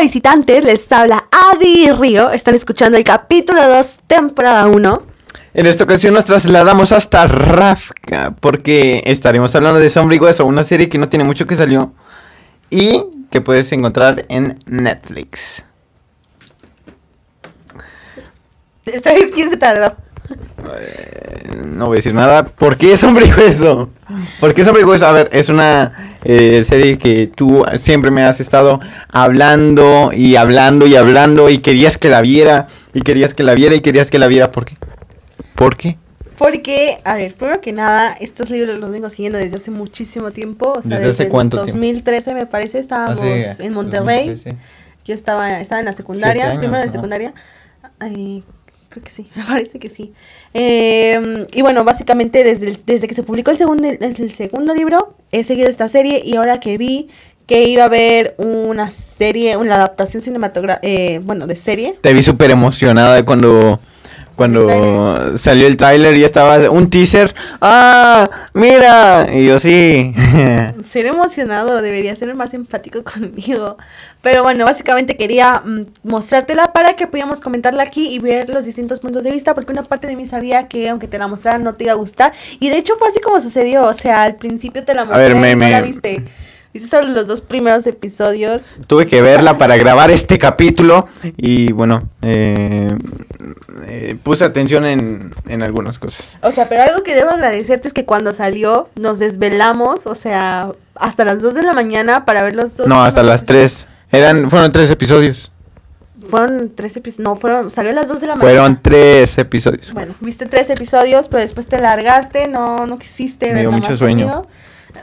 Visitantes, les habla Adi y Río. Están escuchando el capítulo 2, temporada 1. En esta ocasión nos trasladamos hasta Rafka porque estaremos hablando de Sombra y Hueso, una serie que no tiene mucho que salió y que puedes encontrar en Netflix. ¿Esta vez quién se tardó? Eh, no voy a decir nada. ¿Por qué Sombra y Hueso? ¿Por qué Sombra y Hueso? A ver, es una eh, serie que tú siempre me has estado hablando y hablando y hablando y querías que la viera y querías que la viera y querías que la viera. ¿Por qué? ¿Por qué? Porque, a ver, primero que nada, estos libros los vengo siguiendo desde hace muchísimo tiempo. O sea, ¿Desde hace cuánto tiempo? 2013 me parece, estábamos en Monterrey. 2013. Yo estaba, estaba en la secundaria, años, primero de secundaria. Creo que sí, me parece que sí. Eh, y bueno, básicamente desde, desde que se publicó el segundo, el segundo libro, he seguido esta serie y ahora que vi que iba a haber una serie, una adaptación cinematográfica, eh, bueno, de serie. Te vi súper emocionada cuando cuando salió el tráiler y estaba un teaser. ¡Ah! ¡Mira! Y yo sí. Ser emocionado debería ser más empático conmigo. Pero bueno, básicamente quería mm, mostrártela para que pudiéramos comentarla aquí y ver los distintos puntos de vista, porque una parte de mí sabía que aunque te la mostrara no te iba a gustar. Y de hecho fue así como sucedió. O sea, al principio te la mostré ver, me- y no me- la viste. Viste solo los dos primeros episodios. Tuve que verla para grabar este capítulo y bueno, eh, eh, puse atención en, en algunas cosas. O sea, pero algo que debo agradecerte es que cuando salió nos desvelamos, o sea, hasta las 2 de la mañana para ver los dos. No, hasta las 3. Eran, fueron tres episodios. Fueron tres episodios. No, fueron, salió a las 2 de la mañana. Fueron tres episodios. Bueno, viste tres episodios, pero después te largaste, no, no quisiste Me dio mucho sueño. conmigo.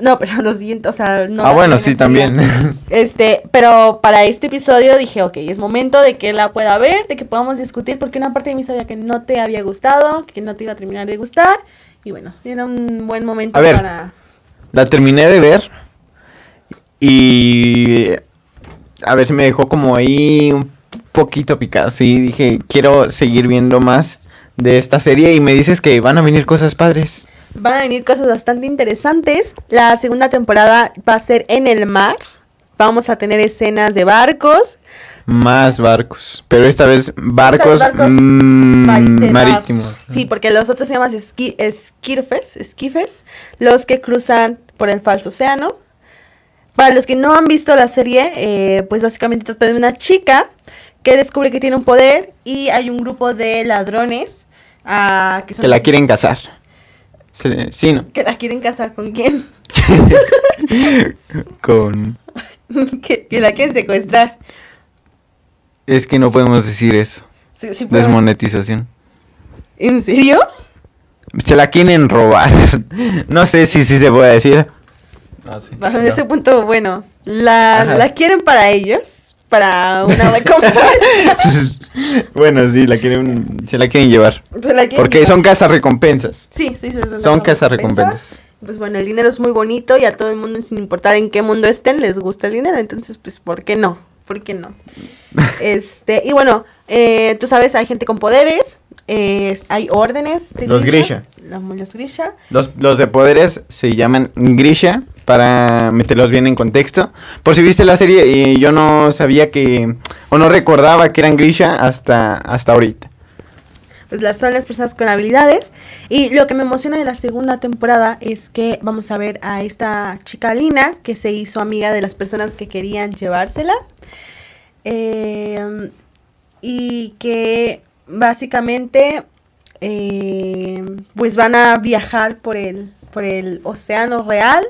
No, pero los siguientes, o sea, no. ah, bueno, sí, también. Este, pero para este episodio dije, ok, es momento de que la pueda ver, de que podamos discutir, porque una parte de mí sabía que no te había gustado, que no te iba a terminar de gustar, y bueno, era un buen momento A ver. para... La terminé de ver y a ver si me dejó como ahí un poquito picado. Sí, dije, quiero seguir viendo más de esta serie y me dices que van a venir cosas padres. Van a venir cosas bastante interesantes. La segunda temporada va a ser en el mar. Vamos a tener escenas de barcos, Más barcos, pero esta vez barcos, barcos mm, Marítimos. Sí, porque los otros se llaman esqui- esquirfes, esquifes, los que cruzan por el falso océano. Para los que no han visto la serie, eh, pues básicamente trata de una chica que descubre que tiene un poder y hay un grupo de ladrones ah, que, son Que la quieren casar. Sí, sí, ¿no? que la quieren casar con quién, Con... que, que la quieren secuestrar. Es que no podemos decir eso. Sí, sí puedo- Desmonetización. ¿En serio? Se la quieren robar. No sé si sí se puede decir. No, sí. Bajo ese punto, bueno, la, la quieren para ellos, para una recompensa. bueno, sí, la quieren, se la quieren llevar. Se la quieren Porque llevar. son casas recompensas. Sí, sí, sí, Son casas recompensas. Pues bueno, el dinero es muy bonito y a todo el mundo, sin importar en qué mundo estén, les gusta el dinero. Entonces, pues, ¿por qué no? ¿Por qué no? este, y bueno, eh, tú sabes, hay gente con poderes, eh, hay órdenes. de Los Grisha. Los, los Grisha. Los, los de poderes se llaman Grisha para meterlos bien en contexto. Por si viste la serie y yo no sabía que o no recordaba que eran Grisha hasta hasta ahorita. Pues las son las personas con habilidades. Y lo que me emociona de la segunda temporada es que vamos a ver a esta chica Lina que se hizo amiga de las personas que querían llevársela. Eh, y que básicamente eh, pues van a viajar por el, por el océano real.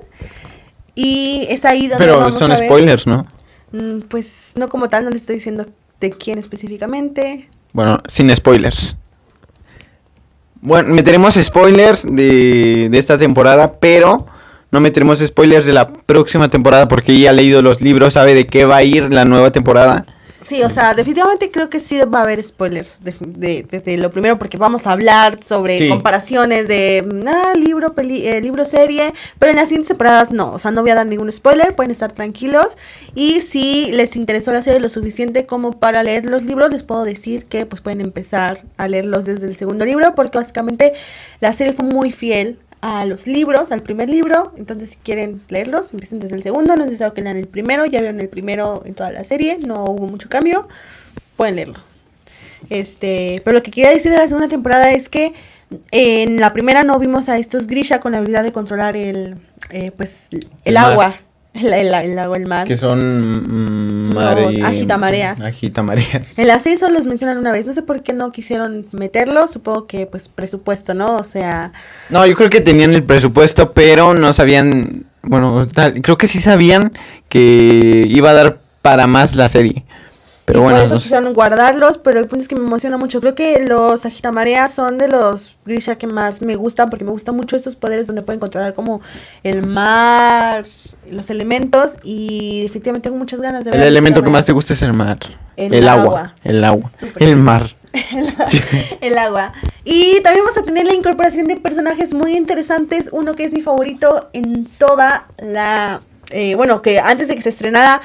Y es ahí donde Pero vamos son a ver- spoilers, ¿no? Mm, Pues no como tal, no les estoy diciendo de quién específicamente. Bueno, sin spoilers. Bueno, meteremos spoilers de, de esta temporada, pero no meteremos spoilers de la próxima temporada porque ella ha leído los libros, sabe de qué va a ir la nueva temporada. Sí, o sea, definitivamente creo que sí va a haber spoilers de, de- de- de lo primero porque vamos a hablar sobre Sí. comparaciones de mm, ah, libro, peli- eh, libro, serie, pero en las siguientes temporadas no, o sea, no voy a dar ningún spoiler, pueden estar tranquilos y si les interesó la serie lo suficiente como para leer los libros, les puedo decir que pues pueden empezar a leerlos desde el segundo libro porque básicamente la serie fue muy fiel a los libros, al primer libro. Entonces, si quieren leerlos, empiecen desde el segundo. No es necesario que lean el primero. Ya vieron el primero en toda la serie. No hubo mucho cambio. Pueden leerlo. Este, pero lo que quería decir de la segunda temporada es que en la primera no vimos a estos Grisha con la habilidad de controlar el, eh, pues, el, El agua. El, el- el agua, el mar. Que son mm, mare- agitamareas. agitamareas. En la 6 solo los mencionan una vez. No sé por qué no quisieron meterlo. Supongo que, pues, presupuesto, ¿no? O sea, No, yo creo que tenían el presupuesto, pero no sabían, bueno, creo que sí sabían que iba a dar para más la serie. Pero y bueno, por eso quisieron guardarlos, pero el punto es que me emociona mucho. Creo que los Agitamareas son de los Grisha que más me gustan, porque me gustan mucho estos poderes donde pueden controlar como el mar, los elementos, y definitivamente tengo muchas ganas de ver. el elemento que más te gusta es el mar. El El, agua. agua. El agua. El mar. el agua. Y también vamos a tener la incorporación de personajes muy interesantes. Uno que es mi favorito en toda la... eh, bueno, que antes de que se estrenara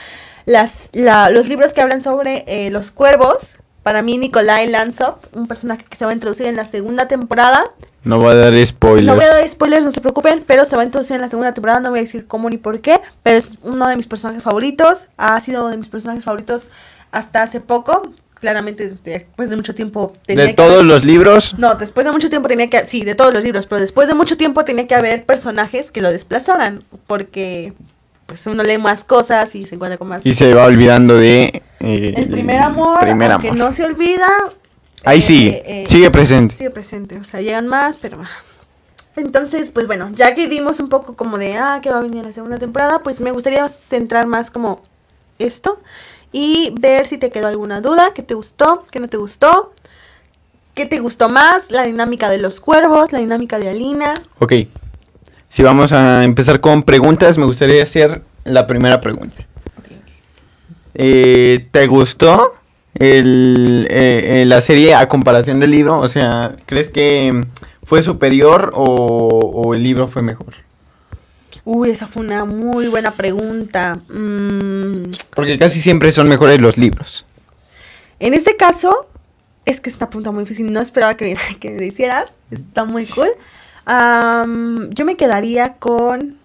las, la- los libros que hablan sobre eh, los cuervos. Para mí, Nikolai Lansop, un personaje que se va a introducir en la segunda temporada. No voy a dar spoilers. No voy a dar spoilers, no se preocupen, pero se va a introducir en la segunda temporada. No voy a decir cómo ni por qué, pero es uno de mis personajes favoritos. Ha sido uno de mis personajes favoritos hasta hace poco. Claramente, después de mucho tiempo. tenía De que- todos los libros, no, después de mucho tiempo tenía que, sí, de todos los libros, pero después de mucho tiempo tenía que haber personajes que lo desplazaran, porque pues uno lee más cosas y se encuentra con más. y se va olvidando de... eh, El primer amor, primer amor. no se olvida. Ahí eh, sigue, eh, sigue presente. sigue presente, o sea, llegan más, pero... Entonces, pues bueno, ya que dimos un poco como de, ah, que va a venir en la segunda temporada, pues me gustaría centrar más como esto y ver si te quedó alguna duda, qué te gustó, qué no te gustó, qué te gustó más, la dinámica de los cuervos, la dinámica de Alina. Ok. Si vamos a empezar con preguntas, me gustaría hacer la primera pregunta. Eh, ¿Te gustó el, eh, eh, la serie a comparación del libro? O sea, ¿crees que fue superior o, o el libro fue mejor? Uy, esa fue una muy buena pregunta. Mm, Porque casi siempre son mejores los libros. en este caso, es que esta pregunta muy difícil, no esperaba que, me- que me la hicieras, está muy cool. Am, yo me quedaría con...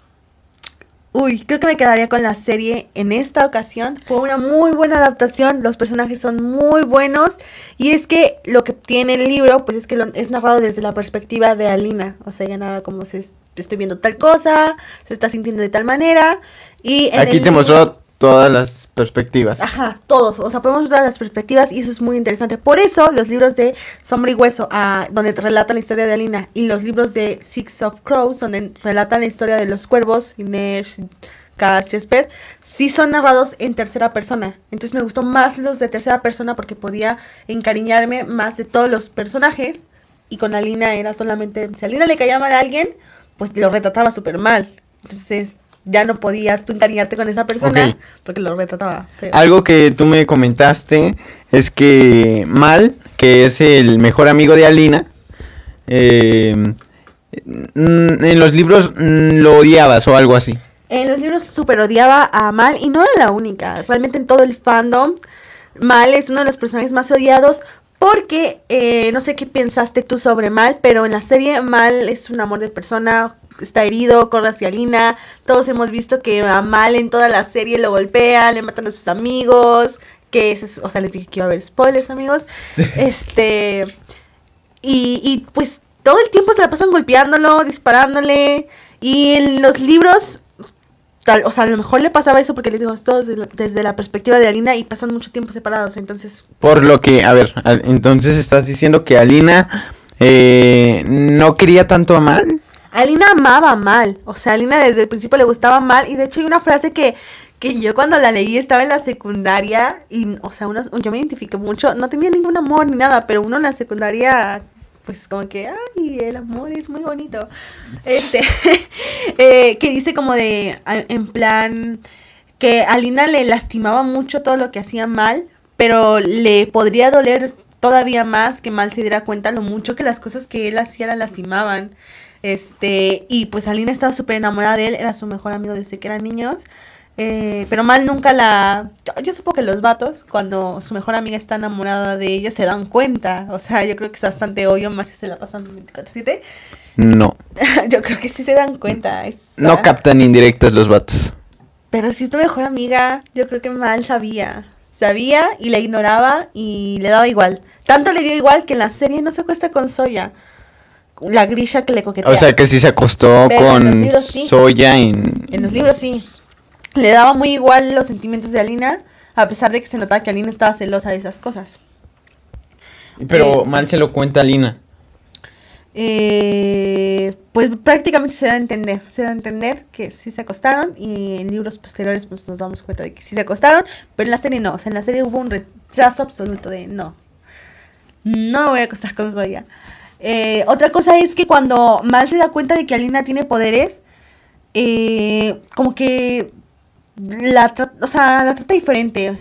Uy, creo que me quedaría con la serie en esta ocasión. Fue una muy buena adaptación, los personajes son muy buenos y es que lo que tiene el libro pues es que lo- es narrado desde la perspectiva de Alina, o sea, ella narra como se estoy viendo tal cosa, se está sintiendo de tal manera y en Aquí el te libro- mostró todas las perspectivas. Ajá, todos, o sea, podemos ver las perspectivas y eso es muy interesante. Por eso los libros de Sombra y Hueso, ah, donde relatan la historia de Alina, y los libros de Six of Crows, donde relatan la historia de los cuervos, Inés, Cass, Jesper, sí son narrados en tercera persona. Entonces me gustó más los de tercera persona porque podía encariñarme más de todos los personajes. Y con Alina era solamente, si Alina le caía mal a alguien, pues lo retrataba súper mal. Entonces ya no podías tú encariñarte con esa persona porque lo retrataba. Algo que tú me comentaste es que Mal, que es el mejor amigo de Alina, eh, mm, en los libros mm, lo odiabas o algo así. En los libros super odiaba a Mal y no era la única. Realmente en todo el fandom, Mal es uno de los personajes más odiados porque eh, no sé qué pensaste tú sobre Mal, pero en la serie Mal es un amor de persona, está herido, corre hacia Lina. Todos hemos visto que a Mal en toda la serie lo golpean, le matan a sus amigos. Que es, o sea, les dije que iba a haber spoilers, amigos. este. Y, y pues todo el tiempo se la pasan golpeándolo, disparándole. Y en los libros, tal, o sea, a lo mejor le pasaba eso porque les digo, es todo desde la, desde la perspectiva de Alina y pasan mucho tiempo separados. Entonces, Por lo que, a ver, entonces estás diciendo que Alina eh, no quería tanto a Mal. Alina amaba mal. O sea, Alina desde el principio le gustaba mal. Y de hecho hay una frase que, que yo cuando la leí estaba en la secundaria. Y, o sea, uno, yo me identifiqué mucho. No tenía ningún amor ni nada, pero uno en la secundaria, pues como que, ay, el amor es muy bonito. Este, eh, que dice como de, en plan, que a Alina le lastimaba mucho todo lo que hacía mal, pero le podría doler todavía más que mal se diera cuenta lo mucho que las cosas que él hacía la lastimaban. Este, y pues Alina estaba súper enamorada de él, era su mejor amigo desde que eran niños. Eh, pero mal nunca la... Yo, yo supongo que los vatos, cuando su mejor amiga está enamorada de ella, se dan cuenta. O sea, yo creo que es bastante obvio, más si se la pasan 24-7. No. yo creo que sí se dan cuenta. es- No captan indirectas los vatos. Pero si es tu mejor amiga, yo creo que mal sabía. Sabía y la ignoraba y le daba igual. Tanto le dio igual que en la serie no se acuesta con Soya. La grisha que le coquetea. O sea que sí se acostó Pero en los con libros sí. Soya en... En los libros sí. Le daba muy igual los sentimientos de Alina, a pesar de que se notaba que Alina estaba celosa de esas cosas. Pero Eh, mal se lo cuenta Lina. Eh, pues prácticamente se da a entender, se da a entender que sí se acostaron y en libros posteriores pues nos damos cuenta de que sí se acostaron, pero en la serie no, o sea, en la serie hubo un retraso absoluto de no, no me voy a acostar con Zoya. Eh, otra cosa es que cuando Mal se da cuenta de que Alina tiene poderes, eh, como que la, o sea, la trata diferente.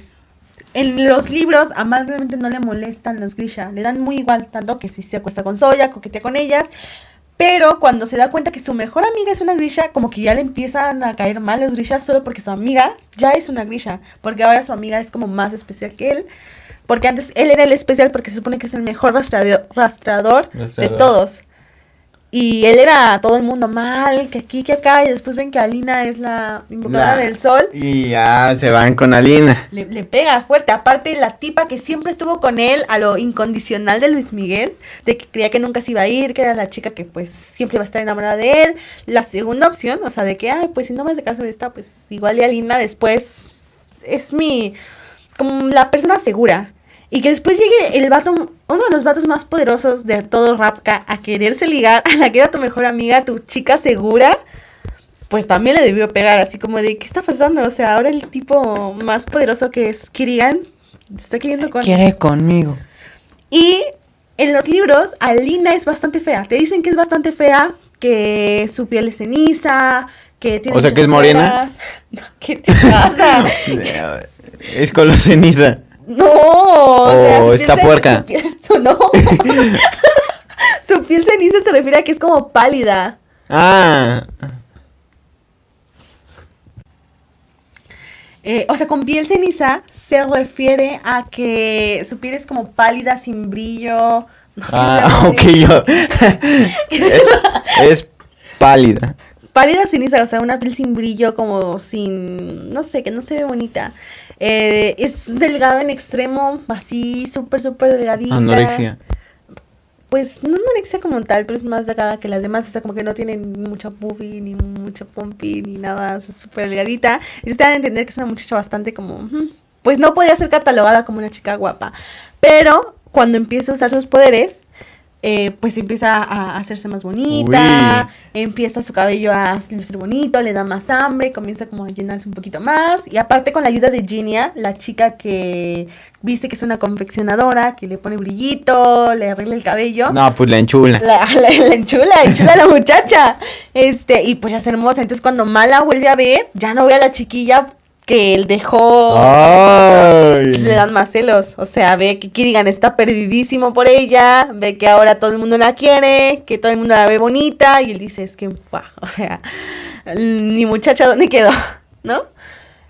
En los libros, a Mal realmente no le molestan los Grisha, le dan muy igual, tanto que si se acuesta con Zoya, coquetea con ellas. Pero cuando se da cuenta que su mejor amiga es una Grisha, como que ya le empiezan a caer mal los Grishas solo porque su amiga ya es una Grisha. Porque ahora su amiga es como más especial que él. Porque antes él era el especial porque se supone que es el mejor rastreador, rastreador de Rastreador. todos. Y él era todo el mundo mal, que aquí, que acá. Y después ven que Alina es la invocadora del sol. Y ya se van con Alina. Le, le pega fuerte. Aparte, la tipa que siempre estuvo con él a lo incondicional de Luis Miguel, de que creía que nunca se iba a ir, que era la chica que pues siempre iba a estar enamorada de él. La segunda opción, o sea, de que, ay, pues si no me hace caso de esta, pues igual y Alina después es mi, como la persona segura. Y que después llegue el vato, uno de los vatos más poderosos de todo Rapka, a quererse ligar a la que era tu mejor amiga, tu chica segura pues también le debió pegar, así como de, ¿qué está pasando? O sea, ahora el tipo más poderoso que es Kirigan se está queriendo con... Quiere conmigo. Y en los libros, Alina es bastante fea. Te dicen que es bastante fea, que su piel es ceniza, que tiene O sea, que es morena. No, ¿Qué te pasa? es color ceniza. No, o sea, O su está puerca. su piel- no. su piel ceniza se refiere a que es como pálida. Ah. Eh, o sea, con piel ceniza se refiere a que su piel es como pálida, sin brillo. No, Ah, ¿qué ok, yo. es, es pálida. Pálida ceniza, o sea, una piel sin brillo, como sin, no sé, que no se ve bonita. Eh, es delgada en extremo, así, súper, súper delgadita. Anorexia. Pues no anorexia como tal, pero es más delgada que las demás, o sea, como que no tienen mucha boobie, ni mucha pompi, ni nada, o sea, súper delgadita. Y se te dan a entender que es una muchacha bastante como, pues no podía ser catalogada como una chica guapa. Pero cuando empieza a usar sus poderes, eh, pues empieza a hacerse más bonita, empieza su cabello a lucir bonito, le da más hambre, comienza como a llenarse un poquito más. Y aparte con la ayuda de Genia, la chica que viste que es una confeccionadora, que le pone brillito, le arregla el cabello. No, pues la enchula. La, la, la enchula, enchula a la muchacha. Este, y pues ya es hermosa. Entonces cuando Mala vuelve a ver, ya no ve a la chiquilla que él dejó. Ay. Le dan más celos. O sea, ve que Kirigan está perdidísimo por ella. Ve que ahora todo el mundo la quiere. Que todo el mundo la ve bonita. Y él dice, es que, pa, o sea, mi muchacha, ¿dónde quedó? ¿No?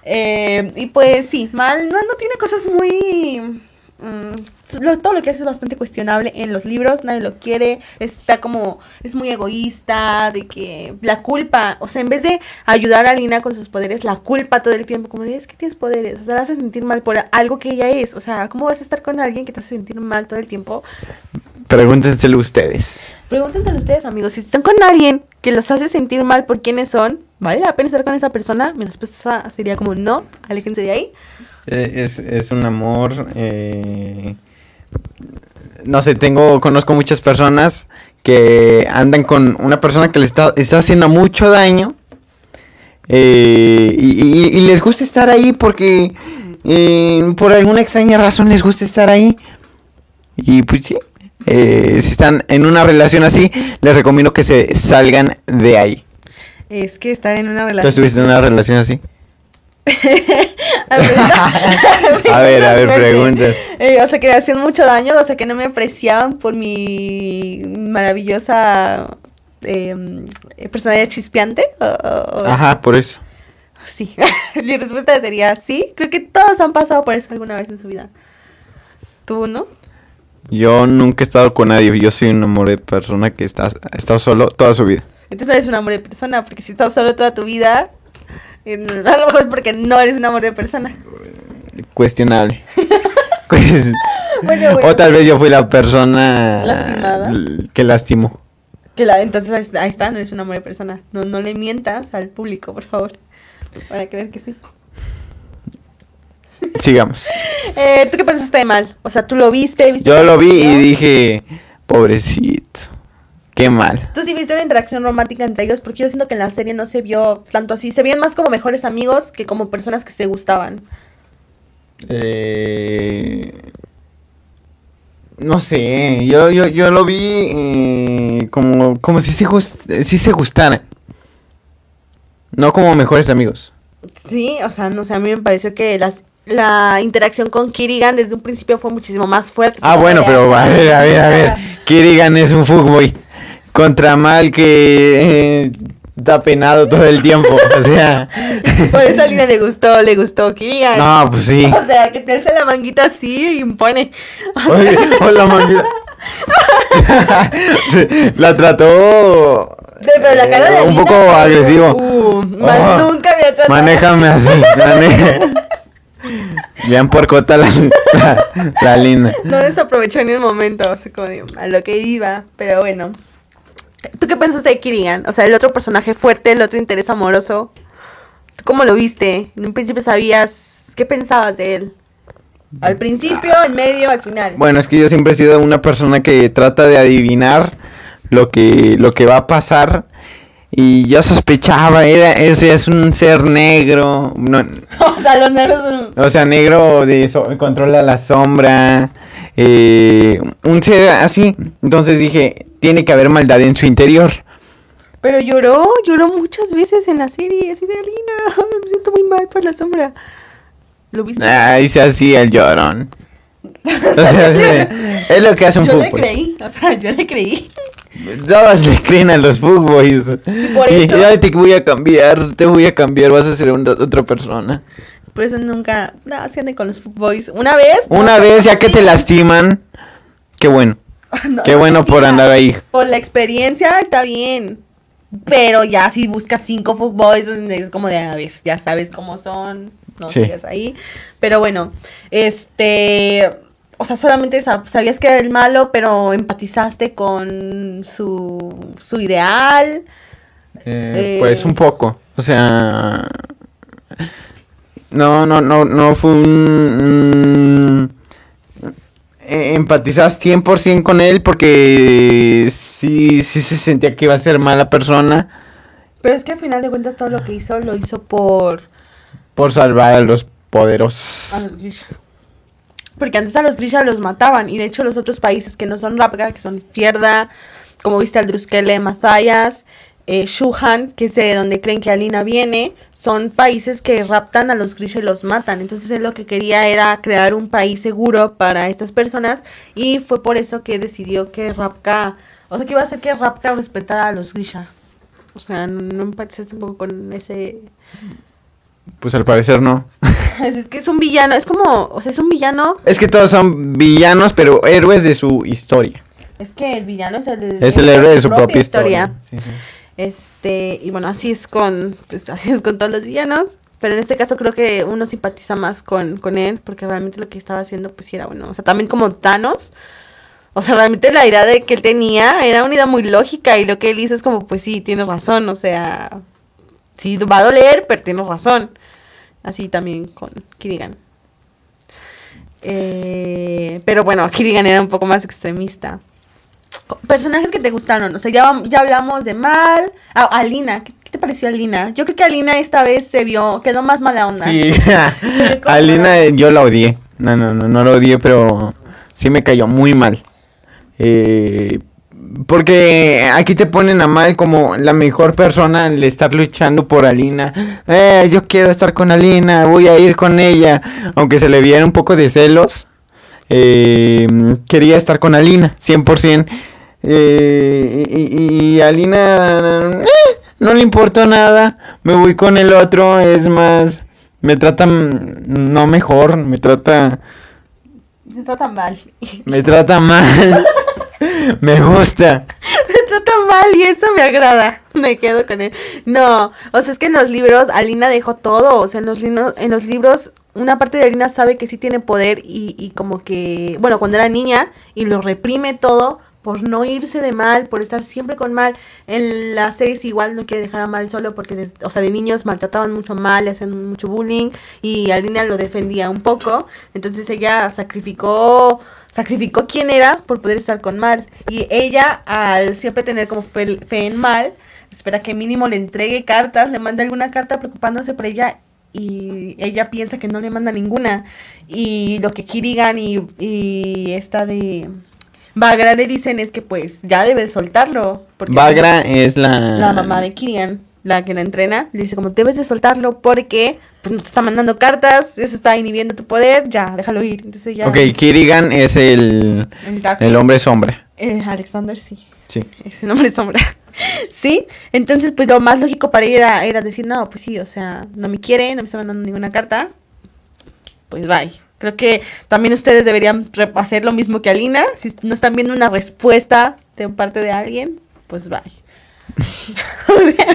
Eh, y pues sí, mal, no, no tiene cosas muy... mm, lo- todo lo que hace es bastante cuestionable en los libros, nadie lo quiere, está como, es muy egoísta, de que la culpa, o sea, en vez de ayudar a Lina con sus poderes, la culpa todo el tiempo, como de, es que tienes poderes, o sea, la hace sentir mal por algo que ella es, o sea, ¿cómo vas a estar con alguien que te hace sentir mal todo el tiempo? Pregúntenselo ustedes. Pregúntenselo ustedes, amigos, si están con alguien que los hace sentir mal por quiénes son, ¿vale la pena estar con esa persona? Mi respuesta sería como no, aléjense de ahí. Eh, Es, es un amor. eh, no sé, tengo, conozco muchas personas que andan con una persona que le está, está haciendo mucho daño. eh, y, y- y les gusta estar ahí porque eh, por alguna extraña razón les gusta estar ahí. Y pues sí, eh, si están en una relación así, les recomiendo que se salgan de ahí. Es que estar en una ¿Tú relación... estuviste en una relación así? A ver, A ver, a ver, suerte. preguntas. Eh, o sea, que me hacían mucho daño, o sea, que no me apreciaban por mi maravillosa eh, personalidad chispeante. o- Ajá, por eso. Sí, mi respuesta sería sí. Creo que todos han pasado por eso alguna vez en su vida. ¿Tú no? Yo nunca he estado con nadie. Yo soy un amor de persona que está, ha estado solo toda su vida. Entonces no eres un amor de persona, porque si estás solo toda tu vida, a lo mejor es porque no eres un amor de persona. Cuestionable. Pues, Bueno, bueno. O tal vez yo fui la persona Lastimada. que lastimó. Que la, entonces ahí está- ahí está, no eres un amor de persona. No, no le mientas al público, por favor. Para creer que sí. Sigamos. Eh, ¿Tú qué pensaste de mal? O sea, tú lo viste, viste Yo lo vi y dije, pobrecito. Qué mal. Tú sí viste una interacción romántica entre ellos, porque yo siento que en la serie no se vio tanto así. Se veían más como mejores amigos que como personas que se gustaban. Eh, no sé, yo, yo, yo lo vi eh, como, como si se, gust- si se gustaran. No como mejores amigos. Sí, o sea, no sé, a mí me pareció que las, la interacción con Kirigan desde un principio fue muchísimo más fuerte. Ah, bueno, pero a ver, a ver, a ver. Kirigan es un fuckboy. Contra Mal que eh, está penado todo el tiempo. O sea. Por eso a Lina le gustó, le gustó Kirigan. No, pues sí. O sea, que te alza la manguita así impone. Oye, hola, manguita. Sí, la trató. Sí, pero la cara de eh, un poco agresivo. Uh, Oh, nunca había tratado. Manéjame así. Mane- Bien porcota la, la, la linda. No desaprovechó ni un momento, o sea, como digo, a lo que iba, pero bueno. ¿Tú qué pensaste de Kirigan? O sea, el otro personaje fuerte, el otro interés amoroso. ¿Tú cómo lo viste? En un principio sabías, ¿qué pensabas de él? Al principio, en medio, al final. Bueno, es que yo siempre he sido una persona que trata de adivinar lo que, lo que va a pasar. Y yo sospechaba, era, ese es un ser negro. no- o sea, los negros son... o sea, negro de so- controla la sombra. eh, un ser así. Entonces dije, tiene que haber maldad en su interior. Pero lloró, lloró muchas veces en la serie, así de Alina, me siento muy mal por la sombra. ¿Lo viste? Ah, hice así el llorón. Es lo que hace un yo le fútbol. creí, o sea, yo le creí. Todas le creen a los fuckboys. por Y, eso- "Ay, te voy a cambiar, te voy a cambiar, vas a ser una- otra persona. Por eso nunca, no, se anden con los boys. Una vez. Una no, vez ya que te lastiman, qué bueno. No, Qué bueno por andar ahí. Por la experiencia está bien. Pero ya si buscas cinco fuckboys, es como de, a ver, ya sabes cómo son, no Sí. sigas ahí. Pero bueno, este, o sea, solamente sab- sabías que era el malo, pero empatizaste con su, su ideal. Eh, Pues un poco. O sea, no, no, no, no fue un... eh, empatizar 100% con él porque sí, sí se sentía que iba a ser mala persona Pero es que al final de cuentas todo lo que hizo, lo hizo por por salvar a los a poderosos. los Grisha. Porque antes a los Grisha los mataban. Y de hecho los otros países que no son Rapga, que son Fierda, como viste al Druskele, Mazayas, eh, Shuhan, que es de donde creen que Alina viene, son países que raptan a los Grisha y los matan. Entonces él lo que quería era crear un país seguro para estas personas. Y fue por eso que decidió que Rapka, o sea que iba a hacer que Rapka respetara a los Grisha. O sea, no empatizaste un poco con ese Pues al parecer no. Es, que es un villano, es como, o sea, es un villano. Es que todos son villanos, pero héroes de su historia. Es que el villano es el, Es el héroe de su propia historia. Sí, sí. Este, y bueno, así es con, pues así es con todos los villanos. Pero en este caso creo que uno simpatiza más con, con él, porque realmente lo que estaba haciendo, pues sí era bueno. O sea, también como Thanos. O sea, realmente la idea de que él tenía era una idea muy lógica, y lo que él hizo es como, pues sí, tiene razón, o sea, sí va a doler, pero tiene razón. Así también con Kirigan. Eh, pero bueno, Kirigan era un poco más extremista. Personajes que te gustaron, o sea, ya, ya hablamos de Mal. Ah, Alina, ¿qué, qué te pareció Alina? Yo creo que Alina esta vez se vio, quedó más mala onda. Sí, Alina yo la odié. No, no, no, no la odié, pero sí me cayó muy mal. Eh, porque aquí te ponen a Mal como la mejor persona al estar luchando por Alina. Eh, yo quiero estar con Alina, voy a ir con ella. Aunque se le viera un poco de celos. eh, quería estar con Alina, 100%. Eh, y, y- Alina... eh, no le importó nada, me voy con el otro, es más, me trata no mejor, me trata, Me trata mal. me trata mal, me gusta. Me trata mal y eso me agrada. Me quedo con él. No, o sea, es que en los libros Alina dejó todo. O sea, en los, en los libros una parte de Alina sabe que sí tiene poder y, y como que, bueno, cuando era niña y lo reprime todo por no irse de mal, por estar siempre con mal. En las series igual no quiere dejar a mal solo porque, o sea, de niños maltrataban mucho mal, le hacían mucho bullying y Alina lo defendía un poco. Entonces ella sacrificó sacrificó quién era por poder estar con Mal. Y ella, al siempre tener como fe, fe en Mal, espera que mínimo le entregue cartas, le manda alguna carta preocupándose por ella y ella piensa que no le manda ninguna. Y lo que Kirigan y, y esta de Bagra le dicen es que pues ya debe de soltarlo. Porque Bagra es la... la mamá de Kirian, la que la entrena, le dice como debes de soltarlo porque pues no te está mandando cartas, eso está inhibiendo tu poder, ya, déjalo ir. Entonces ya Ok, Kirigan es el, el el hombre sombra. eh, Alexander sí, Sí. ese nombre es sombra. sí, entonces pues lo más lógico para ella era, era decir, no, pues sí, o sea, no me quiere, no me está mandando ninguna carta, pues bye. Creo que también ustedes deberían hacer lo mismo que Alina, si no están viendo una respuesta de parte de alguien, pues bye.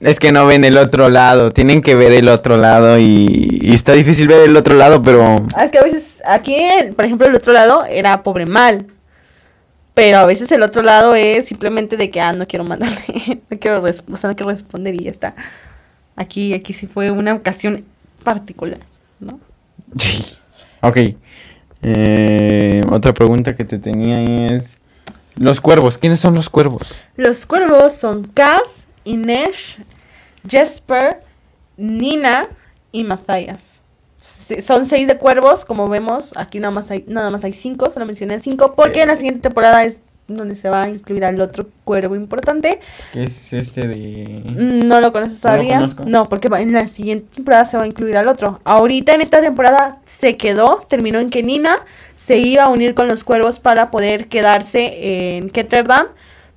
Es que no ven el otro lado, tienen que ver el otro lado y, y está difícil ver el otro lado, pero Ah, Es que a veces, aquí, por ejemplo, el otro lado era pobre mal. Pero a veces el otro lado es simplemente de que, ah, no quiero mandarle, no quiero, o sea, no quiero responder y ya está. Aquí, aquí sí fue una ocasión particular, ¿no? Ok. Eh, otra pregunta que te tenía es los cuervos. ¿Quiénes son los cuervos? Los cuervos son Cass, Inesh, Jesper, Nina y Matthias. Se- Son seis de cuervos, como vemos, aquí nada más hay, nada más hay cinco, solo mencioné cinco, porque en la siguiente temporada es donde se va a incluir al otro cuervo importante. ¿Qué es este de Mm, No lo conoces No lo todavía. No, porque va- en la siguiente temporada se va a incluir al otro. Ahorita en esta temporada se quedó, terminó en que Nina se iba a unir con los cuervos para poder quedarse en Ketterdam,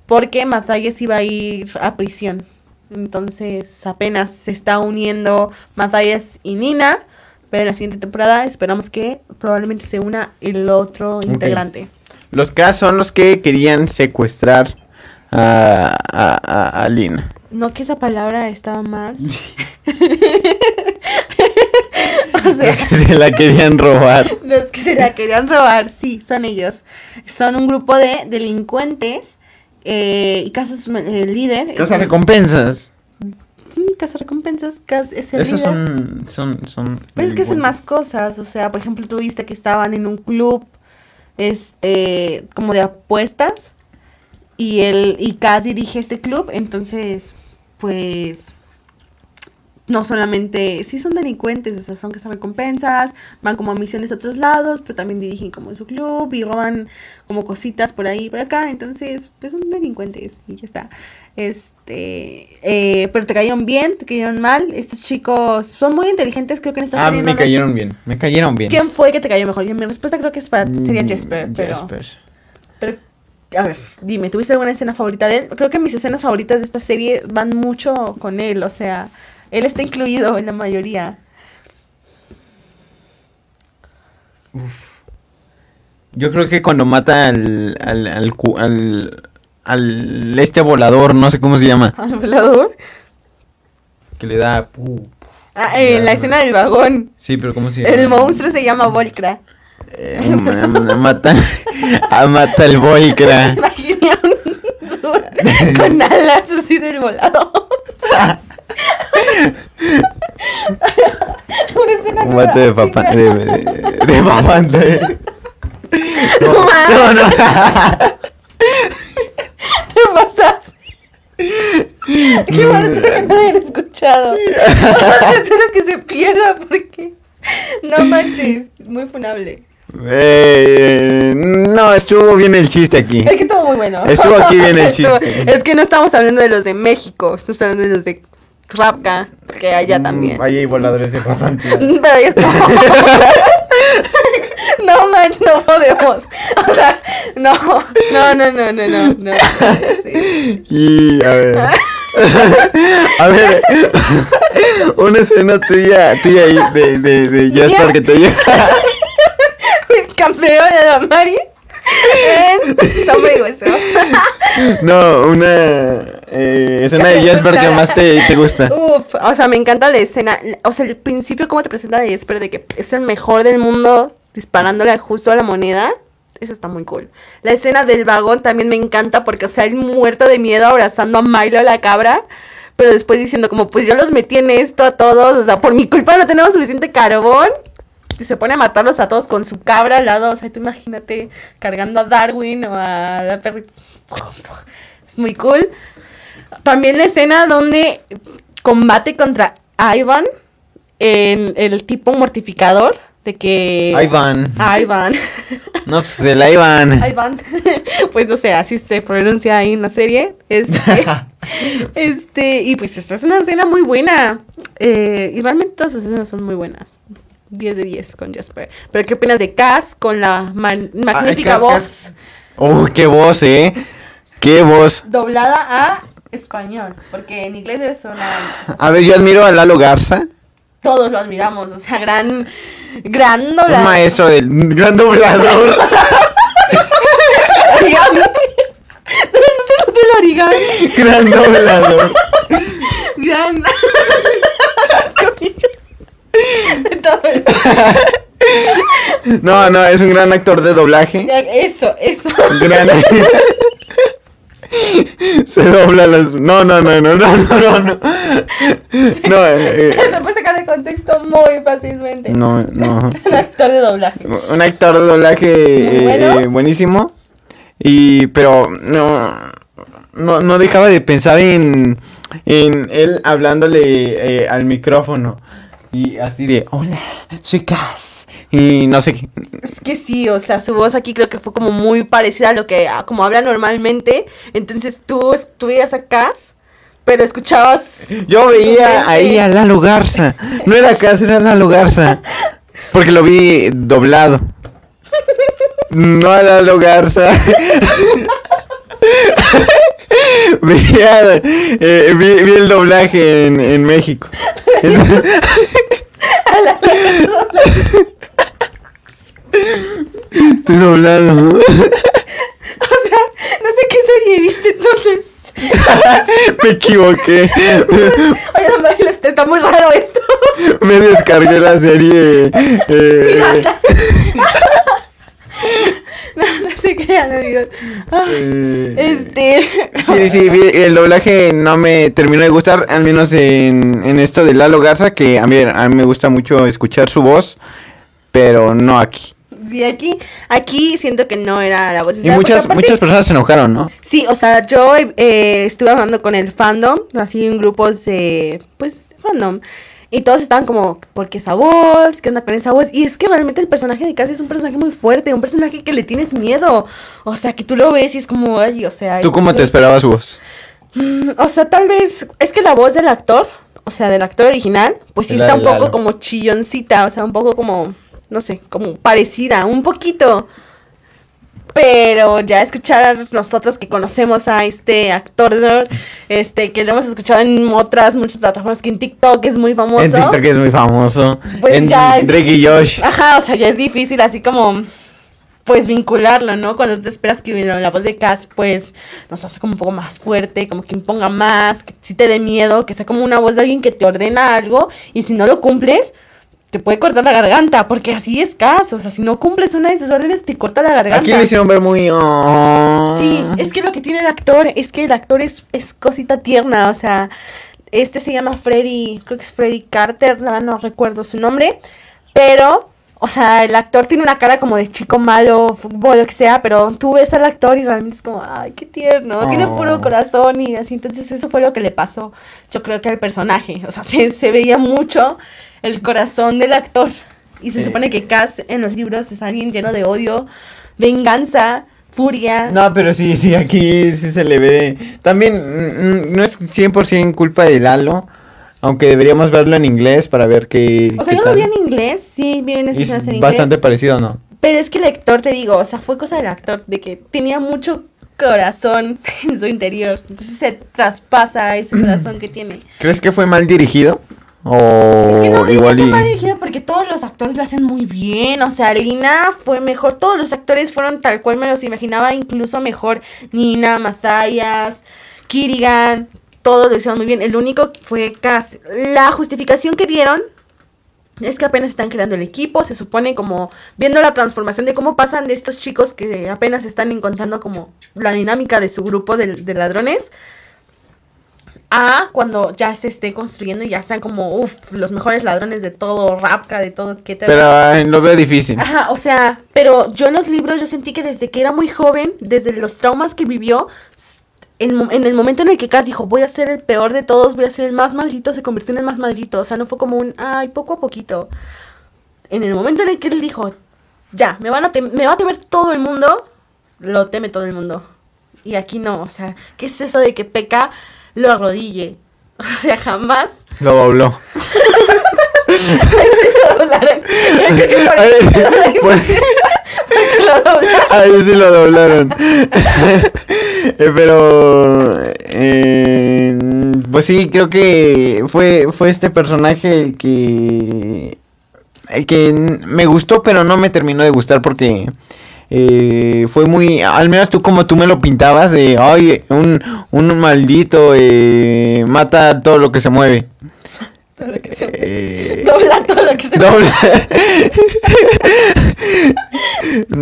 porque Matthias iba a ir a prisión. Entonces apenas se está uniendo Matthias y Nina, pero en la siguiente temporada esperamos que probablemente se una el otro integrante. Los K son los que querían secuestrar a, a, a- a Lina. No que esa palabra estaba mal. o sea, Los que se la querían robar. Los que se la querían robar, sí, son ellos. Son un grupo de delincuentes eh, y Casas el líder. Casa recompensas. Casa recompensas, Cas es el Esos líder. son, son, son. Pero es que hacen más cosas, o sea, por ejemplo, tú viste que estaban en un club, este, como de apuestas, y él, y Cas dirige este club, entonces, pues, no solamente, sí son delincuentes, o sea, son recompensas, van como a misiones a otros lados, pero también dirigen como su club y roban como cositas por ahí y por acá, entonces, pues son delincuentes y ya está. Este, eh, pero te cayeron bien, te cayeron mal, estos chicos son muy inteligentes, creo que en esta Ah, serie me no cayeron bien. Me cayeron bien. ¿Quién fue que te cayó mejor? Mi respuesta creo que es para sería Mm, Jesper, pero, Jesper. pero a ver, dime, ¿tuviste alguna escena favorita de él? Creo que mis escenas favoritas de esta serie van mucho con él, o sea, él está incluido en la mayoría. Yo creo que cuando mata al, al, al, al, al este volador, no sé cómo se llama, ¿Al volador? que le da... pu- Ah, eh, la escena del vagón. Sí, pero ¿cómo se llama? El monstruo se llama Volcra. Eh, ma- ma- mata, a mata el Volcra. Imaginé un con alas así del volador. Una escena Mate de papá, de, de, de mamá, de- No, No no, no. Te pasas. Qué bueno que no hayan escuchado. Espero que se pierda porque no manches, es muy funable. Eh, no, estuvo bien el chiste aquí. Es que estuvo muy bueno. Estuvo aquí bien el chiste. Es que no estamos hablando de los de México, estamos hablando de los de Rapka, porque allá también. Mm, Ahí hay voladores de está. No manches, no podemos. O sea, no, no, no, no, no, no. no. Sí. Y a ver. A ver, una escena tuya, tuya ahí de, de, de Jasper que te llega. El campeón de la Mari. No, una eh, escena de Jasper que más te, te gusta. Uf, o sea, me encanta la escena. O sea, el principio, cómo te presenta a Jesper de que es el mejor del mundo disparándole justo a la moneda. Eso está muy cool. La escena del vagón también me encanta porque, o sea, el muerto de miedo abrazando a Milo la cabra. Pero después diciendo como, pues yo los metí en esto a todos. O sea, por mi culpa no tenemos suficiente carbón. Y se pone a matarlos a todos con su cabra al lado. O sea, tú imagínate cargando a Darwin o a la perrita. Es muy cool. También la escena donde combate contra Ivan, en el tipo mortificador, de que... Ivan. Ivan. No, pues el Ivan. Ivan. pues no sé, así se pronuncia ahí en la serie. Este, este, y pues esta es una escena muy buena. Eh, y realmente todas sus escenas son muy buenas. 10 de 10 con Jasper. Pero ¿qué opinas de Cass con la man- magnífica Cass, voz Cass. Oh, qué voz, eh. Qué voz. doblada a español? Porque en inglés debe sonar... A ver, yo admiro a Lalo Garza, Todos lo admiramos, o sea, gran, gran un doblador. maestro del gran doblador. Origami. no se nota el origami. gran doblador. Gran. No, no, es un gran actor de doblaje. Eso, eso. Gran... Se dobla las... No, no, no, no, no, no, no, no. No, eh, Se puede sacar de contexto muy fácilmente. no, no. Un actor de doblaje. Un actor de doblaje eh, bueno. eh, buenísimo. Y, pero no, no, no dejaba de pensar en, en él hablándole eh, al micrófono. Y así de, hola, soy Cass. Y no sé qué. Es que sí, o sea, su voz aquí creo que fue como muy parecida a lo que a como habla normalmente. Entonces tú estuvieras acá, pero escuchabas Yo veía ahí a Lalo Garza. No era Cass, era Lalo Garza. Porque lo vi doblado. No a Lalo Garza. Veía, eh, vi, vi el doblaje en, en México. Estoy doblado. O sea, no sé qué serie viste entonces. Me equivoqué. Oye, este, está muy raro esto. Me descargué la serie. eh, no, no sé qué ya digo. eh, Este. Sí, sí, vi- el doblaje no me terminó de gustar, al menos en, en esto de Lalo Garza, que a mí, a mí me gusta mucho escuchar su voz, pero no aquí. Sí, aquí, aquí siento que no era la voz. Y muchas, muchas personas se enojaron, ¿no? Sí, o sea, yo eh, estuve hablando con el fandom, así en grupos de, pues, fandom. Y todos estaban como, ¿por qué esa voz? ¿Qué onda con esa voz? Y es que realmente el personaje de Cassie es un personaje muy fuerte, un personaje que le tienes miedo. O sea, que tú lo ves y es como, ay, o sea... ¿Tú cómo te esperabas su voz? Mm, O sea, tal vez, es que la voz del actor, o sea, del actor original, pues sí La está un poco como chilloncita, o sea, un poco como, no sé, como parecida, un poquito. Pero ya escuchar a nosotros que conocemos a este actor, este, que lo hemos escuchado en otras muchas plataformas, que en TikTok es muy famoso. En TikTok es muy famoso. Pues en ya- Drake y Josh. Ajá, o sea, ya es difícil así como, pues vincularlo, ¿no? Cuando te esperas que la voz de Cass, pues, nos hace como un poco más fuerte, como que imponga más, que sí te dé miedo, que sea como una voz de alguien que te ordena algo y si no lo cumples, te puede cortar la garganta, porque así es Cass, o sea, si no cumples una de sus órdenes, te corta la garganta. Aquí lo hicieron ver muy... oh. Sí, es que lo que tiene el actor es que el actor es, es cosita tierna, o sea, este se llama Freddy, creo que es Freddy Carter, verdad no recuerdo su nombre, pero, o sea, el actor tiene una cara como de chico malo, fútbol, lo que sea, pero tú ves al actor y realmente es como, ay, qué tierno, tiene Oh. puro corazón y así, entonces eso fue lo que le pasó, yo creo que al personaje, o sea, se, se veía mucho el corazón del actor. Y se supone que Cass en los libros es alguien lleno de odio, venganza, furia. No, pero sí, sí, aquí sí se le ve. También mm, no es 100% culpa de Lalo, aunque deberíamos verlo en inglés para ver qué. O sea, qué yo lo vi en inglés, sí, vi en Y escenas en es inglés. bastante parecido, ¿no? Pero es que el actor, te digo, o sea, fue cosa del actor, de que tenía mucho corazón en su interior. Entonces se traspasa ese corazón que tiene. ¿Crees que fue mal dirigido? O Es que no igual y... dirigido porque todos los actores lo hacen muy bien. O sea, Lina fue mejor. Todos los actores fueron tal cual me los imaginaba, incluso mejor. Nina, Masayas, Kirigan, todos lo hicieron muy bien. El único fue Cass. La justificación que dieron es que apenas están creando el equipo. Se supone como viendo la transformación de cómo pasan de estos chicos que apenas están encontrando como la dinámica de su grupo de, de ladrones a cuando ya se esté construyendo y ya sean como, uff, los mejores ladrones de todo, Rapka, de todo, que Pero ay, lo veo difícil. Ajá, o sea, pero yo en los libros yo sentí que desde que era muy joven, desde los traumas que vivió, en, el momento en el que Cass dijo, voy a ser el peor de todos, voy a ser el más maldito, se convirtió en el más maldito. O sea, no fue como un, ay, poco a poquito. En el momento en el que él dijo, ya, me, van a me va a temer todo el mundo, lo teme todo el mundo. Y aquí no, o sea, ¿qué es eso de que peca lo arrodille? O sea, jamás Lo dobló. A bueno, Lo doblaron. Eh, Pero, eh, pues sí, creo que fue, fue este personaje el que, el que me gustó, pero no me terminó de gustar porque eh, fue muy, al menos tú como tú me lo pintabas, de, ay, un, un maldito eh, mata todo lo que se mueve. Todo lo que se- Eh, Dobla todo lo que se Doble.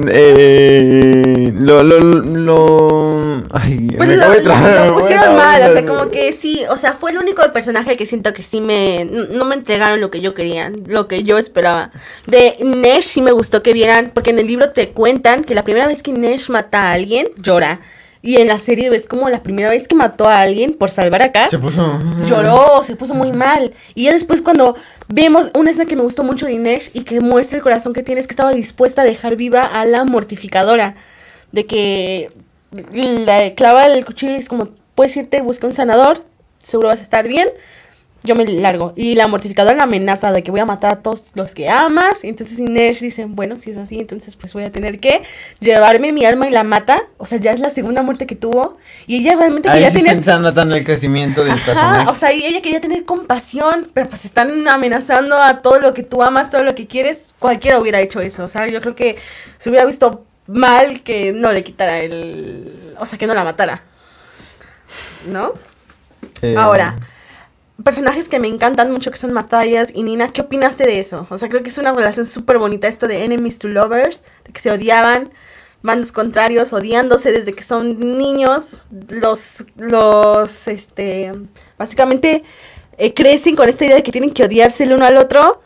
eh, lo, lo, lo. Ay, Pues me lo, de lo a pusieron mal, o sea, como que sí, o sea, fue el único personaje que siento que sí me, no me entregaron lo que yo quería, lo que yo esperaba. De Nesh sí me gustó que vieran, porque en el libro te cuentan que la primera vez que Nesh mata a alguien, llora. Y en la serie ves como la primera vez que mató a alguien por salvar a Kat, Se puso. lloró, se puso muy mal. Y ya después cuando vemos una escena que me gustó mucho de Inés y que muestra el corazón que tiene es que estaba dispuesta a dejar viva a la mortificadora. De que la clava el cuchillo y es como, puedes irte, busca un sanador, seguro vas a estar bien. Yo me largo. Y la mortificadora la amenaza de que voy a matar a todos los que amas. Entonces Inés dice, bueno, si es así, entonces pues voy a tener que llevarme mi alma y la mata. O sea, ya es la segunda muerte que tuvo. Y ella realmente Ahí quería sí tener... notando el crecimiento del Ajá, personaje. o sea, y ella quería tener compasión, pero pues están amenazando a todo lo que tú amas, todo lo que quieres. Cualquiera hubiera hecho eso, o sea, yo creo que se hubiera visto mal que no le quitara el... O sea, que no la matara. ¿No? Eh, Ahora, personajes que me encantan mucho que son Matthias y Nina, ¿qué opinaste de eso? O sea, creo que es una relación súper bonita esto de enemies to lovers, de que se odiaban, bandos contrarios, odiándose desde que son niños, los, los, este, básicamente eh, crecen con esta idea de que tienen que odiarse el uno al otro,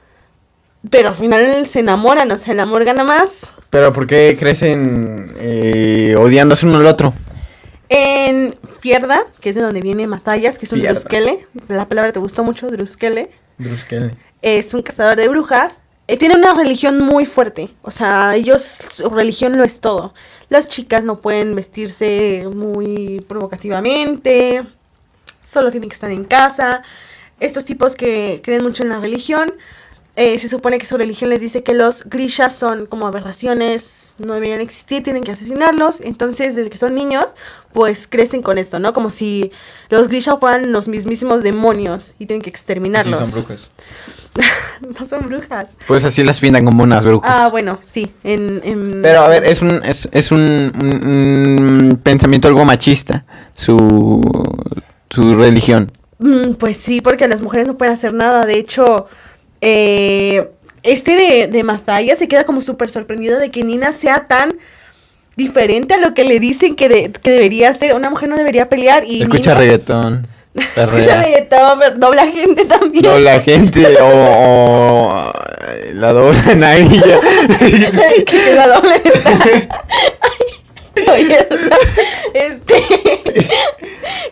pero al final se enamoran, o sea, el amor gana más. Pero ¿por qué crecen eh, odiándose uno al otro? En Fierda, que es de donde viene Matthias, que es un. Druskele, la palabra te gustó mucho, Druskele. Bruskele. es un cazador de brujas. eh, tiene una religión muy fuerte. O sea, ellos, su religión lo es todo. Las chicas no pueden vestirse muy provocativamente. Solo tienen que estar en casa. Estos tipos que creen mucho en la religión. Eh, se supone que su religión les dice que los grishas son como aberraciones, no deberían existir, tienen que asesinarlos. Entonces, desde que son niños, pues crecen con esto, ¿no? Como si los grishas fueran los mismísimos demonios y tienen que exterminarlos. Sí, son brujas. no son brujas. Pues así las pintan como unas brujas. Ah, bueno, sí. En, en- Pero a ver, es un, es, es un, un- un pensamiento algo machista, su, su religión. Mm, Pues sí, porque las mujeres no pueden hacer nada. De hecho, eh, este de, de Mazaya se queda como súper sorprendido de que Nina sea tan diferente a lo que le dicen que, de- que debería ser. Una mujer no debería pelear y Escucha Nina- reggaetón. Escucha reggaetón, pero dobla gente también. No, la gente o, o la doblan a ella. que, que la doble oye, este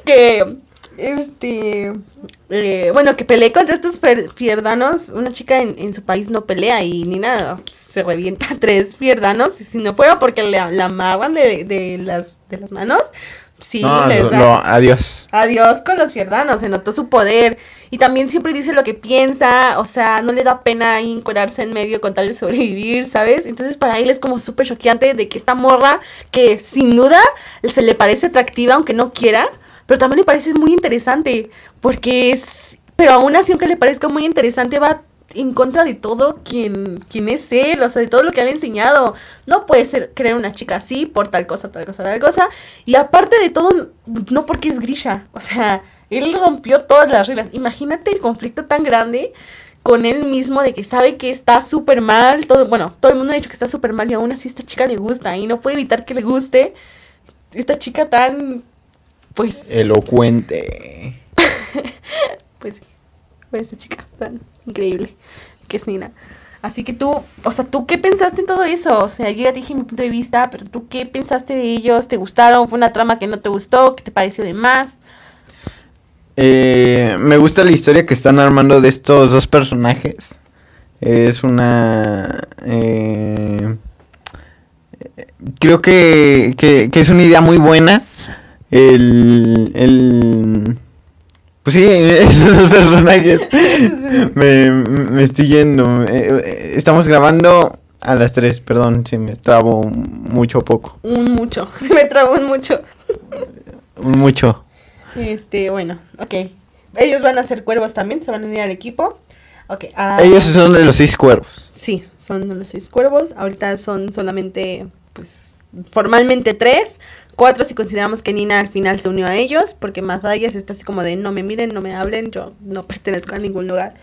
que este eh, bueno que peleé contra estos fierdanos una chica en, en su país no pelea y Nina se revienta a tres fierdanos si no fuera porque la, la amarran de, de las de las manos Sí, No, les da- adiós. Adiós con los fierdanos, se notó su poder. Y también siempre dice lo que piensa, o sea, no le da pena ahí encuadrarse en medio con tal de sobrevivir, ¿sabes? Entonces para él es como súper choqueante de que esta morra, que sin duda se le parece atractiva aunque no quiera, pero también le parece muy interesante, porque es... Pero aún así, aunque le parezca muy interesante, va en contra de todo quien, es él, o sea, de todo lo que han enseñado. No puede ser creer una chica así por tal cosa, tal cosa, tal cosa. Y aparte de todo, no porque es Grisha. O sea, él rompió todas las reglas. Imagínate el conflicto tan grande con él mismo de que sabe que está súper mal. Todo, bueno, todo el mundo ha dicho que está súper mal y aún así esta chica le gusta y no puede evitar que le guste. Esta chica tan, pues, Elocuente. pues sí, pues esta chica tan increíble que es Nina. Así que tú, o sea, ¿tú qué pensaste en todo eso? O sea, yo ya dije mi punto de vista, pero tú qué pensaste de ellos? ¿Te gustaron? ¿Fue una trama que no te gustó? ¿Qué te pareció de más? Eh, me gusta la historia que están armando de estos dos personajes. Es una... eh, creo que, que, que es una idea muy buena. El... el pues sí, esos personajes. me, me estoy yendo. Eh, eh, estamos grabando a las 3, perdón si me trabo mucho o poco. Un mucho, se me trabó un mucho. Un mucho. Este, bueno, ok. Ellos van a ser cuervos también, se van a unir al equipo. Ok. ah, Ellos son de los seis cuervos. Sí, son los seis cuervos. Ahorita son solamente, pues, formalmente tres. Cuatro si consideramos que Nina al final se unió a ellos, porque Mazayas está así como de no me miren, no me hablen, yo no pertenezco a ningún lugar.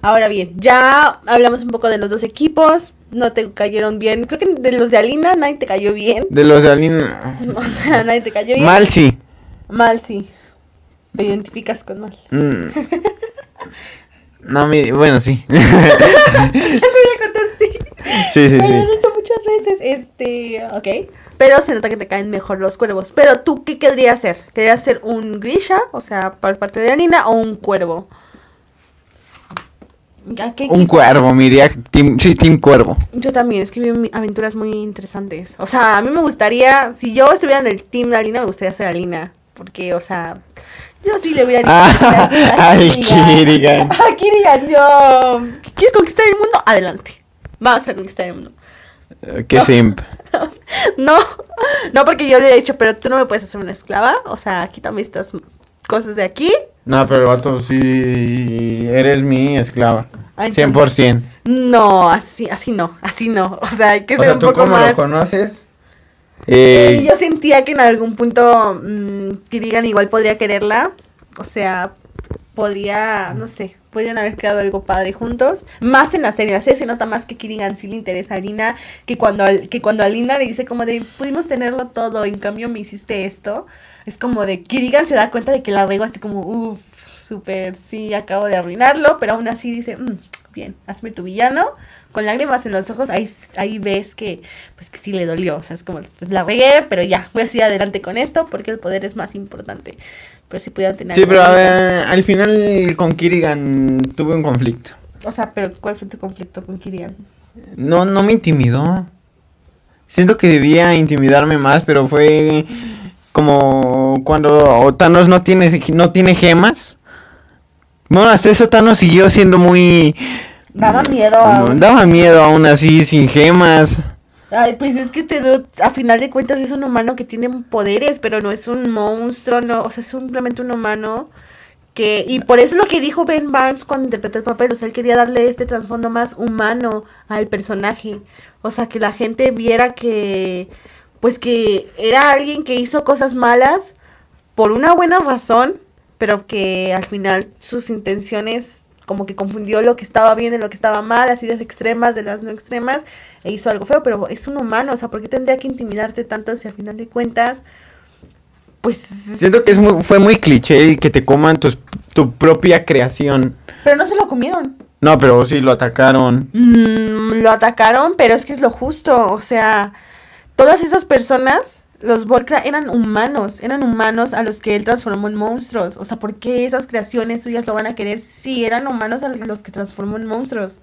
Ahora bien, ya hablamos un poco de los dos equipos, no te cayeron bien. Creo que de los de Alina nadie te cayó bien. De los de Alina. O sea, nadie te cayó bien. Mal sí. Mal, sí. Te identificas con mal. Mm. No, mi, bueno, sí. Te voy a contar, sí. Sí, sí, muchas veces, este, ok. Pero se nota que te caen mejor los cuervos. Pero tú, ¿qué querrías ser? ¿Querrías ser un Grisha, o sea, por parte de Anina, o un cuervo? ¿A qué Un cuervo, me iría. Team, sí, Team Cuervo. Yo también, es que vi mi- aventuras muy interesantes. O sea, a mí me gustaría, si yo estuviera en el team de Alina, me gustaría ser Alina. Porque, o sea, yo sí le hubiera dicho Ah, a al Kirigan. Kirigan. A Kirigan, yo. ¿Quieres conquistar el mundo? Adelante. Vamos a conquistar el mundo. Que No. simp. No, no porque yo le he dicho, pero tú no me puedes hacer una esclava. O sea, quítame estas cosas de aquí. No, pero vato, sí. Eres mi esclava. Ay, 100%. No, así, así no, así no. O sea, hay que O ser sea, un ¿tú poco cómo más. lo conoces? Y Eh, yo sentía que en algún punto mm, Kirigan igual podría quererla. O sea, podría, no sé, podrían haber creado algo padre juntos. Más en la serie, en la serie se nota más que Kirigan sí le interesa a Alina, que cuando, que cuando Alina le dice como de, pudimos tenerlo todo, en cambio me hiciste esto. Es como de, Kirigan se da cuenta de que la regó así como, uff, súper, sí, acabo de arruinarlo, pero aún así dice, "Mm, bien, hazme tu villano. Con lágrimas en los ojos, ahí, ahí ves que, pues que sí le dolió. O sea, es como, pues la regué, pero ya, voy a seguir adelante con esto porque el poder es más importante. Pero si pudieran tener... sí, pero a ver, al final con Kirigan tuve un conflicto. O sea, pero ¿cuál fue tu conflicto con Kirian? No, no me intimidó. Siento que debía intimidarme más, pero fue como cuando Thanos no tiene, no tiene gemas. Bueno, hasta eso Thanos siguió siendo muy... Daba miedo. Daba miedo aún así, sin gemas. Ay, pues es que este a final de cuentas, es un humano que tiene poderes, pero no es un monstruo, no, o sea, es simplemente un humano que, y por eso es lo que dijo Ben Barnes cuando interpretó el papel, o sea, él quería darle este trasfondo más humano al personaje, o sea, que la gente viera que, pues que era alguien que hizo cosas malas por una buena razón, pero que al final sus intenciones como que confundió lo que estaba bien de lo que estaba mal, las ideas extremas de las no extremas, e hizo algo feo, pero es un humano, o sea, ¿por qué tendría que intimidarte tanto si al final de cuentas, pues... Siento que es muy- fue muy cliché el que te coman tus- tu propia creación. Pero no se lo comieron. No, pero sí lo atacaron. Mm, lo atacaron, pero es que es lo justo, o sea, todas esas personas, los Volcra eran humanos, eran humanos a los que él transformó en monstruos, o sea, ¿por qué esas creaciones suyas lo van a querer si eran humanos a los que transformó en monstruos?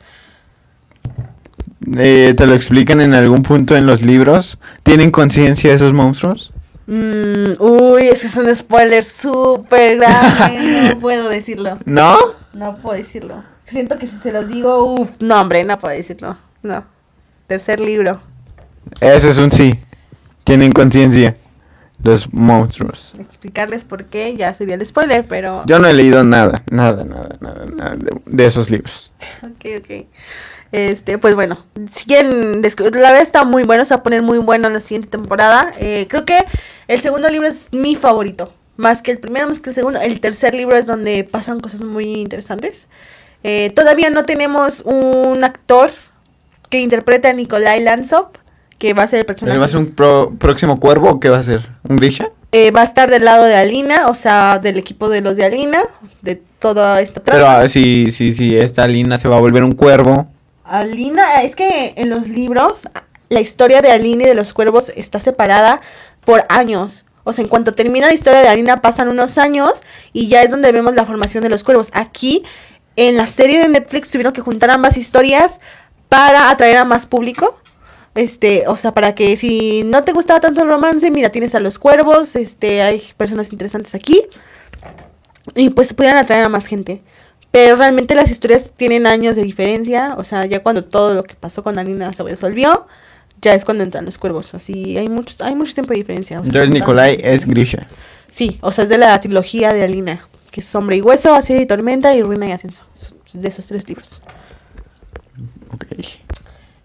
Eh, ¿Te lo explican en algún punto en los libros? ¿Tienen conciencia esos monstruos? Mm, uy, ese es un spoiler súper grande. no puedo decirlo. ¿No? No puedo decirlo. Siento que si se los digo, uff, no, hombre, no puedo decirlo. No. Tercer libro. Eso es un sí. Tienen conciencia. Los monstruos. Explicarles por qué ya sería el spoiler, pero. Yo no he leído nada, nada, nada, nada, nada de, de esos libros. Ok, ok. Este, pues bueno, siguen, la verdad está muy bueno, se va a poner muy bueno en la siguiente temporada. Eh, creo que el segundo libro es mi favorito, más que el primero, más que el segundo. El tercer libro es donde pasan cosas muy interesantes. Eh, todavía no tenemos un actor que interprete a Nikolai Lansop, que va a ser el personaje. ¿Va a ser un pro- próximo cuervo o qué va a ser? ¿Un Grisha? Eh, va a estar del lado de Alina, o sea, del equipo de los de Alina, de toda esta trama. Pero si, si, si esta Lina se va a volver un cuervo. Alina, es que en los libros la historia de Alina y de los cuervos está separada por años. O sea, en cuanto termina la historia de Alina pasan unos años y ya es donde vemos la formación de los cuervos. Aquí, en la serie de Netflix, tuvieron que juntar ambas historias para atraer a más público. Este, o sea, para que si no te gustaba tanto el romance, mira, tienes a los cuervos, este, hay personas interesantes aquí. Y pues pudieran atraer a más gente. Pero realmente las historias tienen años de diferencia. O sea, ya cuando todo lo que pasó con Alina se resolvió, ya es cuando entran los cuervos. Así hay mucho, hay mucho tiempo de diferencia. o sea, Entonces no Nikolai tanto. es Grisha. Sí, o sea, es de la trilogía de Alina. Que es Sombra y Hueso, Así y Tormenta y Ruina y Ascenso. Es De esos tres libros. Ok.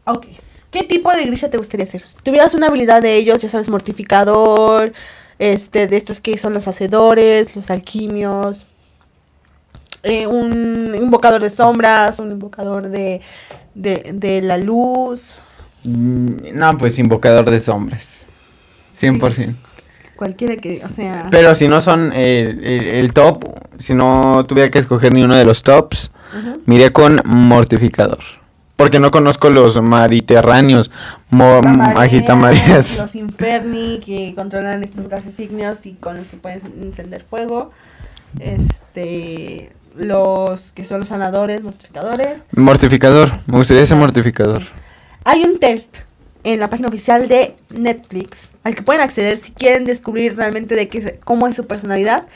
Ok. ¿Qué tipo de Grisha te gustaría ser? Si tuvieras una habilidad de ellos, ya sabes, mortificador, este, de estos que son los hacedores, los alquimios, eh, un invocador de sombras, un invocador de, de, de la luz, Mm, No, pues invocador de sombras. 100%. cualquiera que, o sea... Pero si no son el, el- el top, si no tuviera que escoger ni uno de los tops, miré con mortificador. Porque no conozco los mariterráneos, mo- Tamareas, agitamareas. Los inferni que controlan estos gases ígneos y con los que pueden encender fuego. Este, los que son los sanadores, mortificadores. Mortificador, me gustaría ser mortificador. Hay un test en la página oficial de Netflix al que pueden acceder si quieren descubrir realmente de qué, cómo es su personalidad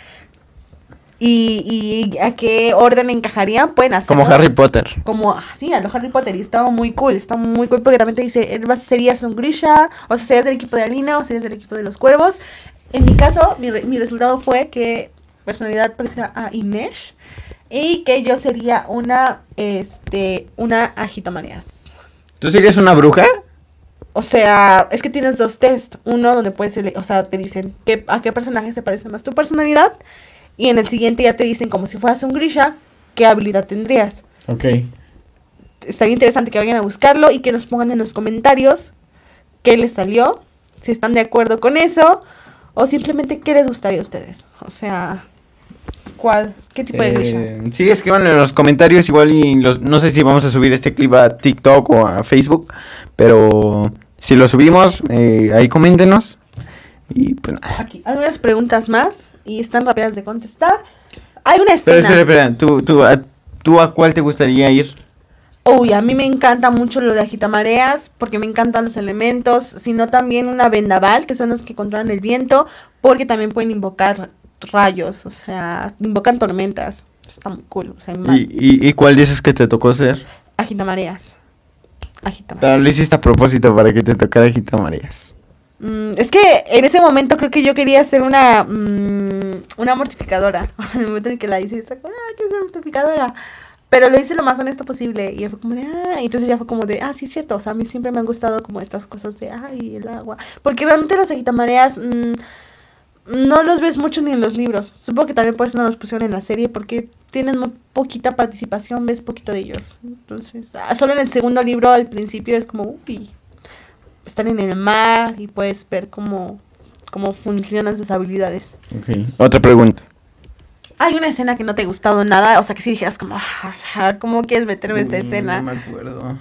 y, y a qué orden encajaría. Pueden hacerlo. Como Harry Potter. como ah, sí, a lo Harry Potter y estaba muy cool, está muy cool porque realmente dice, serías un Grisha, o sea, serías del equipo de Alina o serías del equipo de los cuervos. En mi caso, mi, re- mi resultado fue que personalidad parecía a Inesh y que yo sería una, este, una agitamareas. ¿Tú serías una bruja? O sea, es que tienes dos test. Uno donde puedes, o sea, te dicen qué, a qué personaje se parece más tu personalidad. Y en el siguiente ya te dicen, como si fueras un Grisha, qué habilidad tendrías. Ok. estaría interesante que vayan a buscarlo y que nos pongan en los comentarios qué les salió, si están de acuerdo con eso o simplemente qué les gustaría a ustedes. O sea, ¿cuál? ¿Qué tipo de Grisha? Eh, sí, escriban en los comentarios igual y los, no sé si vamos a subir este clip a TikTok o a Facebook, pero si lo subimos, eh, ahí coméntenos. Y pues nada. Aquí, algunas preguntas más y están rápidas de contestar. Hay una Pero escena. espera, espera, ¿tú, tú, a, ¿tú a cuál te gustaría ir? Uy, a mí me encanta mucho lo de agitamareas porque me encantan los elementos, sino también una vendaval, que son los que controlan el viento, porque también pueden invocar rayos, o sea, invocan tormentas. Está muy cool, o sea, ¿Y, y, y cuál dices que te tocó ser? agitamareas. Agitamareas. Pero lo hiciste a propósito para que te tocara Marías. Mm, es que en ese momento creo que yo quería ser una mm, una mortificadora. O sea, en el momento en que la hice, está como, ah, quiero ser mortificadora. Pero lo hice lo más honesto posible. Y fue como de, ah, entonces ya fue como de, ah, sí, es cierto. O sea, a mí siempre me han gustado como estas cosas de, ay, el agua. Porque realmente los agitamareas mm, no los ves mucho ni en los libros. Supongo que también por eso no los pusieron en la serie. Porque tienen muy poquita participación, ves poquito de ellos. Entonces, ah, solo en el segundo libro al principio es como, uy, están en el mar y puedes ver cómo, cómo funcionan sus habilidades. Ok. Otra pregunta. Hay una escena que no te ha gustado nada, o sea, que si dijeras como, "Ah, o sea, ¿cómo quieres meterme esta Mm, escena? No me acuerdo.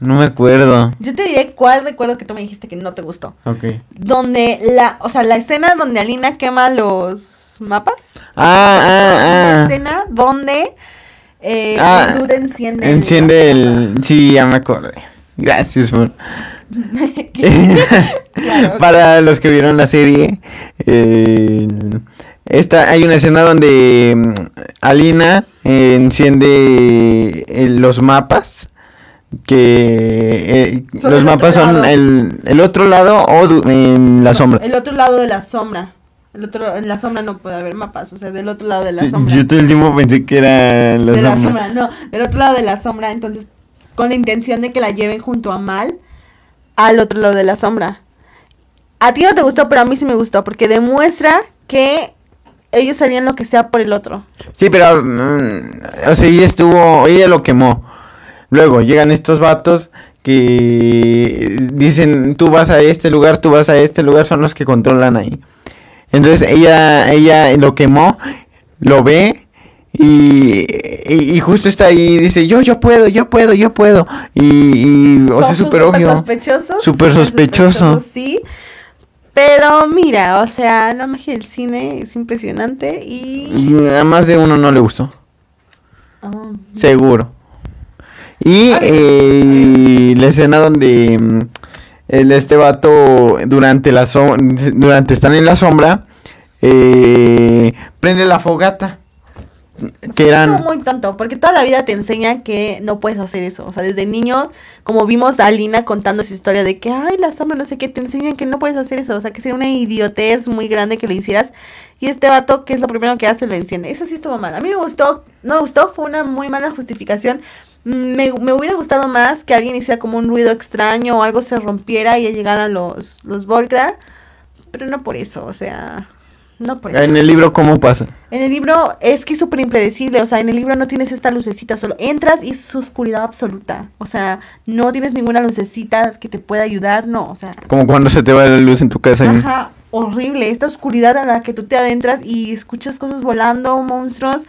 No me acuerdo. Yo te diré cuál recuerdo que tú me dijiste que no te gustó. Ok. Donde la, o sea, la escena donde Alina quema los mapas. Ah, La ah, ah. escena donde eh, Ah, enciende. Enciende el... Sí, ya me acordé. Gracias por... Claro. Para los que vieron la serie, eh, esta, hay una escena donde mm, Alina eh, enciende eh, los mapas. Que eh, los mapas son el, el otro lado o du- en la No, sombra. El otro lado de la sombra. El otro, en la sombra no puede haber mapas, o sea, del otro lado de la sombra. Yo todo el tiempo pensé que era la de la sombra. sombra, no, del otro lado de la sombra, entonces con la intención de que la lleven junto a Mal al otro lado de la sombra. A ti no te gustó, pero a mí sí me gustó, porque demuestra que ellos harían lo que sea por el otro. Sí, pero, mm, o sea, ella estuvo, ella lo quemó. Luego llegan estos vatos que dicen, tú vas a este lugar, tú vas a este lugar, son los que controlan ahí. Entonces ella, ella lo quemó, lo ve y, y, y justo está ahí y dice, yo, yo puedo, yo puedo, yo puedo. Y, y o sea, súper obvio. sospechosos. Súper sospechoso. Sí. Pero mira, o sea, la magia del cine es impresionante y... A más de uno no le gustó. Ah, Seguro. Y eh, la escena donde mm, el este vato durante la so- durante están en la sombra eh, prende la fogata que eran muy tonto, porque toda la vida te enseñan que no puedes hacer eso. O sea, desde niño, como vimos a Lina contando su historia de que, ay, la sombra, no sé qué, te enseñan que no puedes hacer eso. O sea, que sería una idiotez muy grande que lo hicieras. Y este vato, que es lo primero que hace, lo enciende. Eso sí estuvo mal. A mí me gustó, no me gustó, fue una muy mala justificación. Me, me hubiera gustado más que alguien hiciera como un ruido extraño o algo se rompiera y ya llegaran los, los Volcra. Pero no por eso, o sea, no por eso. en el libro cómo pasa. En el libro es que es súper impredecible, o sea, en el libro no tienes esta lucecita, solo entras y es oscuridad absoluta, o sea, no tienes ninguna lucecita que te pueda ayudar, no, o sea, Como cuando se te va la luz en tu casa. y- ajá, horrible, esta oscuridad a la que tú te adentras y escuchas cosas volando, monstruos,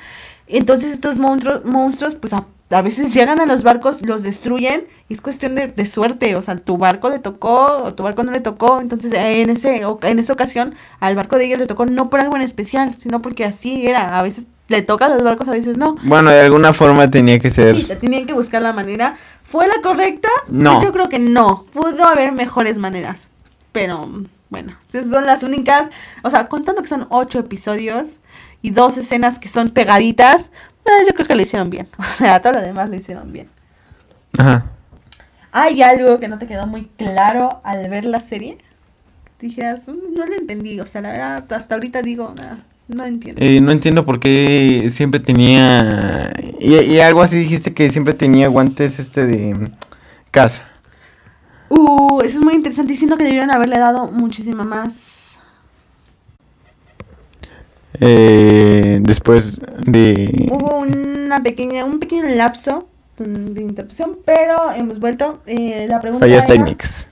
entonces estos monstruos, monstruos pues a, veces llegan a los barcos, los destruyen y es cuestión de, de suerte, o sea, tu barco le tocó o tu barco no le tocó, entonces en ese en esa ocasión al barco de ellos le tocó no por algo en especial, sino porque así era, a veces le toca a los barcos, a veces no. Bueno, de alguna forma tenía que ser. Sí, tenían que buscar la manera. ¿Fue la correcta? No. Pues yo creo que no. Pudo haber mejores maneras. Pero bueno, esas son las únicas. O sea, contando que son ocho episodios y dos escenas que son pegaditas, eh, yo creo que lo hicieron bien. O sea, todo lo demás lo hicieron bien. Ajá. ¿Hay algo que no te quedó muy claro al ver la serie? Dijeras, "Mm, no lo entendí. O sea, la verdad, hasta ahorita digo, "Ah, no entiendo. Eh, no entiendo por qué siempre tenía. Y, y algo así dijiste que siempre tenía guantes este de casa. Uh, eso es muy interesante. Y siento que debieron haberle dado muchísima más Eh, después de. Hubo una pequeña, un pequeño lapso de interrupción, pero hemos vuelto. Eh, la pregunta Fallas era, técnicas.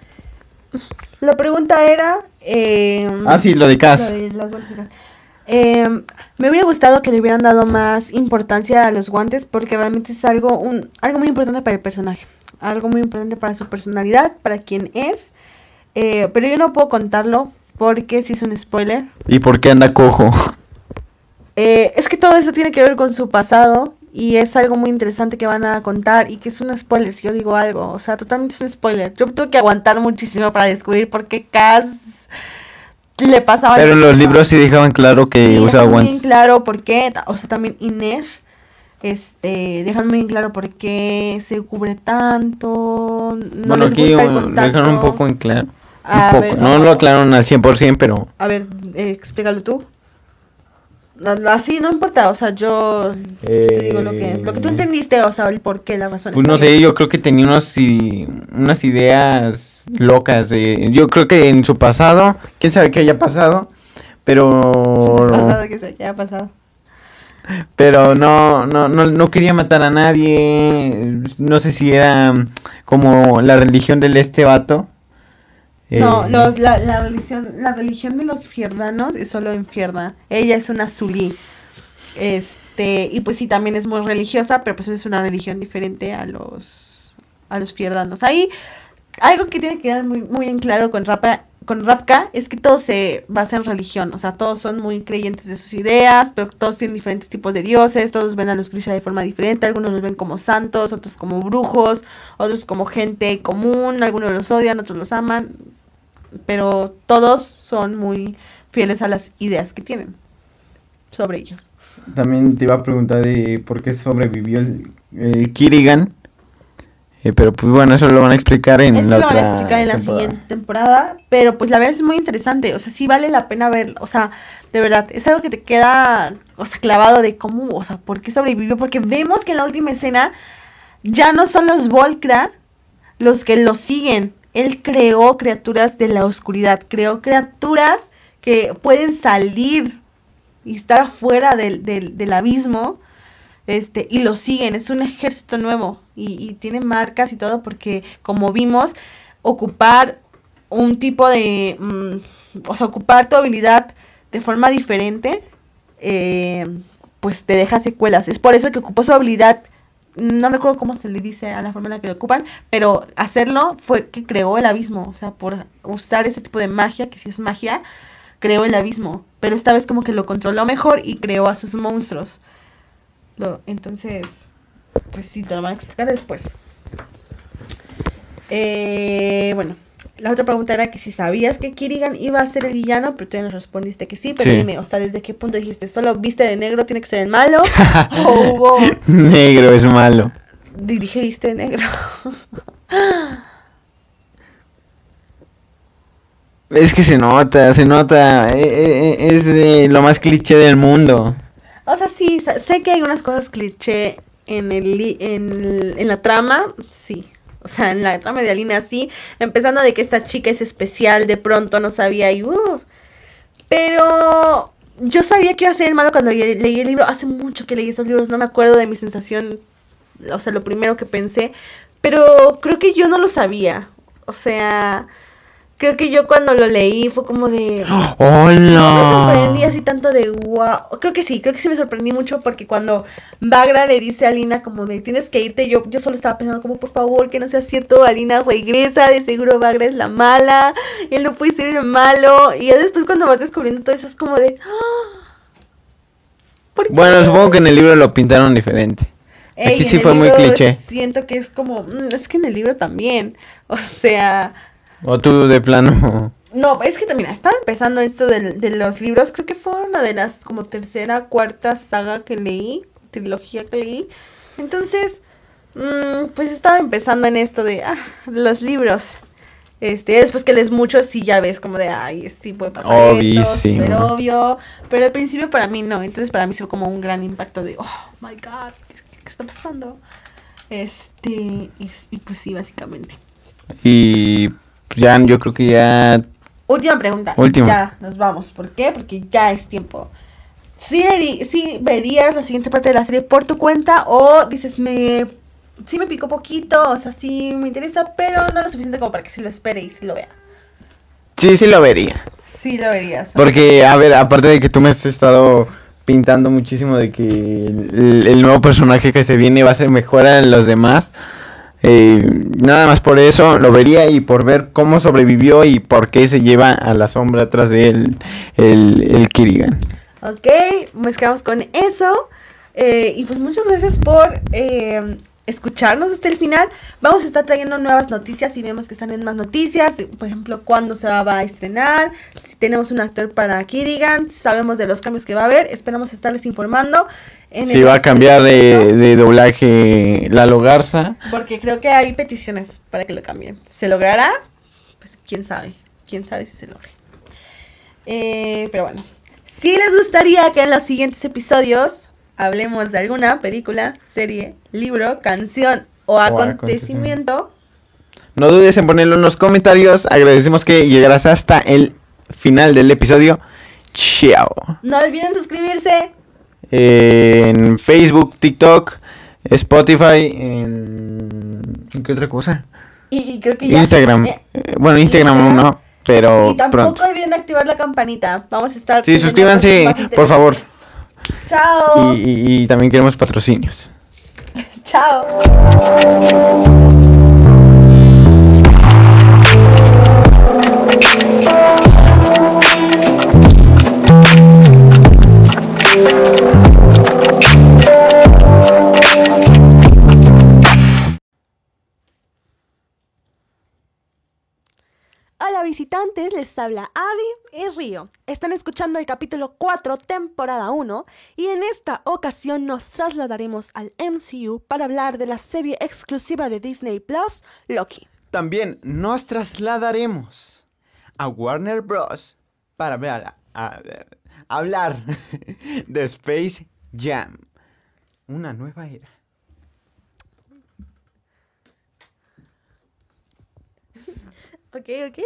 La pregunta era. eh, Ah, sí, lo de bolsitas. Eh, me hubiera gustado que le hubieran dado más importancia a los guantes porque realmente es algo, un, algo muy importante para el personaje, algo muy importante para su personalidad, para quien es. Eh, pero yo no puedo contarlo porque si es un spoiler. ¿Y por qué anda cojo? Eh, es que todo eso tiene que ver con su pasado y es algo muy interesante que van a contar y que es un spoiler si yo digo algo, o sea, totalmente es un spoiler. Yo tuve que aguantar muchísimo para descubrir por qué Cass le pasaba Pero los libros sí dejaban claro que Sí, usa dejan muy bien guantes. claro por qué, o sea, también Inés este, dejan muy claro por qué se cubre tanto, no bueno, les aquí gusta el dejaron un poco en claro. A un poco. ver, no lo aclararon al 100%, pero. A ver, eh, explícalo tú. Así no importa, o sea, yo, yo te digo lo que, lo que tú Eh, entendiste, o sea, el por qué, la razón. Pues no sé, yo creo que tenía unos, i- unas ideas locas. de- yo creo que en su pasado, quién sabe qué haya pasado, pero Pasado que se, ya ha pasado. pero no, no, no, no quería matar a nadie. No sé si era como la religión del este vato. No, Eh, los, la, la religión, la religión de los fierdanos es solo en Fierda. Ella es una zulí. Este, y pues sí, también es muy religiosa, pero pues es una religión diferente a los, a los fierdanos. Ahí, algo que tiene que quedar muy, muy en claro con Rapa, con Rapka es que todo se basa en religión, o sea, todos son muy creyentes de sus ideas, pero todos tienen diferentes tipos de dioses, todos ven a los Krishna de forma diferente, algunos los ven como santos, otros como brujos, otros como gente común, algunos los odian, otros los aman, pero todos son muy fieles a las ideas que tienen sobre ellos. También te iba a preguntar de por qué sobrevivió el, el Kirigan. Eh, pero pues bueno, eso lo van a explicar en Eso la lo van a explicar en la temporada. siguiente temporada, pero pues la verdad es muy interesante, o sea, sí vale la pena ver, o sea, de verdad, es algo que te queda, o sea, clavado de cómo, o sea, por qué sobrevivió, porque vemos que en la última escena ya no son los Volcra los que lo siguen, él creó criaturas de la oscuridad, creó criaturas que pueden salir y estar afuera del, del, del abismo, este, y lo siguen, es un ejército nuevo y, y tiene marcas y todo porque como vimos, ocupar un tipo de, mm, o sea, ocupar tu habilidad de forma diferente, eh, pues te deja secuelas. Es por eso que ocupó su habilidad, no recuerdo cómo se le dice a la forma en la que lo ocupan, pero hacerlo fue que creó el abismo, o sea, por usar ese tipo de magia, que si es magia, creó el abismo, pero esta vez como que lo controló mejor y creó a sus monstruos. Lo, entonces, pues sí, te lo van a explicar después. Eh, bueno, la otra pregunta era que si sabías que Kirigan iba a ser el villano, pero tú ya nos respondiste que sí, pero Sí. dime, o sea, ¿desde qué punto dijiste? ¿Solo viste de negro tiene que ser el malo? ¿O hubo... Negro es malo. Dije viste de negro. Es que se nota, se nota. eh, eh, eh, Es de lo más cliché del mundo. O sea, sí, sé que hay unas cosas cliché en, el, en, en la trama, sí. O sea, en la trama de Alina sí. Empezando de que esta chica es especial, de pronto no sabía y... uh, pero yo sabía que iba a ser el malo cuando le- leí el libro. Hace mucho que leí esos libros, no me acuerdo de mi sensación, o sea, lo primero que pensé. Pero creo que yo no lo sabía. O sea, creo que yo cuando lo leí fue como de... No me sorprendí ¡Hola! así tanto de wow. Creo que sí, creo que sí me sorprendí mucho porque cuando Bagra le dice a Alina como de tienes que irte, yo, yo solo estaba pensando como por favor que no sea cierto, Alina regresa, de seguro Bagra es la mala, él no puede ser el malo. Y ya después cuando vas descubriendo todo eso es como de... "Ah, ¿por qué?". Bueno, supongo que en el libro lo pintaron diferente. Ey, aquí sí fue muy cliché. Siento que es como, mm, es que en el libro también, o sea... O tú de plano. No, es que también estaba empezando esto de, de los libros. Creo que fue una de las como tercera, cuarta saga que leí, trilogía que leí. Entonces, mm, pues estaba empezando en esto de ah, los libros. Este, después que lees mucho, sí ya ves como de, ay, sí puede pasar esto, súper obvio. Pero al principio para mí no. Entonces para mí fue como un gran impacto de, oh my god, ¿qué, qué está pasando? Este, y, y pues sí, básicamente. Y ya, yo creo que ya. Última pregunta. Última. Ya, nos vamos. ¿Por qué? Porque ya es tiempo. ¿Sí, veri- sí verías la siguiente parte de la serie por tu cuenta o dices, me... Sí me picó poquito, o sea, sí me interesa, pero no lo suficiente como para que sí lo espere y sí lo vea. Sí, sí lo vería. Sí lo verías. Porque, a ver, aparte de que tú me has estado pintando muchísimo de que el, el nuevo personaje que se viene va a ser mejor a los demás. Eh, nada más por eso lo vería y por ver cómo sobrevivió y por qué se lleva a la sombra atrás de él el, el Kirigan. Ok, nos quedamos con eso. Eh, y pues muchas gracias por eh, escucharnos hasta el final. Vamos a estar trayendo nuevas noticias y vemos que salen más noticias. Por ejemplo, cuándo se va a estrenar. Si tenemos un actor para Kirigan. Sabemos de los cambios que va a haber. Esperamos estarles informando. en Si el va a cambiar de, doblaje Lalo Garza. Porque creo que hay peticiones para que lo cambien. ¿Se logrará? Pues quién sabe. Quién sabe si se logre. Eh, pero bueno. Si les gustaría que en los siguientes episodios hablemos de alguna película, serie, libro, canción o, acontecimiento, No dudes en ponerlo en los comentarios. Agradecemos que llegarás hasta el final del episodio. Chao. no olviden suscribirse. En Facebook, TikTok, Spotify, en... ¿en qué otra cosa? Y, y creo que ya. Instagram. eh, Bueno, Instagram no, pero y tampoco pronto. olviden activar la campanita. Vamos a estar. Sí, suscríbanse, por favor. Chao. Y, y- y también queremos patrocinios. Chao. Oyentes, les habla Adi y Río. Están escuchando el capítulo 4, temporada 1, y en esta ocasión nos trasladaremos al MCU para hablar de la serie exclusiva de Disney Plus, Loki. También nos trasladaremos a Warner Bros. para hablar de Space Jam. Una nueva era. Ok, ok.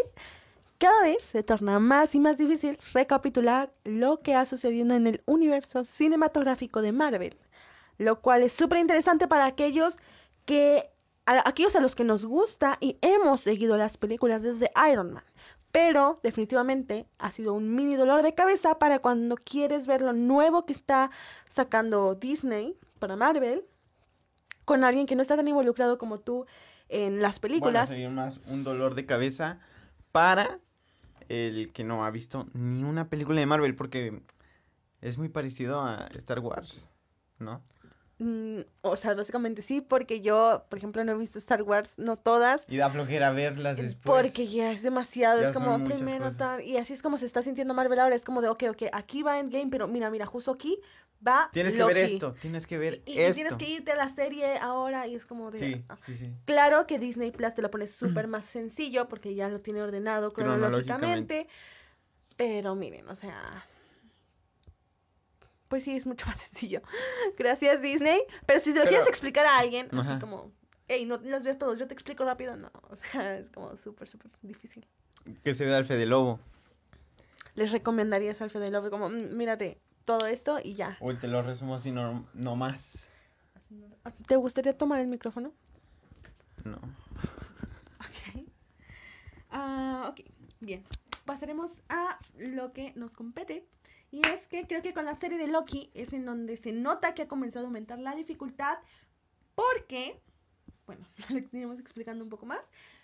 Cada vez se torna más y más difícil recapitular lo que ha sucedido en el universo cinematográfico de Marvel, lo cual es súper interesante para aquellos que a aquellos a los que nos gusta y hemos seguido las películas desde Iron Man. Pero definitivamente ha sido un mini dolor de cabeza para cuando quieres ver lo nuevo que está sacando Disney para Marvel con alguien que no está tan involucrado como tú en las películas. Bueno, sería más un dolor de cabeza para el que no ha visto ni una película de Marvel porque es muy parecido a Star Wars, ¿no? Mm, o sea, básicamente sí, porque yo, por ejemplo, no he visto Star Wars, no todas. Y da flojera verlas después. Porque ya es demasiado, Ya es como primero tal, y así es como se está sintiendo Marvel ahora, es como de, ok, ok, aquí va Endgame, pero mira, mira, justo aquí va Tienes que ver esto, tienes que ver Y, y esto. tienes que irte a la serie ahora, y es como de... Sí, ah. sí, sí. Claro que Disney Plus te lo pone súper más sencillo, porque ya lo tiene ordenado cronológicamente, Cronológicamente. pero miren, o sea... Pues sí, es mucho más sencillo. Gracias, Disney. Pero si se lo Pero- quieres explicar a alguien, Ajá. así como, hey, no las ves todos, yo te explico rápido, no. O sea, es como súper, súper difícil. Que se vea el Fede Lobo. Les recomendaría ese Alfredo Love como, "Mm, mírate todo esto y ya. Uy, te lo resumo así no, no más. ¿Te gustaría tomar el micrófono? No. Ok. Ah, ok, bien. Pasaremos a lo que nos compete. Y es que creo que con la serie de Loki es en donde se nota que ha comenzado a aumentar la dificultad. Porque, bueno, lo iremos explicando un poco más.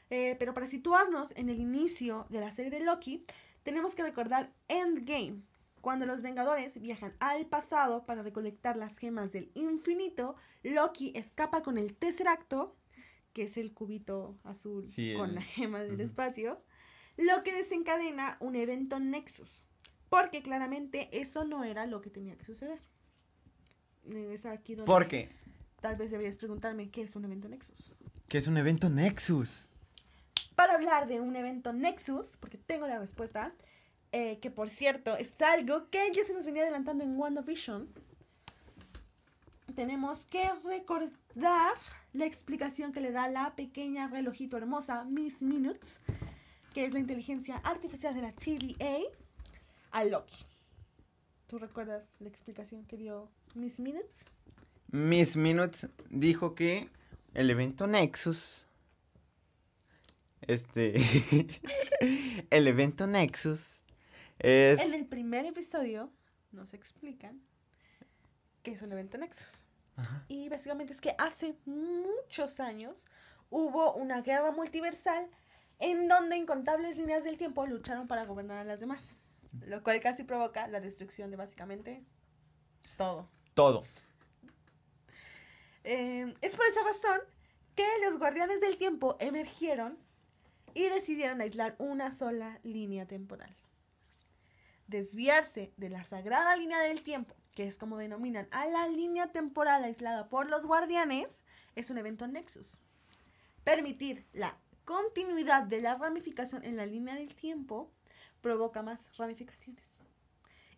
eh, pero para situarnos en el inicio de la serie de Loki, tenemos que recordar Endgame. Cuando los Vengadores viajan al pasado para recolectar las gemas del infinito, Loki escapa con el Tesseracto, que es el cubito azul Sí, con el- la gema del espacio, lo que desencadena un evento Nexus. Porque claramente eso no era lo que tenía que suceder. Eh, Es aquí donde ¿Por qué? tal vez deberías preguntarme qué es un evento Nexus. Que es un evento Nexus. Para hablar de un evento Nexus, porque tengo la respuesta, eh, que por cierto es algo que ya se nos venía adelantando en WandaVision, tenemos que recordar la explicación que le da la pequeña relojito hermosa Miss Minutes, que es la inteligencia artificial de la TVA, a Loki. ¿Tú recuerdas la explicación que dio Miss Minutes? Miss Minutes dijo que el evento Nexus. Este. el evento Nexus es. En el primer episodio nos explican qué es un evento Nexus. Ajá. Y básicamente es que hace muchos años hubo una guerra multiversal en donde incontables líneas del tiempo lucharon para gobernar a las demás. Lo cual casi provoca la destrucción de básicamente todo. Todo. Eh, es por esa razón que los guardianes del tiempo emergieron y decidieron aislar una sola línea temporal. Desviarse de la sagrada línea del tiempo, que es como denominan a la línea temporal aislada por los guardianes, es un evento Nexus. Permitir la continuidad de la ramificación en la línea del tiempo provoca más ramificaciones.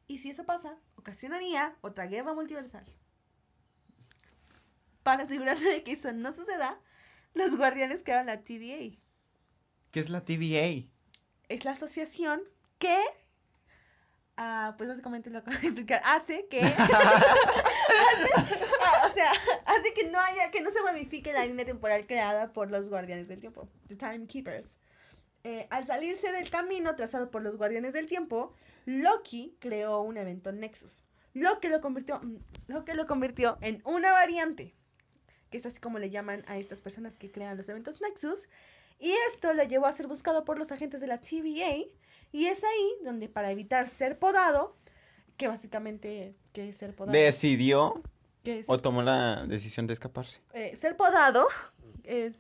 Y si eso pasa, ocasionaría otra guerra multiversal. Para asegurarse de que eso no suceda, los guardianes crearon la TVA. ¿Qué es la TVA? Es la asociación que, ah, pues básicamente lo acabo de explicar, hace que, hace- ah, o sea, hace que no haya, que no se ramifique la línea temporal creada por los guardianes del tiempo, the Timekeepers. Eh, al salirse del camino trazado por los guardianes del tiempo, Loki creó un evento Nexus, lo que lo convirtió, mm, lo que lo convirtió en una variante, que es así como le llaman a estas personas que crean los eventos Nexus, y esto lo llevó a ser buscado por los agentes de la TVA, y es ahí donde para evitar ser podado, que básicamente, ¿qué es ser podado? Decidió o tomó la decisión de escaparse. Eh, ser podado es,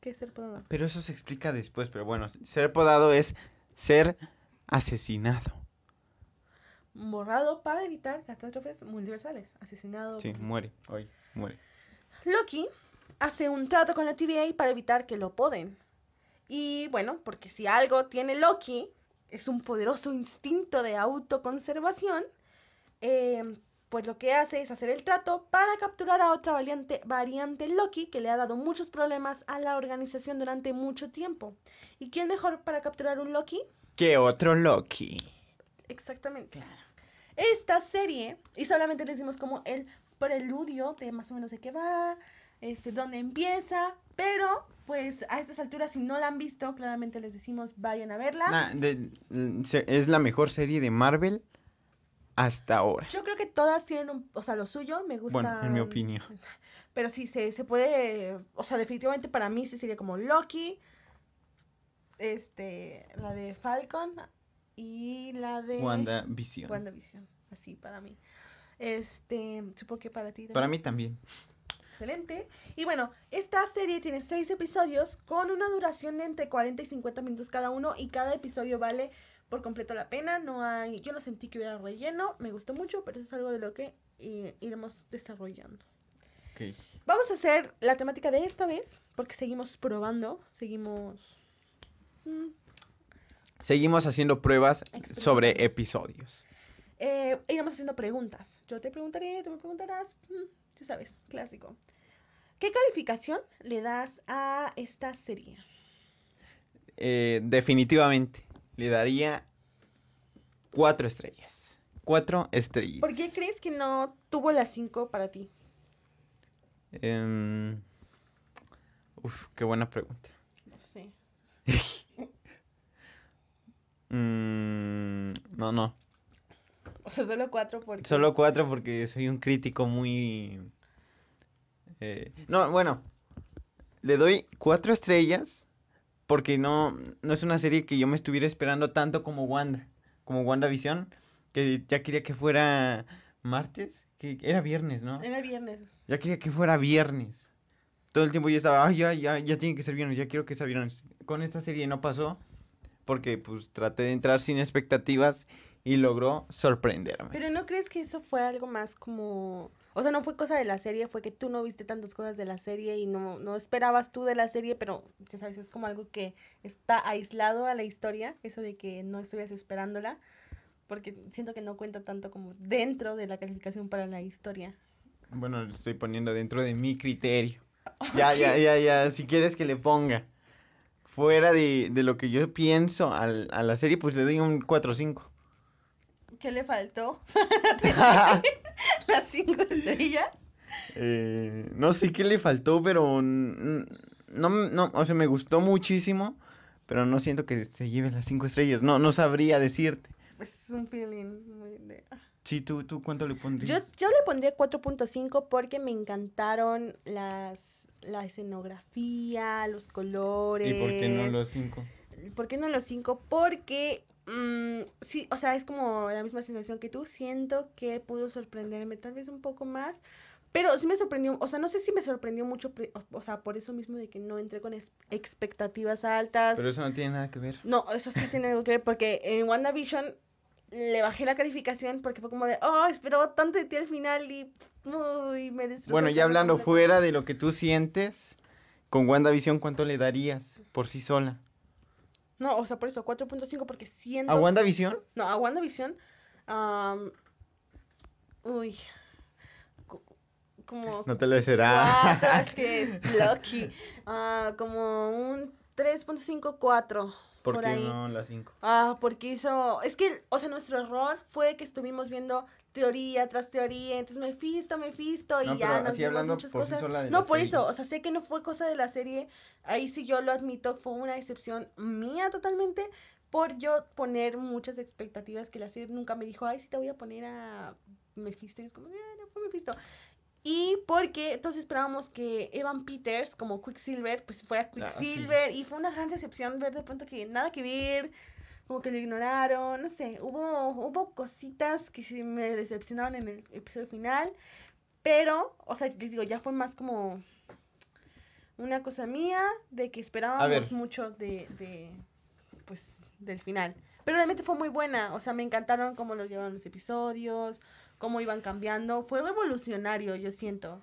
¿qué es ser podado? Pero eso se explica después, pero bueno, ser podado es ser asesinado. Borrado para evitar catástrofes multiversales. Asesinado. Sí, muere, hoy, muere. Loki hace un trato con la TVA para evitar que lo poden. Y bueno, porque si algo tiene Loki, es un poderoso instinto de autoconservación. eh, pues lo que hace es hacer el trato para capturar a otra variante, variante Loki que le ha dado muchos problemas a la organización durante mucho tiempo. ¿Y quién mejor para capturar un Loki? ¿Qué otro Loki? Exactamente. Esta serie, y solamente les dimos como el preludio de más o menos de qué va, este, dónde empieza, pero pues a estas alturas si no la han visto, claramente les decimos vayan a verla. Nah, de- se- es la mejor serie de Marvel hasta ahora. Yo creo que todas tienen un, o sea, lo suyo, me gusta. Bueno, en mi opinión. Pero sí, se, se puede, o sea, definitivamente para mí sí sería como Loki, este, la de Falcon y la de WandaVision. WandaVision, así para mí. Este, supongo que para ti también. Para mí también. Excelente. Y bueno, esta serie tiene seis episodios con una duración de entre 40 y 50 minutos cada uno y cada episodio vale por completo la pena. No hay, yo no sentí que hubiera relleno, me gustó mucho, pero eso es algo de lo que eh, iremos desarrollando. Vamos a hacer la temática de esta vez porque seguimos probando, seguimos mm, Seguimos haciendo pruebas sobre episodios. eh, iremos haciendo preguntas. Yo te preguntaré, tú me preguntarás, mm, tú sabes, clásico. ¿Qué calificación le das a esta serie? Eh, definitivamente le daría cuatro estrellas. Cuatro estrellas. ¿Por qué crees que no tuvo las 5 para ti? Em, uf, qué buena pregunta. No sé. Mm, no, no. O sea, solo 4 porque... Solo cuatro porque soy un crítico muy... eh, no, bueno. Le doy cuatro estrellas porque no, no es una serie que yo me estuviera esperando tanto como Wanda. Como WandaVision. Que ya quería que fuera martes. Que era viernes, ¿no? Era viernes. Ya quería que fuera viernes. Todo el tiempo yo estaba, ay, ya, ya, ya tiene que ser viernes, ya quiero que sea viernes. Con esta serie no pasó porque pues traté de entrar sin expectativas y logró sorprenderme. Pero ¿no crees que eso fue algo más como... O sea, no fue cosa de la serie, fue que tú no viste tantas cosas de la serie y no, no esperabas tú de la serie, pero ya sabes, es como algo que está aislado a la historia, eso de que no estuvieras esperándola, porque siento que no cuenta tanto como dentro de la calificación para la historia. Bueno, lo estoy poniendo dentro de mi criterio. Ya, ya, ya, ya, si quieres que le ponga fuera de, de lo que yo pienso al- a la serie, pues le doy un 4 o 5. ¿Qué le faltó? Las cinco estrellas. Eh, no sé qué le faltó, pero no, no, o sea, me gustó muchísimo, pero no siento que se lleve las cinco estrellas. No, no sabría decirte. Es un feeling muy de... ah. Sí, tú, tú, ¿cuánto le Yo, pondrías? yo le pondría 4.5 porque me encantaron las la escenografía, los colores. ¿Y por qué no los cinco? ¿Por qué no los 5? Porque mm, sí, o sea, es como la misma sensación que tú. Siento que pudo sorprenderme tal vez un poco más. Pero sí me sorprendió, o sea, no sé si me sorprendió mucho, o, sea, por eso mismo de que no entré con expectativas altas. Pero eso no tiene nada que ver. No, eso sí tiene algo que ver porque en WandaVision le bajé la calificación porque fue como de, oh, esperaba tanto de ti al final y uy, me destrozó Bueno, ya hablando completo". fuera de lo que tú sientes, con WandaVision, ¿cuánto le darías por sí sola? No, o sea, por eso, 4.5 porque siento... ¿A WandaVision? No, a WandaVision. am, uy. co- Como... No te lo será. Cuatro, es que es Lucky. Ah, como un 3.5, 4. ¿Por, por qué ahí. no las cinco? Ah, porque hizo. Es que, o sea, nuestro error fue que estuvimos viendo teoría tras teoría. Entonces, Mephisto, Mephisto, y No, ya nos hablando muchas por sí cosas. sola de no, por serie. eso, o sea, sé que no fue cosa de la serie. Ahí sí yo lo admito, fue una excepción mía totalmente. Por yo poner muchas expectativas que la serie nunca me dijo, ay, sí te voy a poner a Mephisto. Y es como, "Ah, no fue Mephisto. Y porque entonces esperábamos que Evan Peters, como Quicksilver, pues fuera Ah, sí. Quicksilver. Y fue una gran decepción ver de pronto que nada que ver, como que lo ignoraron, no sé, hubo, hubo cositas que sí me decepcionaron en el episodio final. Pero, o sea, les digo, ya fue más como una cosa mía de que esperábamos mucho de, de, pues, del final. Pero realmente fue muy buena, o sea, me encantaron cómo lo llevaron los episodios, cómo iban cambiando. Fue revolucionario, yo siento.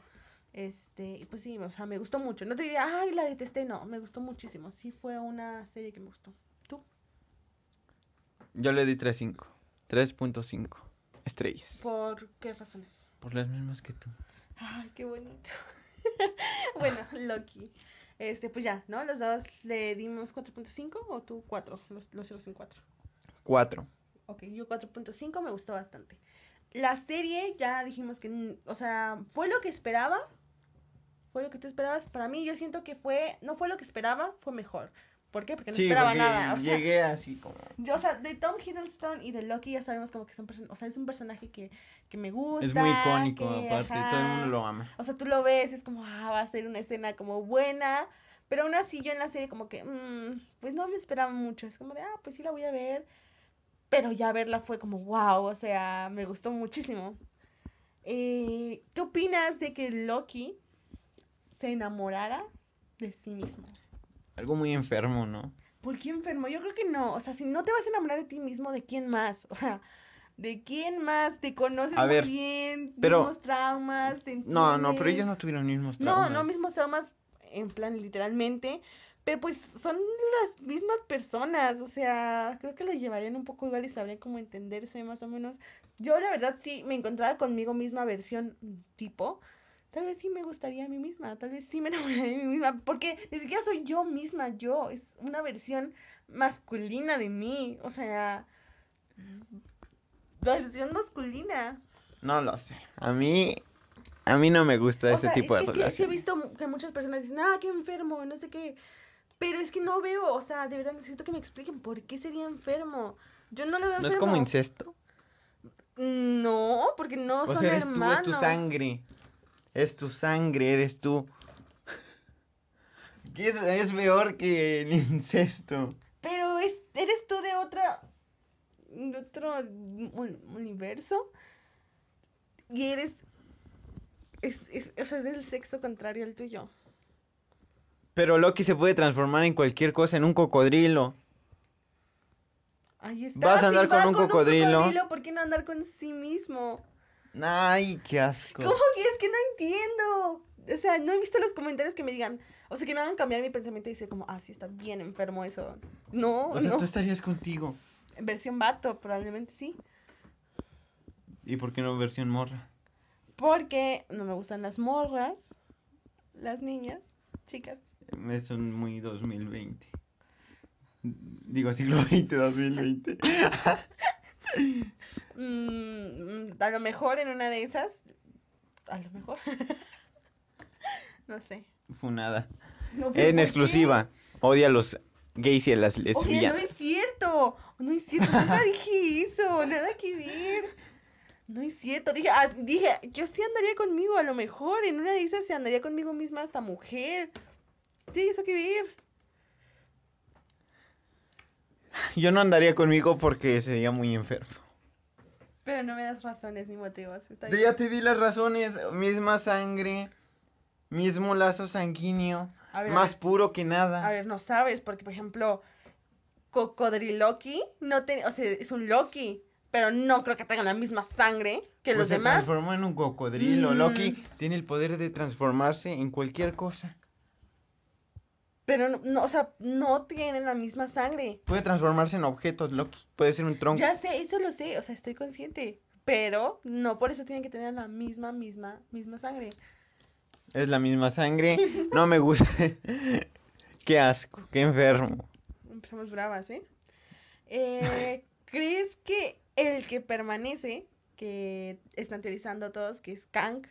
Este, y pues sí, o sea, me gustó mucho. No te diría, ay, la detesté, no, me gustó muchísimo. Sí fue una serie que me gustó. Yo le di 3.5. 3.5 estrellas. ¿Por qué razones? Por las mismas que tú. Ay, qué bonito. bueno, Loki. Este, pues ya, ¿no? Los dos le dimos 4.5 o tú 4, los, los ceros en 4. 4. Ok, yo 4.5 me gustó bastante. La serie ya dijimos que, o sea, fue lo que esperaba. Fue lo que tú esperabas. Para mí yo siento que fue, no fue lo que esperaba, fue mejor. ¿Por qué? Porque no Sí, esperaba porque nada. O sea, llegué así como... yo, o sea, de Tom Hiddleston y de Loki ya sabemos como que son person- o sea, es un personaje que, que me gusta. Es muy icónico, que, aparte, ajá. todo el mundo lo ama. O sea, tú lo ves, es como, ah, va a ser una escena como buena. Pero aún así yo en la serie como que, mm, pues no me esperaba mucho. Es como de, ah, pues sí la voy a ver. Pero ya verla fue como, wow, o sea, me gustó muchísimo. Eh, ¿Qué opinas de que Loki se enamorara de sí mismo? Algo muy enfermo, ¿no? ¿Por qué enfermo? Yo creo que no. O sea, si no te vas a enamorar de ti mismo, ¿de quién más? O sea, ¿de quién más? Te conoces A muy ver, bien, pero- mismos traumas, te No, no, pero entiendes. ellos no tuvieron mismos No, traumas. no mismos traumas en plan literalmente, pero pues son las mismas personas, o sea, creo que lo llevarían un poco igual y sabrían cómo entenderse más o menos. Yo la verdad sí me encontraba conmigo misma versión tipo, tal vez sí me gustaría a mí misma, tal vez sí me enamoraría de mí misma, porque ni siquiera soy yo misma, yo, es una versión masculina de mí, o sea, versión masculina. No lo sé. A mí... A mí no me gusta O ese sea, tipo es de que sí- sí, he relación. visto que muchas personas dicen, ah, qué enfermo, no sé qué. Pero es que no veo, o sea, de verdad necesito que me expliquen por qué sería enfermo. Yo no lo veo ¿No es enfermo. como incesto? No, porque no O son sea, eres hermanos. tú, es tu sangre. Es tu sangre, eres tú. ¿Qué es, es peor que el incesto? Pero es, eres tú de otra, de otro un- universo. Y eres, es, es, o sea, es del sexo contrario al tuyo. Pero Loki se puede transformar en cualquier cosa, en un cocodrilo. Ahí está. Vas a si andar va con un cocodrilo. ¿Por qué no andar con sí mismo? Ay, qué asco. ¿Cómo que es que no entiendo? O sea, no he visto los comentarios que me digan, o sea, que me hagan cambiar mi pensamiento y decir como, ah, sí, está bien enfermo eso. No, O sea, no. tú estarías contigo. Versión vato, probablemente sí. ¿Y por qué no versión morra? Porque no me gustan las morras, las niñas, chicas. Me son muy 2020. Digo, siglo XX, 2020. Mm, a lo mejor en una de esas, a lo mejor. no sé. Funada. No, pero En ¿por exclusiva. Odia a los gays y a las? Oye, no lesbianas. es cierto. No es cierto. Nunca dije eso. Nada que ver. No es cierto. Dije, ah, dije, yo sí andaría conmigo. A lo mejor en una de esas se andaría conmigo misma hasta mujer. Sí, eso que ver. Yo no andaría conmigo porque sería muy enfermo. Pero no me das razones ni motivos. Está bien. ya te di las razones. Misma sangre. Mismo lazo sanguíneo. Ver, más puro que nada. A ver, no sabes, porque por ejemplo, Cocodriloqui no tiene, o sea, es un Loki, pero no creo que tengan la misma sangre que Pues los se demás. transformó en un cocodrilo. Mm. Loki tiene el poder de transformarse en cualquier cosa. Pero no, no, o sea, no tienen la misma sangre. Puede transformarse en objetos, Loki. Puede ser un tronco. Ya sé, eso lo sé, o sea, estoy consciente. Pero no por eso tienen que tener la misma, misma, misma sangre. Es la misma sangre. No me gusta. qué asco, qué enfermo. Empezamos bravas, ¿eh? Eh, ¿Crees que el que permanece, que están teorizando todos, que es Kang,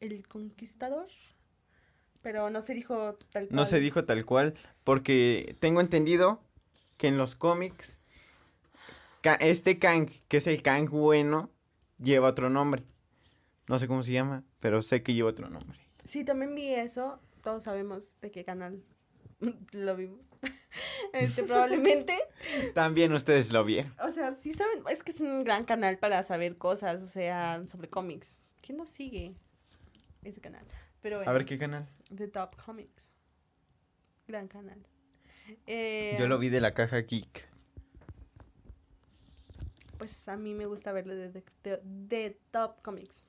el conquistador? Pero no se dijo tal cual. No se dijo tal cual, porque tengo entendido que en los cómics este Kang, que es el Kang bueno, lleva otro nombre. No sé cómo se llama, pero sé que lleva otro nombre. Sí, también vi eso. Todos sabemos de qué canal lo vimos. este, probablemente. También ustedes lo vieron. O sea, sí saben, es que es un gran canal para saber cosas, o sea, sobre cómics. ¿Quién no sigue ese canal? Pero bueno, A ver qué canal. The Top Comics. Gran canal. Eh, Yo lo vi de la caja geek. pues a mí me gusta verlo de, de, de- de Top Comics.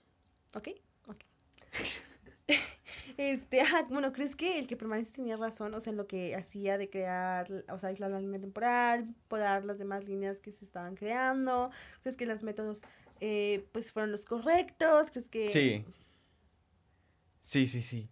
¿Ok? Ok. Este, ajá, bueno, ¿crees que el que permanece tenía razón? O sea, en lo que hacía de crear, o sea, aislar la línea temporal, podar las demás líneas que se estaban creando. ¿Crees que los métodos, eh, pues, fueron los correctos? ¿Crees que...? Sí. Sí, sí, sí.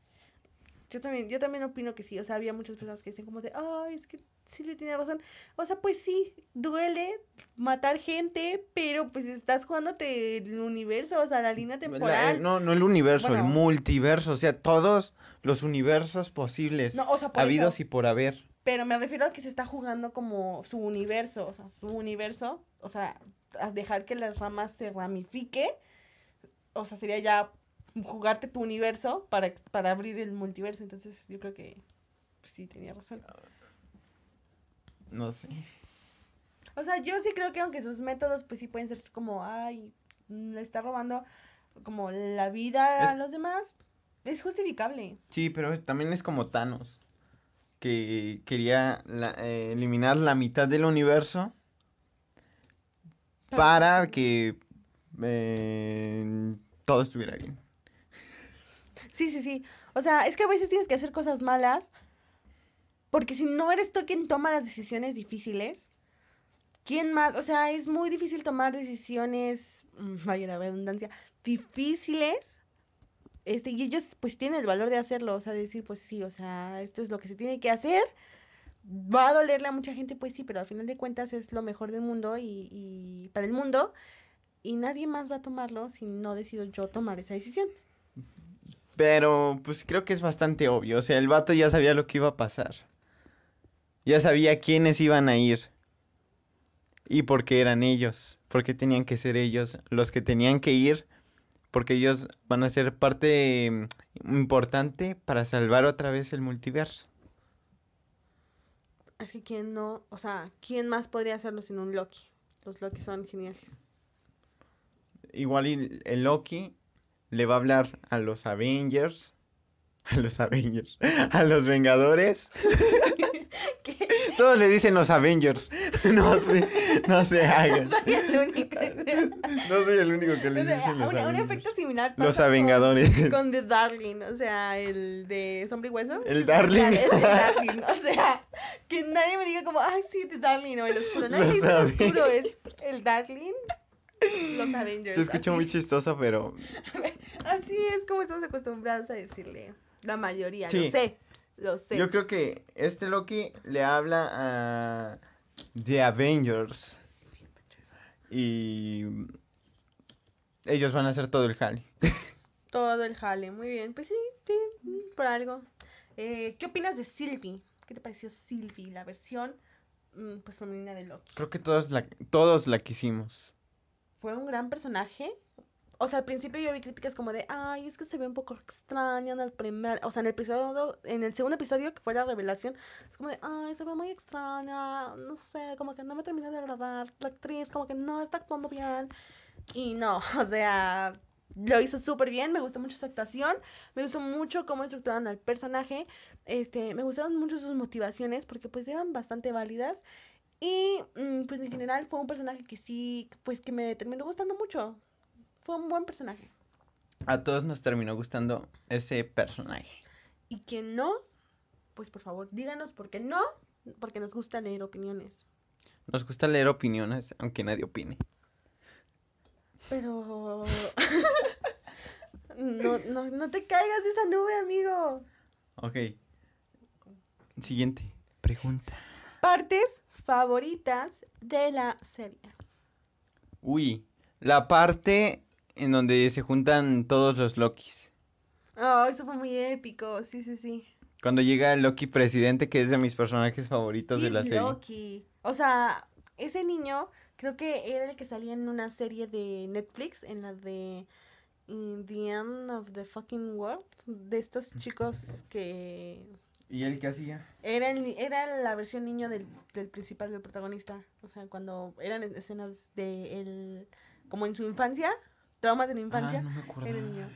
Yo también, yo también opino que sí. O sea, había muchas personas que dicen como de, ay, es que Silvia tiene razón. O sea, pues sí, duele matar gente, pero pues estás jugándote el universo, o sea, la línea La- temporal. no, no el universo, el multiverso, o sea, todos los universos posibles, No, o sea, por habidos eso. y por haber. Pero me refiero a que se está jugando como su universo, o sea, su universo, o sea, a dejar que las ramas se ramifique, o sea, sería ya jugarte tu universo para, para abrir el multiverso, entonces yo creo que pues, sí tenía razón. No sé. O sea, yo sí creo que aunque sus métodos pues sí pueden ser como, ay, le está robando como la vida a los demás, es justificable. Sí, pero también es como Thanos, que quería la- eh, eliminar la mitad del universo para que eh, todo estuviera bien. Sí, sí, sí. O sea, es que a veces tienes que hacer cosas malas. Porque si no eres tú quien toma las decisiones difíciles, ¿quién más? O sea, es muy difícil tomar decisiones, mm, vaya la redundancia, difíciles. Este, y ellos pues tienen el valor de hacerlo, o sea, decir, pues sí, o sea, esto es lo que se tiene que hacer. Va a dolerle a mucha gente, pues sí, pero al final de cuentas es lo mejor del mundo y, y para el mundo. Y nadie más va a tomarlo si no decido yo tomar esa decisión. Pero pues creo que es bastante obvio, o sea, el vato ya sabía lo que iba a pasar. Ya sabía quiénes iban a ir. Y por qué eran ellos, porque tenían que ser ellos los que tenían que ir, porque ellos van a ser parte mm, importante para salvar otra vez el multiverso. Es que quién no, o sea, ¿quién más podría hacerlo sin un Loki? Los Loki son geniales. Igual el Loki le va a hablar a los Avengers, a los Avengers, a los Vengadores. ¿Qué? Todos le dicen los Avengers. No se, no se hagan. Soy el único. No soy el único que le O sea, dicen los un, un Avengers. efecto similar Los pasa Avengadores. Con, The Darling, o sea, el de Sombra y Hueso. El Darling. Es el Darling, o sea, que nadie me diga como, ay, sí, The Darling o el oscuro. Nadie dice el oscuro, Avengers. es el Darling. Los Avengers. Se escucha así. muy chistoso, pero Así es como estamos acostumbrados a decirle. La mayoría, Sí. lo sé. Lo sé. yo creo que este Loki le habla a The Avengers. Y ellos van a hacer todo el jale. Todo el jale, muy bien. Pues sí, sí, mm, por algo. Eh, ¿Qué opinas de Sylvie? ¿Qué te pareció Sylvie, la versión mm, pues femenina de Loki? Creo que todos la, todos la quisimos. Fue un gran personaje. O sea, al principio yo vi críticas como de, ay, es que se ve un poco extraña en el primer, o sea, en el episodio, en el segundo episodio que fue la revelación, es como de, ay, se ve muy extraña, no sé, como que no me termina de agradar, la actriz como que no está actuando bien. Y no, o sea, lo hizo súper bien, me gustó mucho su actuación, me gustó mucho cómo estructuraron al personaje, este, me gustaron mucho sus motivaciones porque pues eran bastante válidas y mm, pues en general fue un personaje que sí, pues que me terminó gustando mucho, fue un buen personaje. A todos nos terminó gustando ese personaje. Y quien no, pues por favor díganos por qué no, porque nos gusta leer opiniones. Nos gusta leer opiniones, aunque nadie opine. Pero... no, no, no te caigas de esa nube, amigo. Ok. Siguiente pregunta. Partes favoritas de la serie. Uy, la parte en donde se juntan todos los Lokis. Oh, eso fue muy épico, sí, sí, sí. Cuando llega el Loki presidente, que es de mis personajes favoritos de la serie. Loki. O sea, ese niño creo que era el que salía en una serie de Netflix, en la de In the End of the Fucking World, de estos chicos que ¿Y él qué hacía? era, el- era la versión niño del, del principal, del protagonista. O sea, cuando eran escenas de él, como en su infancia, traumas de la infancia, Ah, no me acuerdo. era el niño.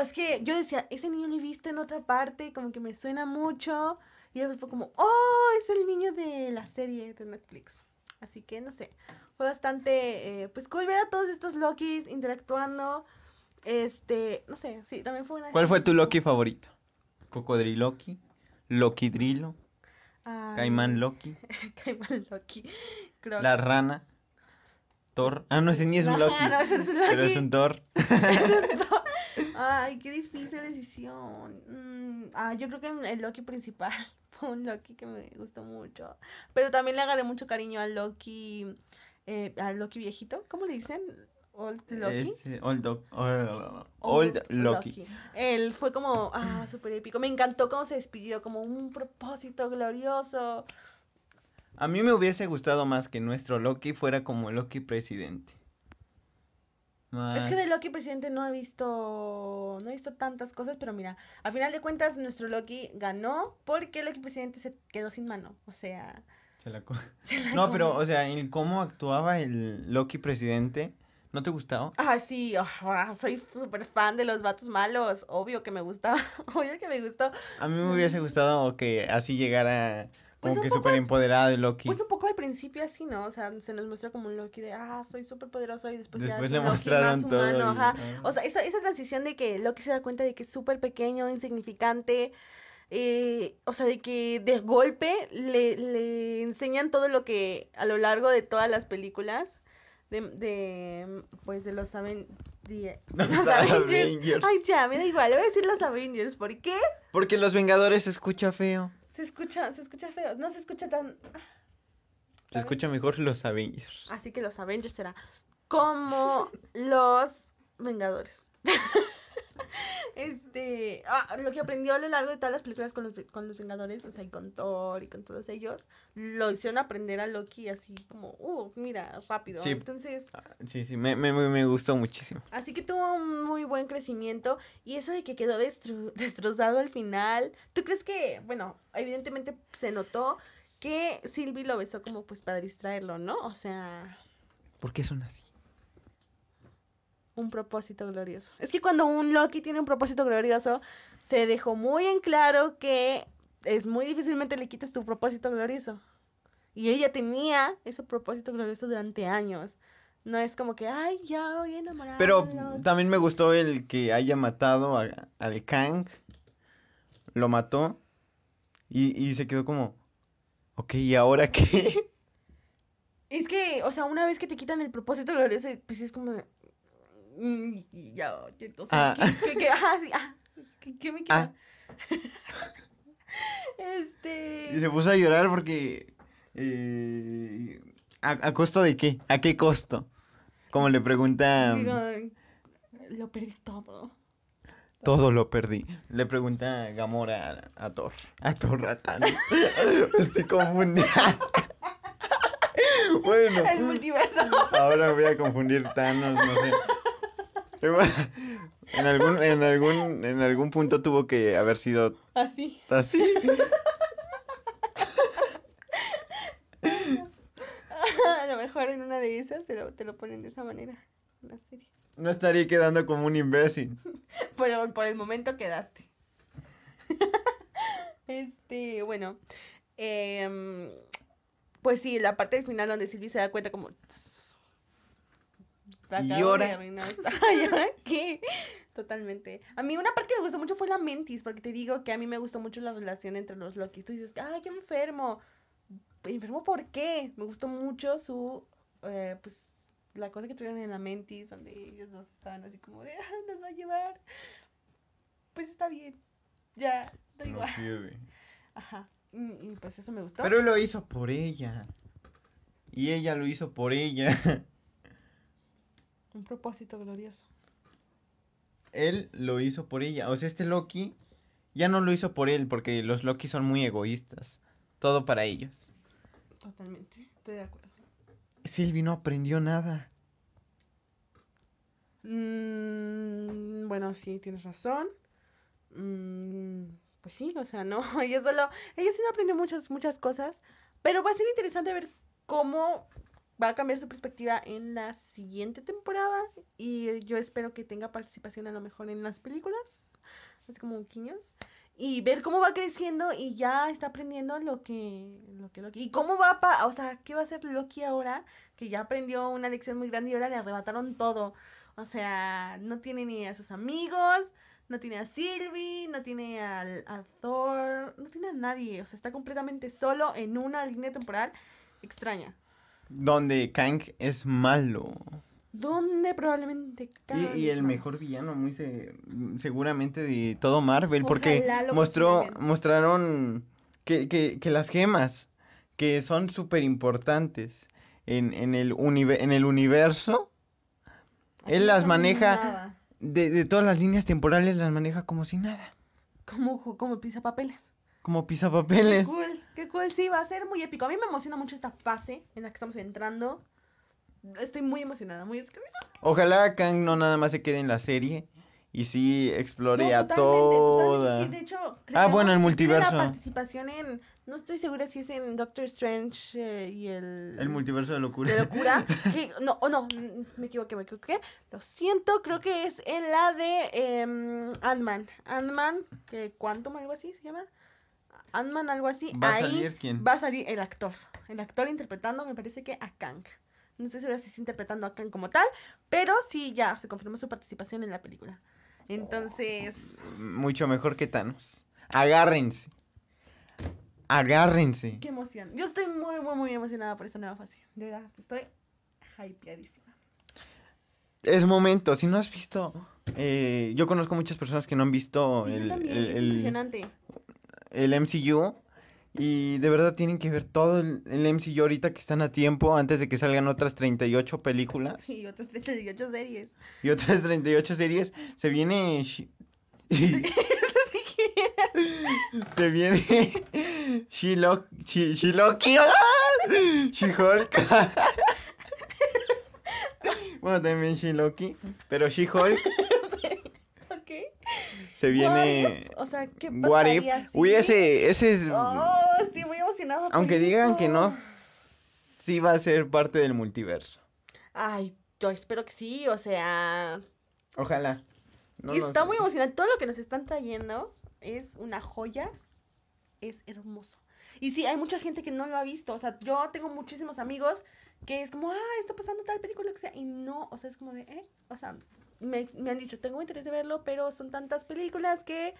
Es que yo decía, ese niño lo he visto en otra parte, como que me suena mucho. Y después fue como, oh, es el niño de la serie de Netflix. Así que no sé, fue bastante, eh, pues cool ver a todos estos Lokis interactuando. Este, no sé, sí, también fue una... ¿Cuál fue tu Loki favorito? ¿Cocodriloki? ¿Lokidrilo? Ay, ¿Caimán Loki? Caimán Loki. ¿La rana? ¿Thor? Ah, no, ese ni es un Loki. no, ese es un Pero es Loki. un Thor. Ay, qué difícil decisión. Mm, ah, yo creo que el Loki principal fue un Loki que me gustó mucho. Pero también le agarré mucho cariño al Loki, eh, al Loki viejito. ¿Cómo le dicen? Old Loki. Este, Old, Old Loki. Él fue como, ah, súper épico. Me encantó cómo se despidió, como un propósito glorioso. A mí me hubiese gustado más que nuestro Loki fuera como Loki presidente. Más- Es que de Loki presidente no he visto, no he visto tantas cosas, pero mira, a final de cuentas nuestro Loki ganó porque Loki presidente se quedó sin mano, o sea, Se la co- se la No, pero, o sea, en cómo actuaba el Loki presidente, ¿no te gustaba? Ah, sí, soy súper fan de los vatos malos, obvio que me gustaba, obvio que me gustó. A mí me hubiese gustado que así llegara Pues como un que súper empoderado el Loki. Pues un poco al principio así, ¿no? O sea, se nos muestra como un Loki de, ah, soy súper poderoso y después, ya Después es le Loki mostraron más todo humano, y- ajá. O sea, esa, esa transición de que Loki se da cuenta de que es súper pequeño, insignificante, eh, o sea, de que de golpe le, le enseñan todo lo que a lo largo de todas las películas de, de pues de los, Aven- de- Los los Avengers. Ay, ya, me da igual, le voy a decir los Avengers, ¿por qué? Porque los Vengadores se escucha feo. Se escucha, se escucha feo, no se escucha tan... Se escucha mejor los Avengers. Así que los Avengers será como los Vengadores. ah, lo que aprendió a lo largo de todas las películas con los, con los Vengadores, o sea, y con Thor y con todos ellos, lo hicieron aprender a Loki así como, uh, mira, rápido. Sí. Entonces, Ah, Sí, sí, me, me, me gustó muchísimo. así que tuvo un muy buen crecimiento y eso de que quedó destru- destrozado al final, ¿tú crees que, bueno, evidentemente se notó que Sylvie lo besó como pues para distraerlo, ¿no? O sea... ¿Por qué son así? Un propósito glorioso. Es que cuando un Loki tiene un propósito glorioso, se dejó muy en claro que es muy difícilmente le quitas tu propósito glorioso. Y ella tenía ese propósito glorioso durante años. No es como que, ay, ya voy enamorada. Pero de Loki". también me gustó el que haya matado a- al Kang. Lo mató. Y, y se quedó como. Ok, ¿y ahora qué? Es que, o sea, una vez que te quitan el propósito glorioso, pues es como de, y ya, entonces, Ah. ¿qué, qué, qué- ajá, sí, ah, ¿qué, qué me queda? Ah. este... Y se puso a llorar porque. eh, ¿a, ¿A costo de qué? ¿A qué costo? Como le pregunta. Digo, lo perdí todo. Todo lo perdí. Le pregunta Gamora a, a Thor. A Thor, Thanos. Estoy confundida. bueno. El multiverso. Ahora voy a confundir Thanos, no sé. En algún, en algún, en algún punto tuvo que haber sido Así. así. A lo mejor en una de esas te lo, te lo ponen de esa manera. En la serie. No estaría quedando como un imbécil. Pero por el momento quedaste. este, bueno. em, pues sí, la parte del final donde Silvi se da cuenta como... "La ¿Y ahora?" arruinar". Ay, ¿ahora qué? Totalmente. A mí una parte que me gustó mucho fue la Mentis, porque te digo que a mí me gustó mucho la relación entre los Loki. Tú dices, ay, qué enfermo. ¿Enfermo por qué? Me gustó mucho su, eh, pues, la cosa que tuvieron en la Mentis, donde ellos dos estaban así como de, ah, nos va a llevar. Pues está bien. Ya, da No igual. sirve. Ajá. Y, y pues eso me gustó. Pero lo hizo por ella. Y ella lo hizo por ella. Un propósito glorioso. Él lo hizo por ella. O sea, este Loki ya no lo hizo por él porque los Loki son muy egoístas. Todo para ellos. Totalmente. Estoy de acuerdo. Sylvie no aprendió nada. Mm, bueno, sí, tienes razón. Mm, pues sí, o sea, no, ella solo, ella sí no aprendió muchas, muchas cosas, pero va a ser interesante ver cómo va a cambiar su perspectiva en la siguiente temporada y yo espero que tenga participación a lo mejor en las películas, así como Quiños. y ver cómo va creciendo y ya está aprendiendo lo que, lo que Loki. Y cómo va, pa, o sea, ¿qué va a hacer Loki ahora? Que ya aprendió una lección muy grande y ahora le arrebataron todo. O sea, no tiene ni a sus amigos, no tiene a Sylvie, no tiene al, a Thor, no tiene a nadie. O sea, está completamente solo en una línea temporal extraña. Donde Kang es malo. ¿Dónde probablemente Y, y el Kang- mejor villano, muy se- seguramente de todo Marvel, porque mostró, mostraron que, que, que las gemas, que son súper importantes en, en, el en el universo, Aquí él las maneja, de, de todas las líneas temporales las maneja como si nada, Como, como pisa papeles. como Qué pisapapeles. cool, qué cool, sí, va a ser muy épico. A mí me emociona mucho esta fase en la que estamos entrando. Estoy muy emocionada, muy Ojalá Kang no nada más se quede en la serie y sí explore No, a toda. totalmente, sí, de hecho, Ah, bueno, el multiverso. La participación en, no estoy segura si es en Doctor Strange eh, y el... El multiverso de locura. de locura. que- no, oh, no, me equivoqué, me equivoqué. Lo siento, creo que es en la de em, Ant-Man. Ant-Man, que Quantum, algo así se llama. Ant-Man, algo así. ¿Va a Ahí salir quién? Va a salir el actor. El actor interpretando, me parece que a Kang. No estoy segura si está interpretando a Kang como tal, pero sí ya se confirmó su participación en la película. Entonces, Mucho mejor que Thanos. Agárrense. Agárrense. qué emoción. Yo estoy muy, muy, muy emocionada por esta nueva fase. De verdad, estoy hypeadísima. Es momento. Si no has visto. eh, yo conozco muchas personas que no han visto Sí, el, también, el- es el- impresionante. El MCU. Y de verdad tienen que ver todo el, el MCU ahorita que están a tiempo. Antes de que salgan otras 38 películas. Y otras 38 series. Y otras 38 series. Se viene. Se viene She-Loki, She- She-Loki, ¡ah! She-Hulk. bueno, también She-Loki, pero She-Hulk se viene What if? O sea, ¿qué If. pasaría si- Uy, ese, ese es... Oh, estoy muy emocionada. por aunque digan eso. que no, sí va a ser parte del multiverso. Ay, yo espero que sí, o sea. Ojalá. No y está muy emocionante. Todo lo que nos están trayendo es una joya. Es hermoso. Y sí, hay mucha gente que no lo ha visto. O sea, yo tengo muchísimos amigos que es como, ah, está pasando tal película que sea. Y no, o sea, es como de, eh. O sea, me, me han dicho, tengo interés de verlo, pero son tantas películas que.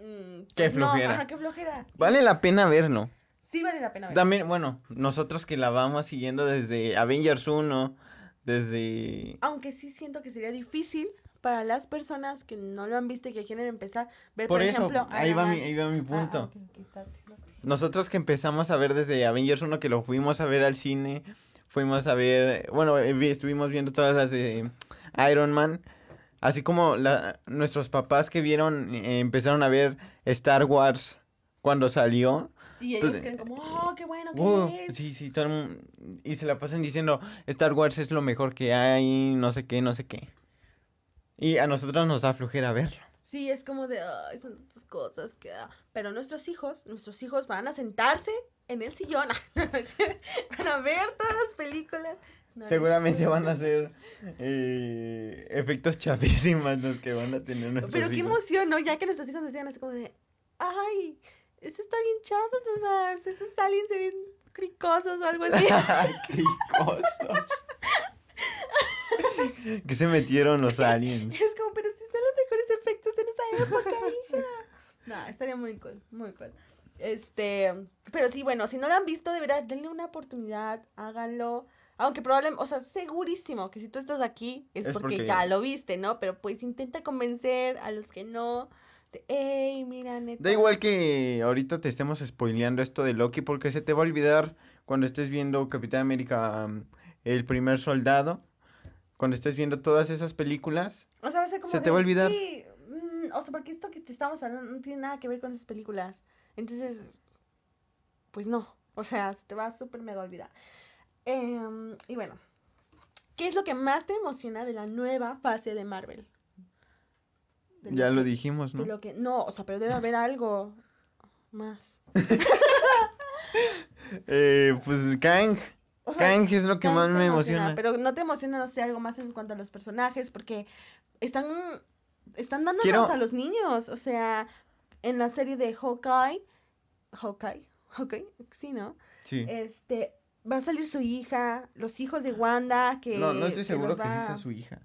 mm, Qué no, flojera. ajá, qué flojera. Vale la pena verlo. Sí, vale la pena verlo. También, bueno, nosotros que la vamos siguiendo desde Avengers 1, desde... Aunque sí siento que sería difícil para las personas que no lo han visto y que quieren empezar ver, por, Por eso, ejemplo, ahí va mi, ahí va mi Ah, punto. ah. Nosotros que empezamos a ver desde Avengers 1, que lo fuimos a ver al cine, fuimos a ver, bueno, eh, vi- estuvimos viendo todas las de Iron Man, así como la, nuestros papás que vieron, eh, empezaron a ver Star Wars cuando salió. Y ellos Entonces, creen como, oh, qué bueno que Uh, es. sí, sí, todo el mundo, y se la pasan diciendo, Star Wars es lo mejor que hay, no sé qué, no sé qué. Y a nosotros nos da flojera verlo. Sí, es como de, ay, son tantas cosas que... ah". Pero nuestros hijos, nuestros hijos van a sentarse en el sillón, van a ver todas las películas. No, Seguramente van a ser eh, efectos chavísimas los que van a tener nuestros Pero qué emoción, ¿no? Ya que nuestros hijos decían así como de, ay, ese está bien chato, mamás, esos aliens se ven cricosos o algo así. Ay, cricosos. que se metieron los aliens. Es como, pero si son los mejores efectos en esa época, hija. No, estaría muy cool, muy cool. Este, pero sí, bueno, si no lo han visto, de verdad, denle una oportunidad, háganlo. Aunque probablemente, o sea, segurísimo que si tú estás aquí es, Es porque, porque- ya lo viste, ¿no? Pero pues intenta convencer a los que no. De, hey, mira, neta. Da igual que ahorita te estemos spoileando esto de Loki porque se te va a olvidar cuando estés viendo Capitán América, um, el primer soldado, cuando estés viendo todas esas películas. O sea, va a ser como. Se te va a olvidar. Sí, mm, o sea, porque esto que te estamos hablando no tiene nada que ver con esas películas. Entonces, pues no. O sea, se te va a súper mega olvidar. Em, y bueno, ¿qué es lo que más te emociona de la nueva fase de Marvel? De Ya lo que- dijimos, de ¿no? lo que, no, o sea, pero debe haber algo más. Eh, pues Kang. O sea, Kang es lo que Kang más me emociona. Pero no te emociona, no sé, algo más en cuanto a los personajes, porque están, están dándonos Quiero- a los niños, o sea, en la serie de Hawkeye, Hawkeye, Hawkeye, sí, ¿no? Sí. Este, va a salir su hija, los hijos de Wanda, que... no, no estoy seguro que sí sea su hija.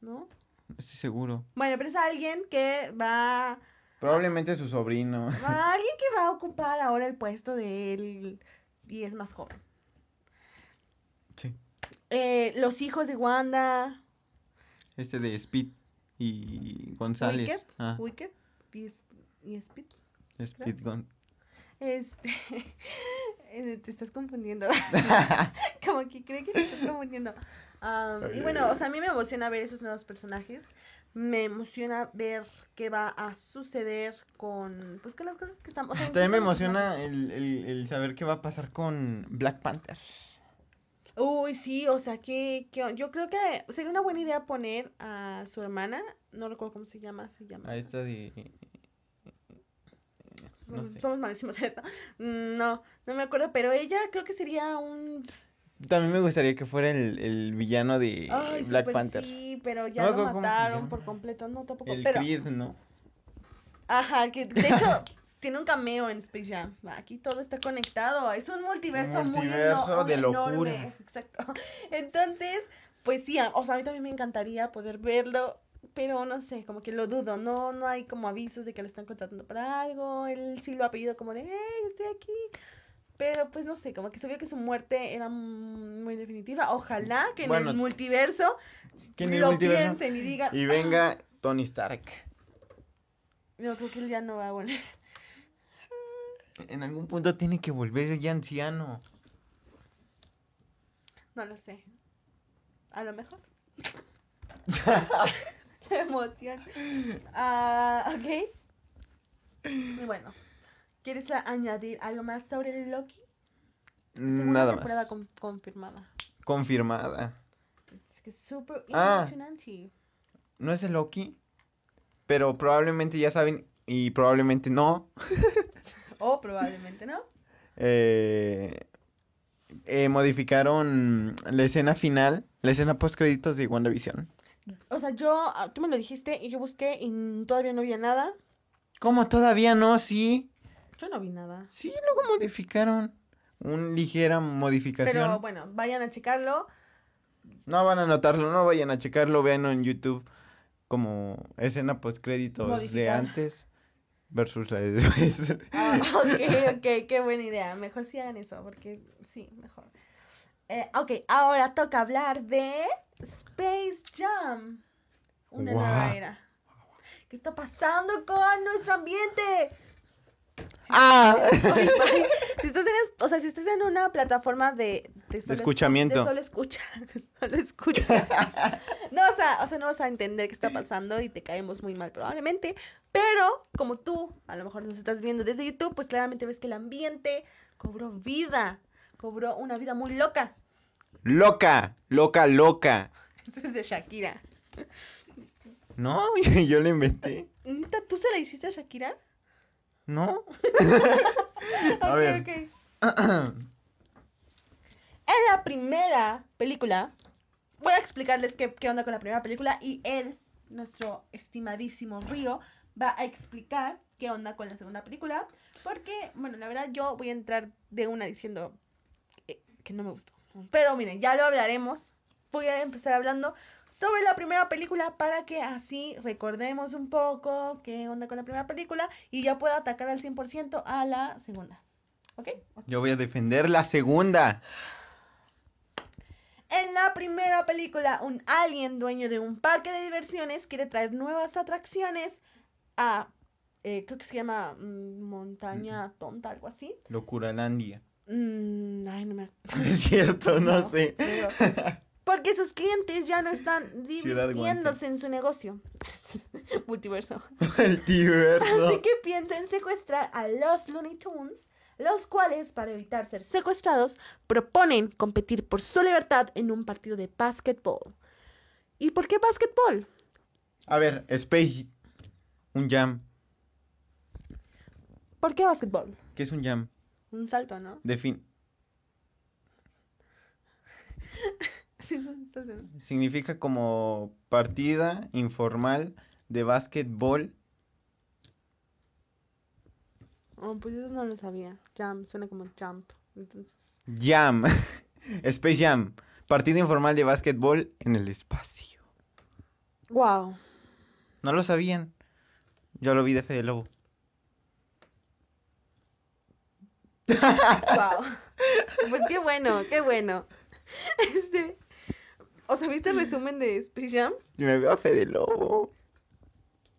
¿No? No estoy seguro. Bueno, pero es alguien que va... Probablemente su sobrino. va- alguien que va a ocupar ahora el puesto de él y es más joven. Sí. Eh, los hijos de Wanda, Este de Speed y González. Wicked, Ah, Wicked y, y Speed. Speed Gon- Este, te estás confundiendo. Como que cree que te estás confundiendo. Y bueno, o sea, a mí me emociona ver esos nuevos personajes. Me emociona ver qué va a suceder con, pues, con las cosas que estamos. o sea, También me emociona el, el- el saber qué va a pasar con Black Panther. Uy, sí, o sea, que, que yo creo que sería una buena idea poner a su hermana, no recuerdo cómo se llama, se llama. A esta de... No sé. Somos malísimos en esto. Mm, No, no me acuerdo, pero ella creo que sería un También me gustaría que fuera el, el villano de Ay, Black súper Panther. Sí, pero ya lo mataron por completo. No, tampoco. El pero, Creed, ¿no? ajá, que de hecho tiene un cameo en Space Jam. Aquí todo está conectado. Es un multiverso, Multiverso muy de eno- locura. enorme. Exacto. Entonces, pues sí, o sea, a mí también me encantaría poder verlo. Pero no sé, como que lo dudo, no, no hay como avisos de que lo están contratando para algo, él sí lo ha pedido como de, hey, estoy aquí, pero pues no sé, como que se vio que su muerte era muy definitiva, ojalá que en el multiverso Que en el lo multiverso- piensen y digan, Y venga Tony Stark. no, creo que él ya no va a volver. En algún punto tiene que volver ya anciano. No lo sé. A lo mejor. Emoción. Ah, ok. Y bueno, ¿quieres añadir algo más sobre Loki? Segunda Nada temporada más. con- confirmada. Confirmada. Es que es súper Ah. emocionante. No es el Loki, pero probablemente ya saben y probablemente no. O probablemente no. eh, eh, modificaron la escena final, la escena post créditos de WandaVision. O sea, yo, ah, tú me lo dijiste y yo busqué y todavía no había nada. ¿Cómo todavía no? Sí. Yo no vi nada. Sí, luego modificaron. Una ligera modificación. Pero bueno, vayan a checarlo. No van a notarlo, no vayan a checarlo, véanlo en YouTube como escena post créditos de antes versus la de después. Ah, ok, ok, qué buena idea. Mejor sí hagan eso, porque sí, mejor. Eh, ok, ahora toca hablar de Space Jam. Una Guau. nueva era. ¿Qué está pasando con nuestro ambiente? ¡Ah! Si estás en, o sea, si estás en una plataforma de, de, solo escuchamiento. de solo escucha, de solo escucha. no vas a, o sea, no vas a entender qué está pasando y te caemos muy mal probablemente, pero como tú a lo mejor nos estás viendo desde YouTube, pues claramente ves que el ambiente cobró vida, cobró una vida muy loca. Loca, loca, loca. Esto es de Shakira. No, yo lo inventé. ¿Neta, tú se la hiciste a Shakira? ¿No? Ok, ver. ok. En la primera película, voy a explicarles qué, qué onda con la primera película y él, nuestro estimadísimo Río, va a explicar qué onda con la segunda película. Porque, bueno, la verdad yo voy a entrar de una diciendo que, que no me gustó. Pero miren, ya lo hablaremos. Voy a empezar hablando sobre la primera película para que así recordemos un poco qué onda con la primera película y ya pueda atacar al 100% a la segunda. ¿Ok? Yo voy a defender la segunda. En la primera película, un alien dueño de un parque de diversiones quiere traer nuevas atracciones a, eh, creo que se llama mm, Montaña Tonta, algo así. Locuralandia. Mm, ay, no me Es cierto, no, No, sé. pero- Porque sus clientes ya no están divirtiéndose en su negocio. Multiverso. El diverso. Así que piensa en secuestrar a los Looney Tunes, los cuales, para evitar ser secuestrados, proponen competir por su libertad en un partido de básquetbol. ¿Y por qué básquetbol? A ver, Space. Un jam. ¿Por qué básquetbol? ¿Qué es un jam? Un salto, ¿no? Defin significa como partida informal de básquetbol Oh, pues eso no lo sabía. Jump, suena como jump. Entonces. Jam. Space Jam. Partido informal de básquetbol en el espacio. Wow. ¿No lo sabían? Yo lo vi de Fede Lobo. Wow. Pues qué bueno, qué bueno. Este. O sea, ¿viste el resumen de Space Jam? Me veo a Fede Lobo.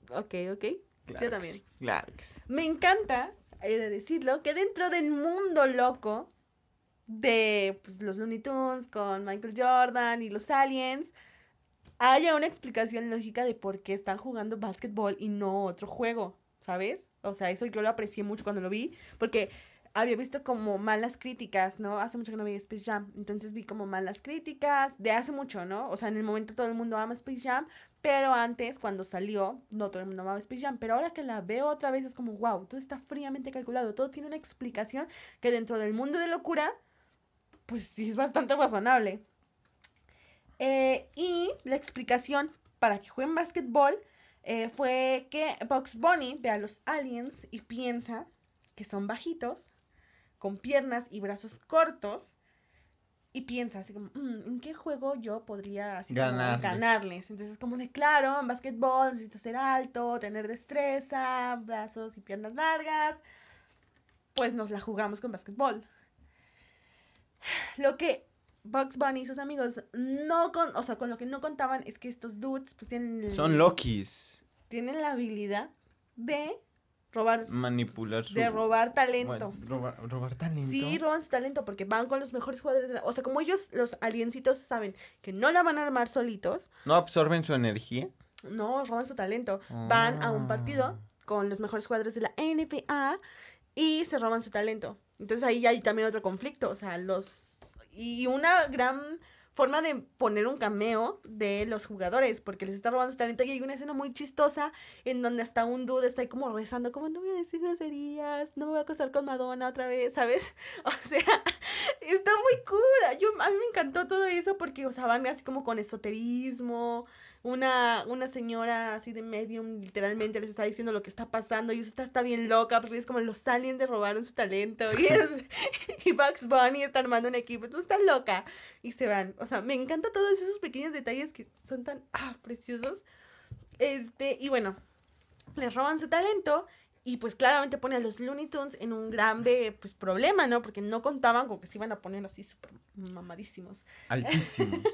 Ok, ok. Claro Yo también. sí, Claro que sí. Me encanta, he de decirlo, que dentro del mundo loco de pues, los Looney Tunes con Michael Jordan y los aliens, haya una explicación lógica de por qué están jugando básquetbol y no otro juego, ¿sabes? O sea, eso yo lo aprecié mucho cuando lo vi, porque había visto como malas críticas, ¿no? Hace mucho que no veía Space Jam, entonces vi como malas críticas de hace mucho, ¿no? O sea, en el momento todo el mundo ama Space Jam, pero antes, cuando salió, no todo el mundo amaba Space Jam. Pero ahora que la veo otra vez es como, wow, todo está fríamente calculado. Todo tiene una explicación que dentro del mundo de locura, pues sí es bastante razonable. Eh, y la explicación para que jueguen básquetbol eh, fue que Bugs Bunny ve a los aliens y piensa que son bajitos, con piernas y brazos cortos. Y piensa así como, "Mm, ¿en qué juego yo podría así como Ganarles. Entonces, como de claro, en básquetbol necesitas ser alto, tener destreza, brazos y piernas largas. Pues nos la jugamos con básquetbol. Lo que Bugs Bunny y sus amigos no con, o sea, con lo que no contaban es que estos dudes pues tienen Son Lokis. tienen la habilidad de robar Manipular su... de robar talento. Bueno, robar, robar talento. Sí, roban su talento porque van con los mejores jugadores. de la- O sea, como ellos, los aliencitos, saben que no la van a armar solitos, ¿No absorben su energía? no roban su talento. Van a un Ah. partido con los mejores jugadores de la NBA y se roban su talento. Entonces ahí hay también otro conflicto. O sea, los. Y una gran forma de poner un cameo de los jugadores, porque les está robando su talento. Y hay una escena muy chistosa en donde hasta un dude está ahí como rezando, como no voy a decir groserías, no me voy a acostar con Madonna otra vez, ¿sabes? O sea, está muy cool. Yo, a mí me encantó todo eso porque, o sea, van así como con esoterismo. Una, una señora así de medium literalmente les está diciendo lo que está pasando y eso está, está bien loca porque es como los aliens de robaron su talento y, es- y Bugs Bunny está armando un equipo, tú estás loca y se van. O sea, me encanta todos esos pequeños detalles que son tan ah, preciosos. Este, y bueno, les roban su talento y pues claramente pone a los Looney Tunes en un grave pues problema, ¿no? Porque no contaban con que se iban a poner así súper mamadísimos. Altísimos.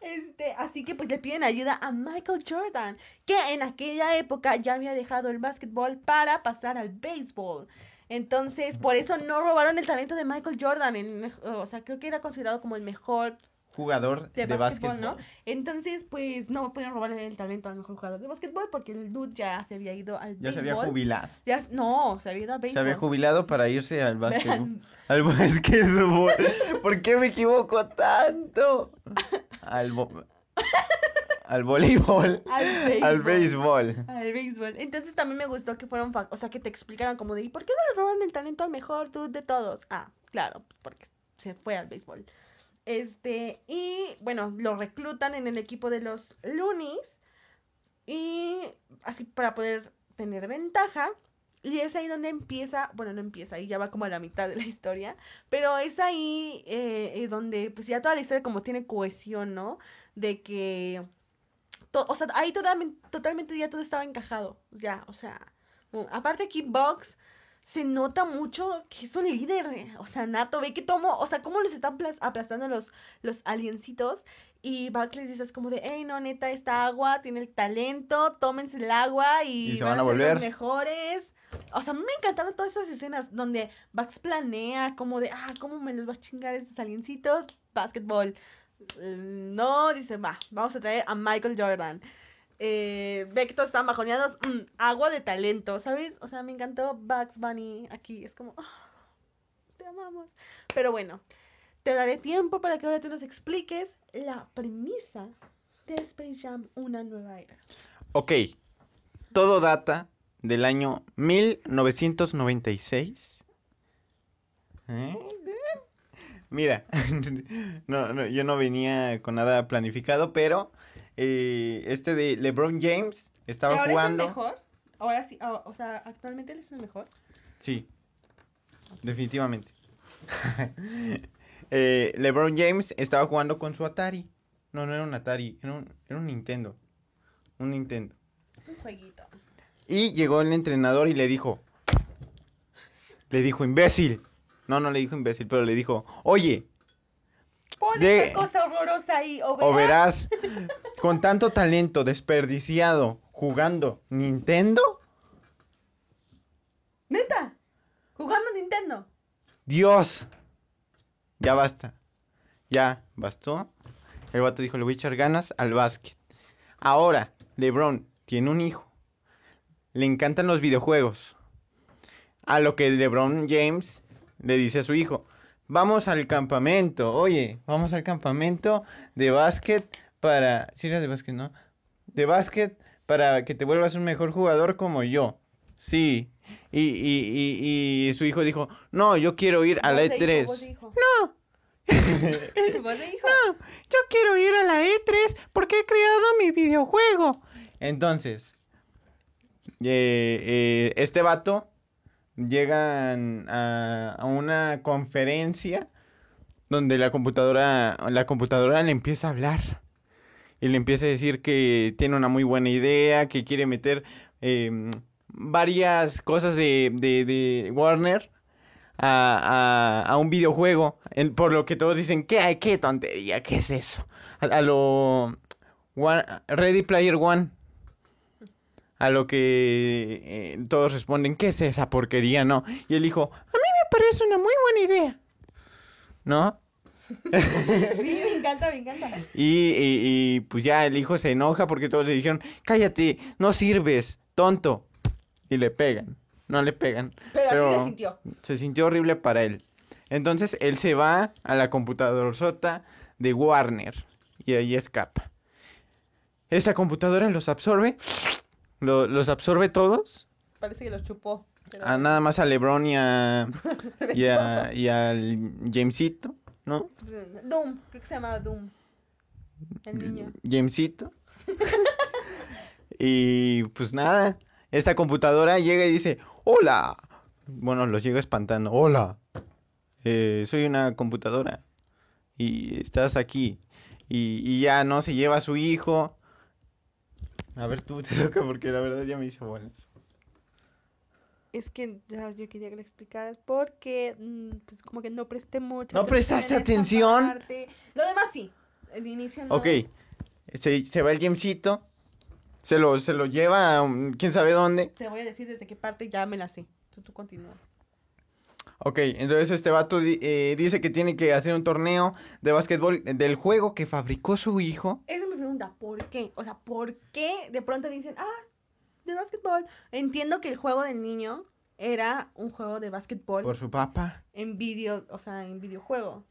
Este, así que pues le piden ayuda a Michael Jordan, que en aquella época ya había dejado el básquetbol para pasar al béisbol. Entonces, por eso no robaron el talento de Michael Jordan, mej- o sea, creo que era considerado como el mejor Jugador de, de, básquetbol. Entonces, pues no pueden robarle el talento al mejor jugador de básquetbol porque el dude ya se había ido al Ya se había jubilado. Ya- no, se había ido al béisbol. Se había jubilado para irse al básquetbol. al básquetbol. ¿Por qué me equivoco tanto? Al, al voleibol. Al béisbol. Al béisbol. Entonces también me gustó que fueron, o sea, que te explicaran como de, ¿y por qué no le roban el talento al mejor dude de todos? Ah, claro, pues porque se fue al béisbol. Este, y bueno, lo reclutan en el equipo de los Loonies y así para poder tener ventaja. Y es ahí donde empieza, bueno, no empieza, ahí ya va como a la mitad de la historia, pero es ahí eh, eh, donde pues ya toda la historia como tiene cohesión, ¿no? De que o sea, ahí totalmente, totalmente ya todo estaba encajado. Ya, o sea. mm, Aparte Bugs se nota mucho que es un líder. eh, O sea, Nato, ve que tomo, o sea, cómo los están plas- aplastando los, los aliencitos. Y Bugs les dice es como de, hey, no, neta, esta agua tiene el talento, tómense el agua y, Y se van a ser volver. los mejores. O sea, a mí me encantaron todas esas escenas donde Bugs planea como de, ah, ¿cómo me los va a chingar estos aliencitos? Básquetbol. Eh, No, dice, va, vamos a traer a Michael Jordan. Eh, ve que todos están bajoneados. mm, agua de talento, ¿sabes? O sea, me encantó Bugs Bunny aquí. Es como, "Ah, te amamos. Pero bueno, te daré tiempo para que ahora tú nos expliques la premisa de Space Jam, una nueva era. Ok. Todo data del año 1996. ¿Eh? Mira, no, yo no venía con nada planificado, pero eh, este de LeBron James estaba ¿Ahora jugando. es el mejor? Ahora sí, o sea, actualmente él es el mejor. Sí, definitivamente. Eh, LeBron James estaba jugando con su Atari. No, no era un Atari, era un, era un Nintendo. Un Nintendo. Un jueguito. Y llegó el entrenador y le dijo, le dijo, imbécil. No, no le dijo imbécil, pero le dijo, oye, Pon De- cosa horrorosa ahí, o o verás. verás, con tanto talento desperdiciado jugando Nintendo, Neta, jugando Nintendo. Dios, ya basta, ya bastó. El vato dijo, le voy a echar ganas al básquet. Ahora, LeBron tiene un hijo, le encantan los videojuegos. A lo que LeBron James le dice a su hijo, vamos al campamento, oye, vamos al campamento de básquet para... Sí, era de básquet, ¿no? De básquet para que te vuelvas un mejor jugador como yo. Sí. Y, y, y, y su hijo dijo, no, yo quiero ir a la Voz de E3. hijo, voz de hijo. No. Hijo. No, yo quiero ir a la E3 porque he creado mi videojuego. Entonces, eh, eh, este vato llegan a, una conferencia donde la computadora, la computadora le empieza a hablar y le empieza a decir que tiene una muy buena idea, que quiere meter eh, varias cosas de, de, Warner a, a, a un videojuego, por lo que todos dicen, ¿qué, qué tontería? ¿Qué es eso? A, lo Ready Player One. A lo que eh, todos responden, ¿qué es esa porquería? No. Y él dijo, a mí me parece una muy buena idea. ¿No? Sí, me encanta, me encanta. Y, y- y, pues ya el hijo se enoja porque todos le dijeron, cállate, no sirves, tonto. Y le pegan, no le pegan. Pero así se sintió. Se sintió horrible para él. Entonces él se va a la computadora sota de Warner y ahí escapa. Esa computadora los absorbe, lo- los absorbe todos. Parece que los chupó. pero- A nada más a LeBron y a, y a y al Jamesito, ¿no? Doom, creo que se llamaba Doom. El niño. Jamesito. y pues nada, esta computadora llega y dice, hola. Bueno, los llega espantando, hola. Eh, soy una computadora. Y estás aquí. Y, y ya no se lleva a su hijo. A ver, tú te toca porque la verdad ya me hice bolas. Es que ya yo quería que le explicaras porque mm, pues como que no presté mucho. ¿No prestaste atención? Lo demás sí. El inicio no. Ok, se, se va el Jamesito. Se lo, se lo lleva a un- quién sabe dónde. Te voy a decir desde qué parte ya me la sé. Tú, tú continúa. Ok, entonces este vato di- eh, dice que tiene que hacer un torneo de básquetbol del juego que fabricó su hijo. Esa es mi pregunta. ¿Por qué? O sea, ¿por qué de pronto dicen, ah, de básquetbol? Entiendo que el juego del niño era un juego de básquetbol Por su papá. en video, o sea, en videojuego.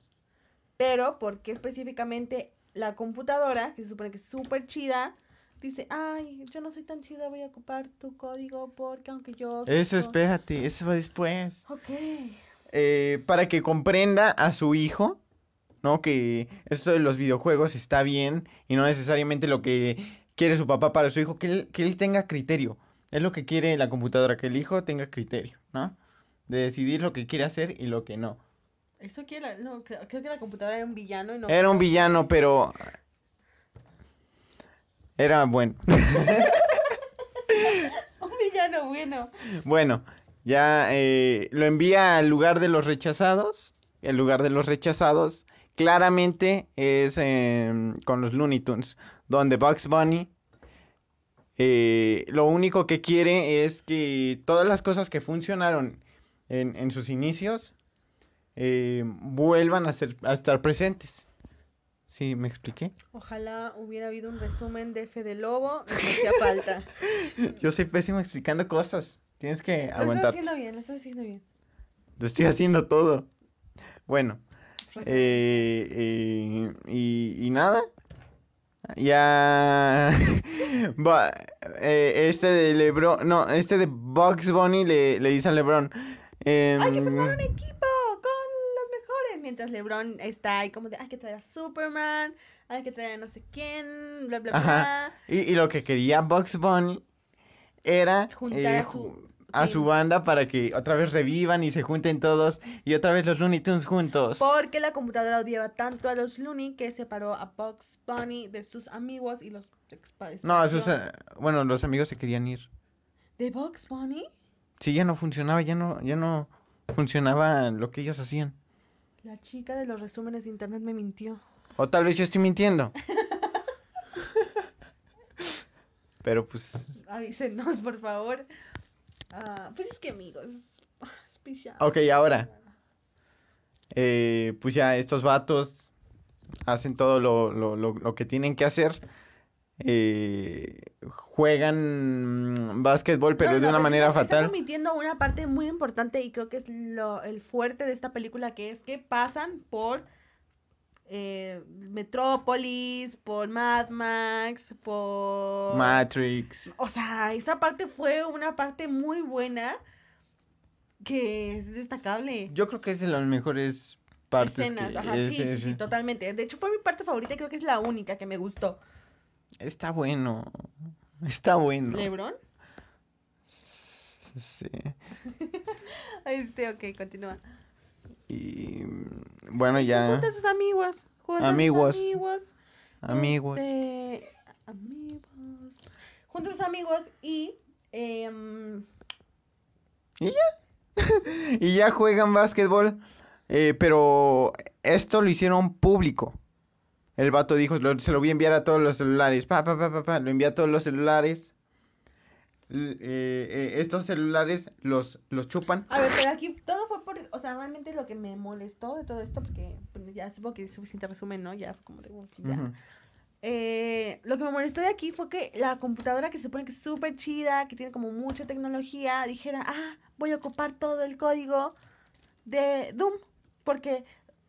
Pero, ¿por qué específicamente la computadora, que se supone que es súper chida, dice, ay, yo no soy tan chida, voy a ocupar tu código porque aunque yo... Eso, soy- espérate, eso va después. Ok. Eh, para que comprenda a su hijo, ¿no? Que esto de los videojuegos está bien y no necesariamente lo que quiere su papá para su hijo, que él, que él tenga criterio. Es lo que quiere la computadora, que el hijo tenga criterio, ¿no? De decidir lo que quiere hacer y lo que no. Eso quiere la- no, creo, creo que la computadora era un villano y no... Era un villano, pero... Era bueno. Un villano bueno. Bueno, ya eh, lo envía al lugar de los rechazados. El lugar de los rechazados claramente es em, con los Looney Tunes, donde Bugs Bunny eh, lo único que quiere es que todas las cosas que funcionaron en, en sus inicios eh, vuelvan a, ser, a estar presentes. ¿Sí me expliqué? Ojalá hubiera habido un resumen de Fede Lobo, nos hacía falta. Yo soy pésimo explicando cosas. Tienes que Lo estás aguantar. haciendo bien, lo estás haciendo bien. Lo estoy haciendo todo. Bueno, eh, eh, y, y nada. Ya. Eh, este de LeBron. No, este de Bugs Bunny le, le dice a LeBron. em, Hay que formar un equipo. Mientras LeBron está ahí como de, hay que traer a Superman, hay que traer a no sé quién, bla, bla, Ajá. Y, y lo que quería Bugs Bunny era Juntar eh, a su- a banda para que otra vez revivan y se junten todos y otra vez los Looney Tunes juntos. Porque la computadora odiaba tanto a los Looney que separó a Bugs Bunny de sus amigos y los No, esos, eh, bueno, los amigos se querían ir. ¿De Bugs Bunny? Sí, ya no funcionaba, ya no, ya no funcionaba lo que ellos hacían. La chica de los resúmenes de internet me mintió. O tal vez yo estoy mintiendo. Pero pues, Avísenos, por favor. Ah, pues es que amigos. Jam. ok, ahora. Eh, pues ya estos vatos hacen todo lo, lo, lo, lo que tienen que hacer. Eh, juegan mm, básquetbol, pero No, de una manera fatal. omitiendo una parte muy importante y creo que es lo, el fuerte de esta película, que es que pasan por eh, Metrópolis, por Mad Max, por... Matrix. O sea, esa parte fue una parte muy buena que es destacable. Yo creo que es de las mejores partes. Escenas, que ajá, es- sí, es- sí, totalmente. De hecho, fue mi parte favorita y creo que es la única que me gustó. Está bueno. Está bueno. ¿Lebron? Sí. Este, ok, continúa. Y bueno, ya. Junta a sus amigos. Junta a sus Amigos. amigos. Amigos. Este, amigos. Junta a sus amigos y. em, Y ya. y ya juegan básquetbol. eh, pero esto lo hicieron público. El vato dijo, "Lo- se lo voy a enviar a todos los celulares. Pa, pa, pa, pa, pa, Lo envía a todos los celulares. Eh, eh, estos celulares los, los chupan. A ver, pero aquí todo fue por. O sea, realmente lo que me molestó de todo esto, porque pues, ya supongo que es suficiente resumen, ¿no? Ya como de. "Uf, ya". Eh, lo que me molestó de aquí fue que la computadora que se supone que es súper chida, que tiene como mucha tecnología, dijera, ah, voy a ocupar todo el código de Doom. Porque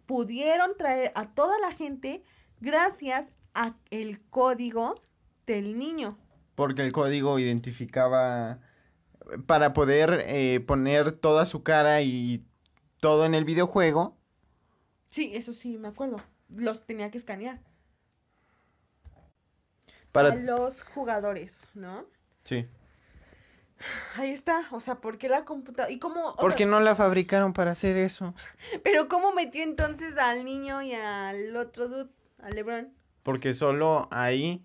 pudieron traer a toda la gente gracias a el código del niño. Porque el código identificaba para poder eh, poner toda su cara y todo en el videojuego. Sí, eso sí, me acuerdo. Los tenía que escanear. Para... A los jugadores, ¿no? Sí. Ahí está, o sea, ¿por qué la computadora? ¿Y cómo? o ¿Por sea, qué no la fabricaron para hacer eso? Pero ¿cómo metió entonces al niño y al otro dude, al LeBron? Porque solo ahí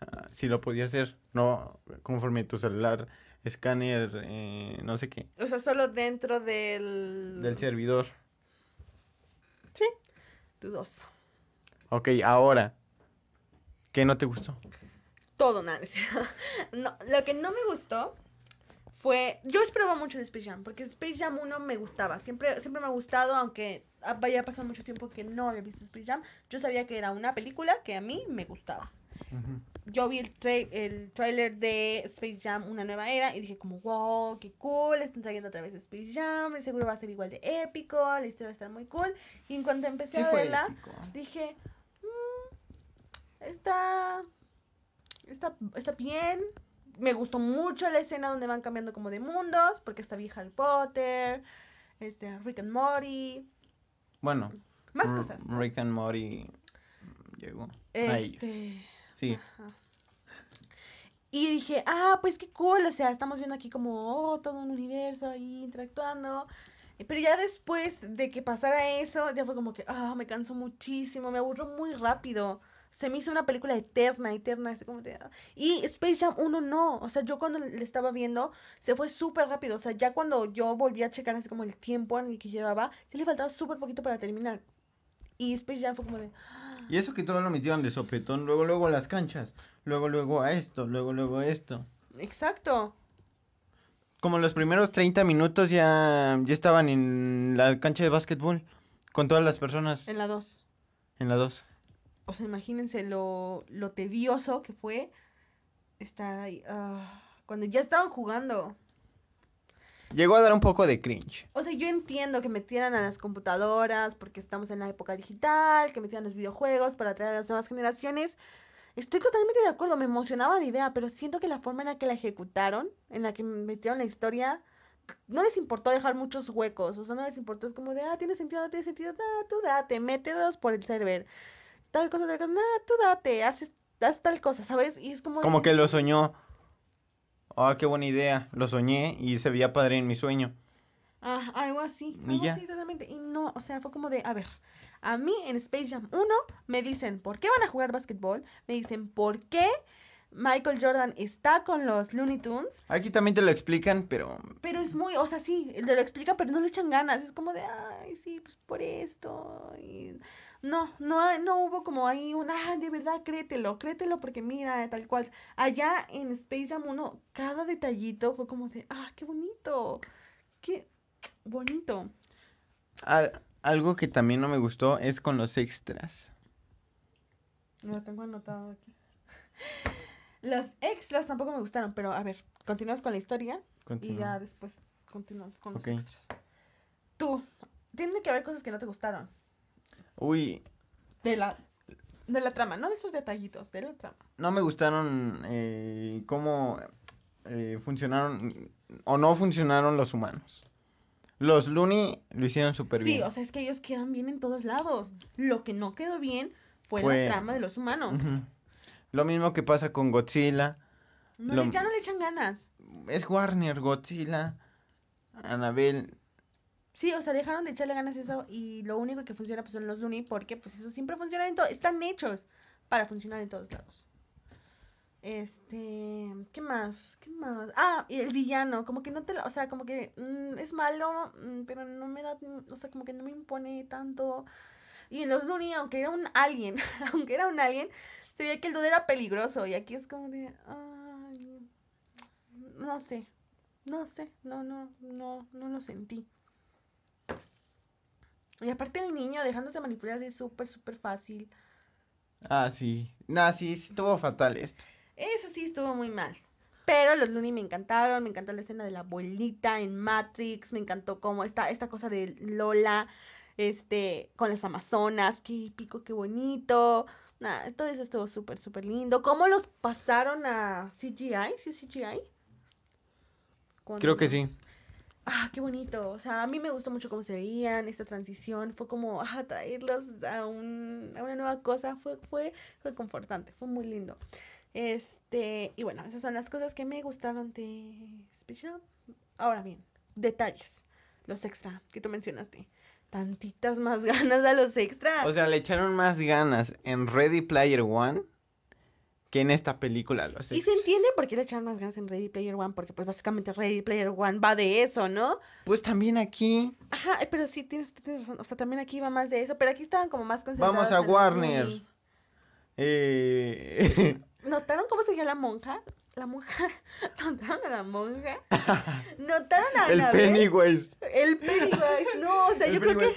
ah, sí lo podía hacer. No conforme tu celular, escáner, eh, no sé qué, O sea, solo dentro del... del servidor. Sí, dudoso. Ok, ahora. ¿Qué no te gustó? Todo, nada. no, lo que no me gustó fue... Yo esperaba mucho de Space Jam, porque Space Jam 1 me gustaba. Siempre, siempre me ha gustado, aunque vaya pasado mucho tiempo que no había visto Space Jam. Yo sabía que era una película que a mí me gustaba. yo vi el, tra- el trailer de Space Jam Una Nueva Era y dije como, wow, qué cool, están trayendo otra vez Space Jam, seguro va a ser igual de épico, la historia va a estar muy cool. Y en cuanto empecé Sí a verla, épico. dije, "Mm, está, está, está bien. Me gustó mucho la escena donde van cambiando como de mundos, porque está bien Harry Potter, este, Rick and Morty, Bueno, más cosas. Rick and Morty llegó. a ellos. Este, Sí. Ajá. Y dije, ah, pues qué cool, o sea, estamos viendo aquí como oh, todo un universo ahí interactuando. Pero ya después de que pasara eso, ya fue como que, ah, me cansó muchísimo, me aburrió muy rápido. Se me hizo una película eterna, eterna, así como de... ah. Y Space Jam 1 no, o sea, yo cuando le estaba viendo, se fue súper rápido, o sea, ya cuando yo volví a checar así como el tiempo en el que llevaba, ya le faltaba súper poquito para terminar. Y Space Jam fue como de... Y eso que todo lo metieron de sopetón, luego luego a las canchas, luego luego a esto, luego luego a esto. Exacto. Como los primeros 30 minutos ya, ya estaban en la cancha de básquetbol con todas las personas En la 2. en la 2. O sea, imagínense lo, lo tedioso que fue estar ahí. ah, cuando ya estaban jugando. Llegó a dar un poco de cringe. O sea, yo entiendo que metieran a las computadoras porque estamos en la época digital, que metieran los videojuegos para atraer a las nuevas generaciones. Estoy totalmente de acuerdo, me emocionaba la idea, pero siento que la forma en la que la ejecutaron, en la que metieron la historia, no les importó dejar muchos huecos. O sea, no les importó, es como de, ah, tiene sentido, no tiene sentido, ah, tú date, mételos por el server. Tal cosa, tal cosa, nah, tú date, haces, haz tal cosa, ¿sabes? Y es como... Como que lo soñó. ah, qué buena idea, lo soñé y se veía padre en mi sueño. Ah, algo así, Y algo ya. así totalmente. Y no, o sea, fue como de, a ver, a mí en Space Jam 1 me dicen, ¿por qué van a jugar básquetbol? Me dicen, ¿por qué Michael Jordan está con los Looney Tunes? Aquí también te lo explican, pero Pero es muy, o sea, sí, te lo explica, pero no le echan ganas. Es como de, ay, sí, pues por esto. y No, no, no hubo como ahí un, ah, de verdad, créetelo, créetelo, porque mira, tal cual. Allá en Space Jam 1, cada detallito fue como de, ah, qué bonito, qué bonito. al- algo que también no me gustó es con los extras. Lo tengo anotado aquí. Los extras tampoco me gustaron, pero a ver, continuamos con la historia y ya después continuamos con los extras. Tú, tiene que haber cosas que no te gustaron. Uy, De la, de la trama, no de esos detallitos, de la trama. no me gustaron eh, cómo eh, funcionaron o no funcionaron los humanos. Los Looney lo hicieron súper Sí, bien. o sea, es que ellos quedan bien en todos lados. Lo que no quedó bien fue, Fue- la trama de los humanos. Lo mismo que pasa con Godzilla. No Lo- le- ya no le echan ganas. Es Warner, Godzilla, Annabelle. Sí, o sea, dejaron de echarle ganas a eso y lo único que funciona pues son los Looney porque pues eso siempre funciona en todo, están hechos para funcionar en todos lados. Este, ¿qué más? ¿Qué más? Ah, y el villano, como que no te, o sea, como que mm, es malo, mm, pero no me da, mm, o sea, como que no me impone tanto. Y en los Looney, aunque era un alien, aunque era un alien, se veía que el dude era peligroso y aquí es como de, ay, no sé, no sé, no, no, no, no lo sentí. Y aparte el niño dejándose manipular así súper, súper fácil. Ah, sí. Nah, sí, estuvo fatal esto. Eso sí estuvo muy mal. Pero los Looney me encantaron, me encantó la escena de la abuelita en Matrix, me encantó como esta, esta cosa de Lola, este, con las Amazonas, qué épico, qué bonito. Nada, todo eso estuvo súper, súper lindo. ¿Cómo los pasaron a CGI? ¿Sí es CGI? Creo que sí. Ah, qué bonito. O sea, a mí me gustó mucho cómo se veían, esta transición. Fue como ah, a, un, una nueva cosa. Fue, fue reconfortante, fue muy lindo. Este, y bueno, esas son las cosas que me gustaron de Space Jam. Ahora bien, detalles. Los extra que tú mencionaste. Tantitas más ganas a los extra. O sea, le echaron más ganas en Ready Player One que en esta película. Los y se entiende por qué le echaron más ganas en Ready Player One, porque pues básicamente Ready Player One va de eso, ¿no? Pues también aquí. Ajá, pero sí, tienes, tienes razón. O sea, también aquí va más de eso, pero aquí estaban como más concentrados. Vamos a en Warner. Eh... ¿Notaron cómo se veía la monja? La monja. ¿Notaron a la monja? ¿Notaron a el Annabelle? Pennywise. El Pennywise. No, o sea, El yo creo que.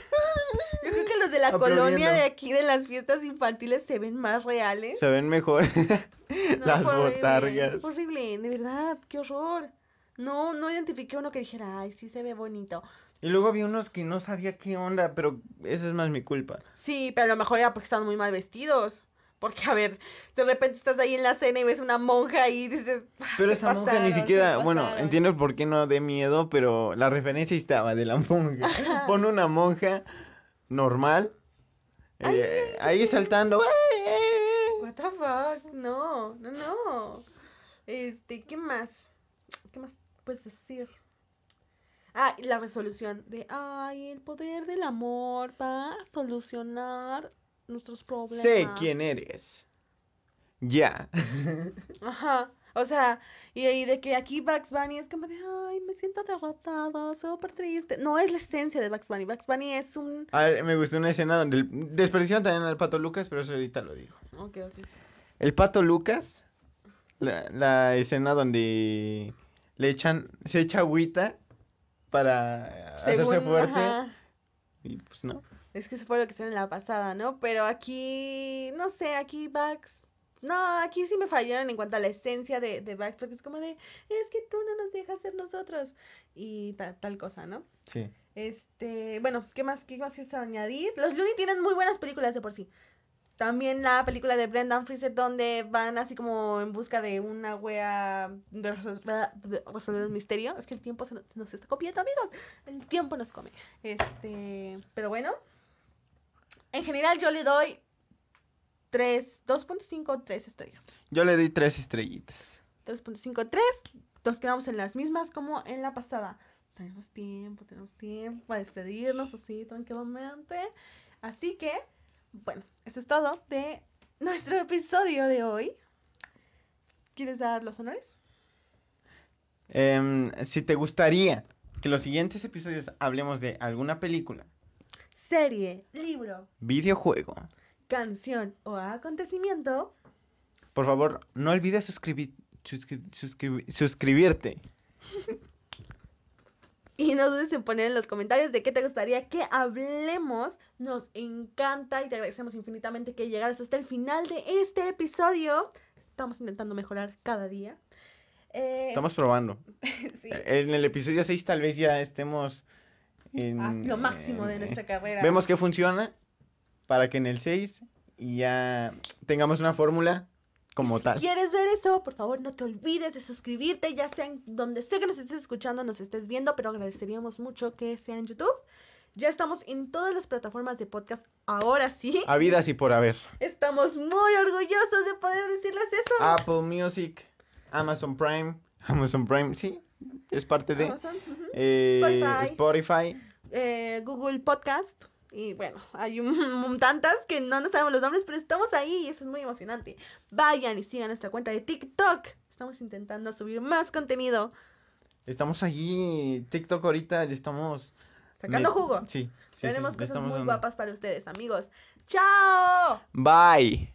Creo que los de la Aplaudiendo. colonia de aquí, de las fiestas infantiles, se ven más reales. Se ven mejor No, las horrible, botargas. Horrible, de verdad, qué horror. No, no identifiqué uno que dijera, ay, sí se ve bonito. Y luego había unos que no sabía qué onda, pero esa es más mi culpa. Sí, pero a lo mejor era porque estaban muy mal vestidos. Porque, a ver, de repente estás ahí en la cena y ves una monja y dices. "Ah, Pero esa monja ni pasaron, siquiera, bueno, pasaron". entiendo por qué no de miedo, pero la referencia estaba de la monja. Ajá. Pon una monja normal, eh, sí, ahí saltando. What the fuck? No, no, no. Este, ¿qué más? ¿Qué más puedes decir? Ah, y la resolución de, ay, el poder del amor va a solucionar nuestros problemas. Sé quién eres. Ya. Ajá. O sea, y, y de que aquí Bugs Bunny es como de, ay, me siento derrotado, súper triste. No es la esencia de Bugs Bunny. Bugs Bunny es un... A ver, me gustó una escena donde el- desperdiciaron también al pato Lucas, pero eso ahorita lo digo. Ok, ok. El pato Lucas, la, la escena donde le echan, se echa agüita para hacerse fuerte. ajá. Y pues no. Es que eso fue lo que hicieron en la pasada, ¿no? Pero aquí, no sé, aquí Bugs... No, aquí sí me fallaron en cuanto a la esencia de, de Bugs, porque es como de, es que tú no nos dejas ser nosotros. Y ta- tal cosa, ¿no? Sí. Este, bueno, ¿qué más, qué más quieres añadir? Los Looney tienen muy buenas películas de por sí. También la película de Brendan Fraser donde van así como en busca de una wea de resol- de resolver un misterio. Es que el tiempo se nos, nos está copiando, amigos. El tiempo nos come. Este, pero bueno. En general yo le doy 3, 2.5 3 estrellas. Yo le di tres estrellitas. 3.53. Nos quedamos en las mismas como en la pasada. Tenemos tiempo, tenemos tiempo para despedirnos así tranquilamente. Así que, bueno, eso es todo de nuestro episodio de hoy. ¿Quieres dar los honores? Em, si te gustaría que los siguientes episodios hablemos de alguna película, Serie, libro, videojuego, canción o acontecimiento. por favor, no olvides suscribir, suscri- suscribi- suscribirte. Y no dudes en poner en los comentarios de qué te gustaría que hablemos. Nos encanta y te agradecemos infinitamente que llegaras hasta el final de este episodio. Estamos intentando mejorar cada día. Eh, Estamos probando. sí, En el episodio 6 tal vez ya estemos en a lo máximo de nuestra carrera. Vemos que funciona para que en el 6 ya tengamos una fórmula como si tal. quieres ver eso, por favor no te olvides de suscribirte, ya sea en donde sea que nos estés escuchando, nos estés viendo, pero agradeceríamos mucho que sea en YouTube. Ya estamos en todas las plataformas de podcast. Ahora sí, Habidas y por haber. estamos muy orgullosos de poder decirles eso. Apple Music, Amazon Prime, Amazon Prime, sí, es parte de Amazon, eh, Spotify. Spotify. eh, Google Podcast. Y bueno, hay un, un- tantas que no nos sabemos los nombres, pero estamos ahí y eso es muy emocionante. Vayan y sigan nuestra cuenta de TikTok. Estamos intentando subir más contenido. Estamos allí, TikTok ahorita, le estamos... Sacando jugo. Sí, sí, Tenemos cosas muy dando. guapas para ustedes, amigos. ¡Chao! Bye.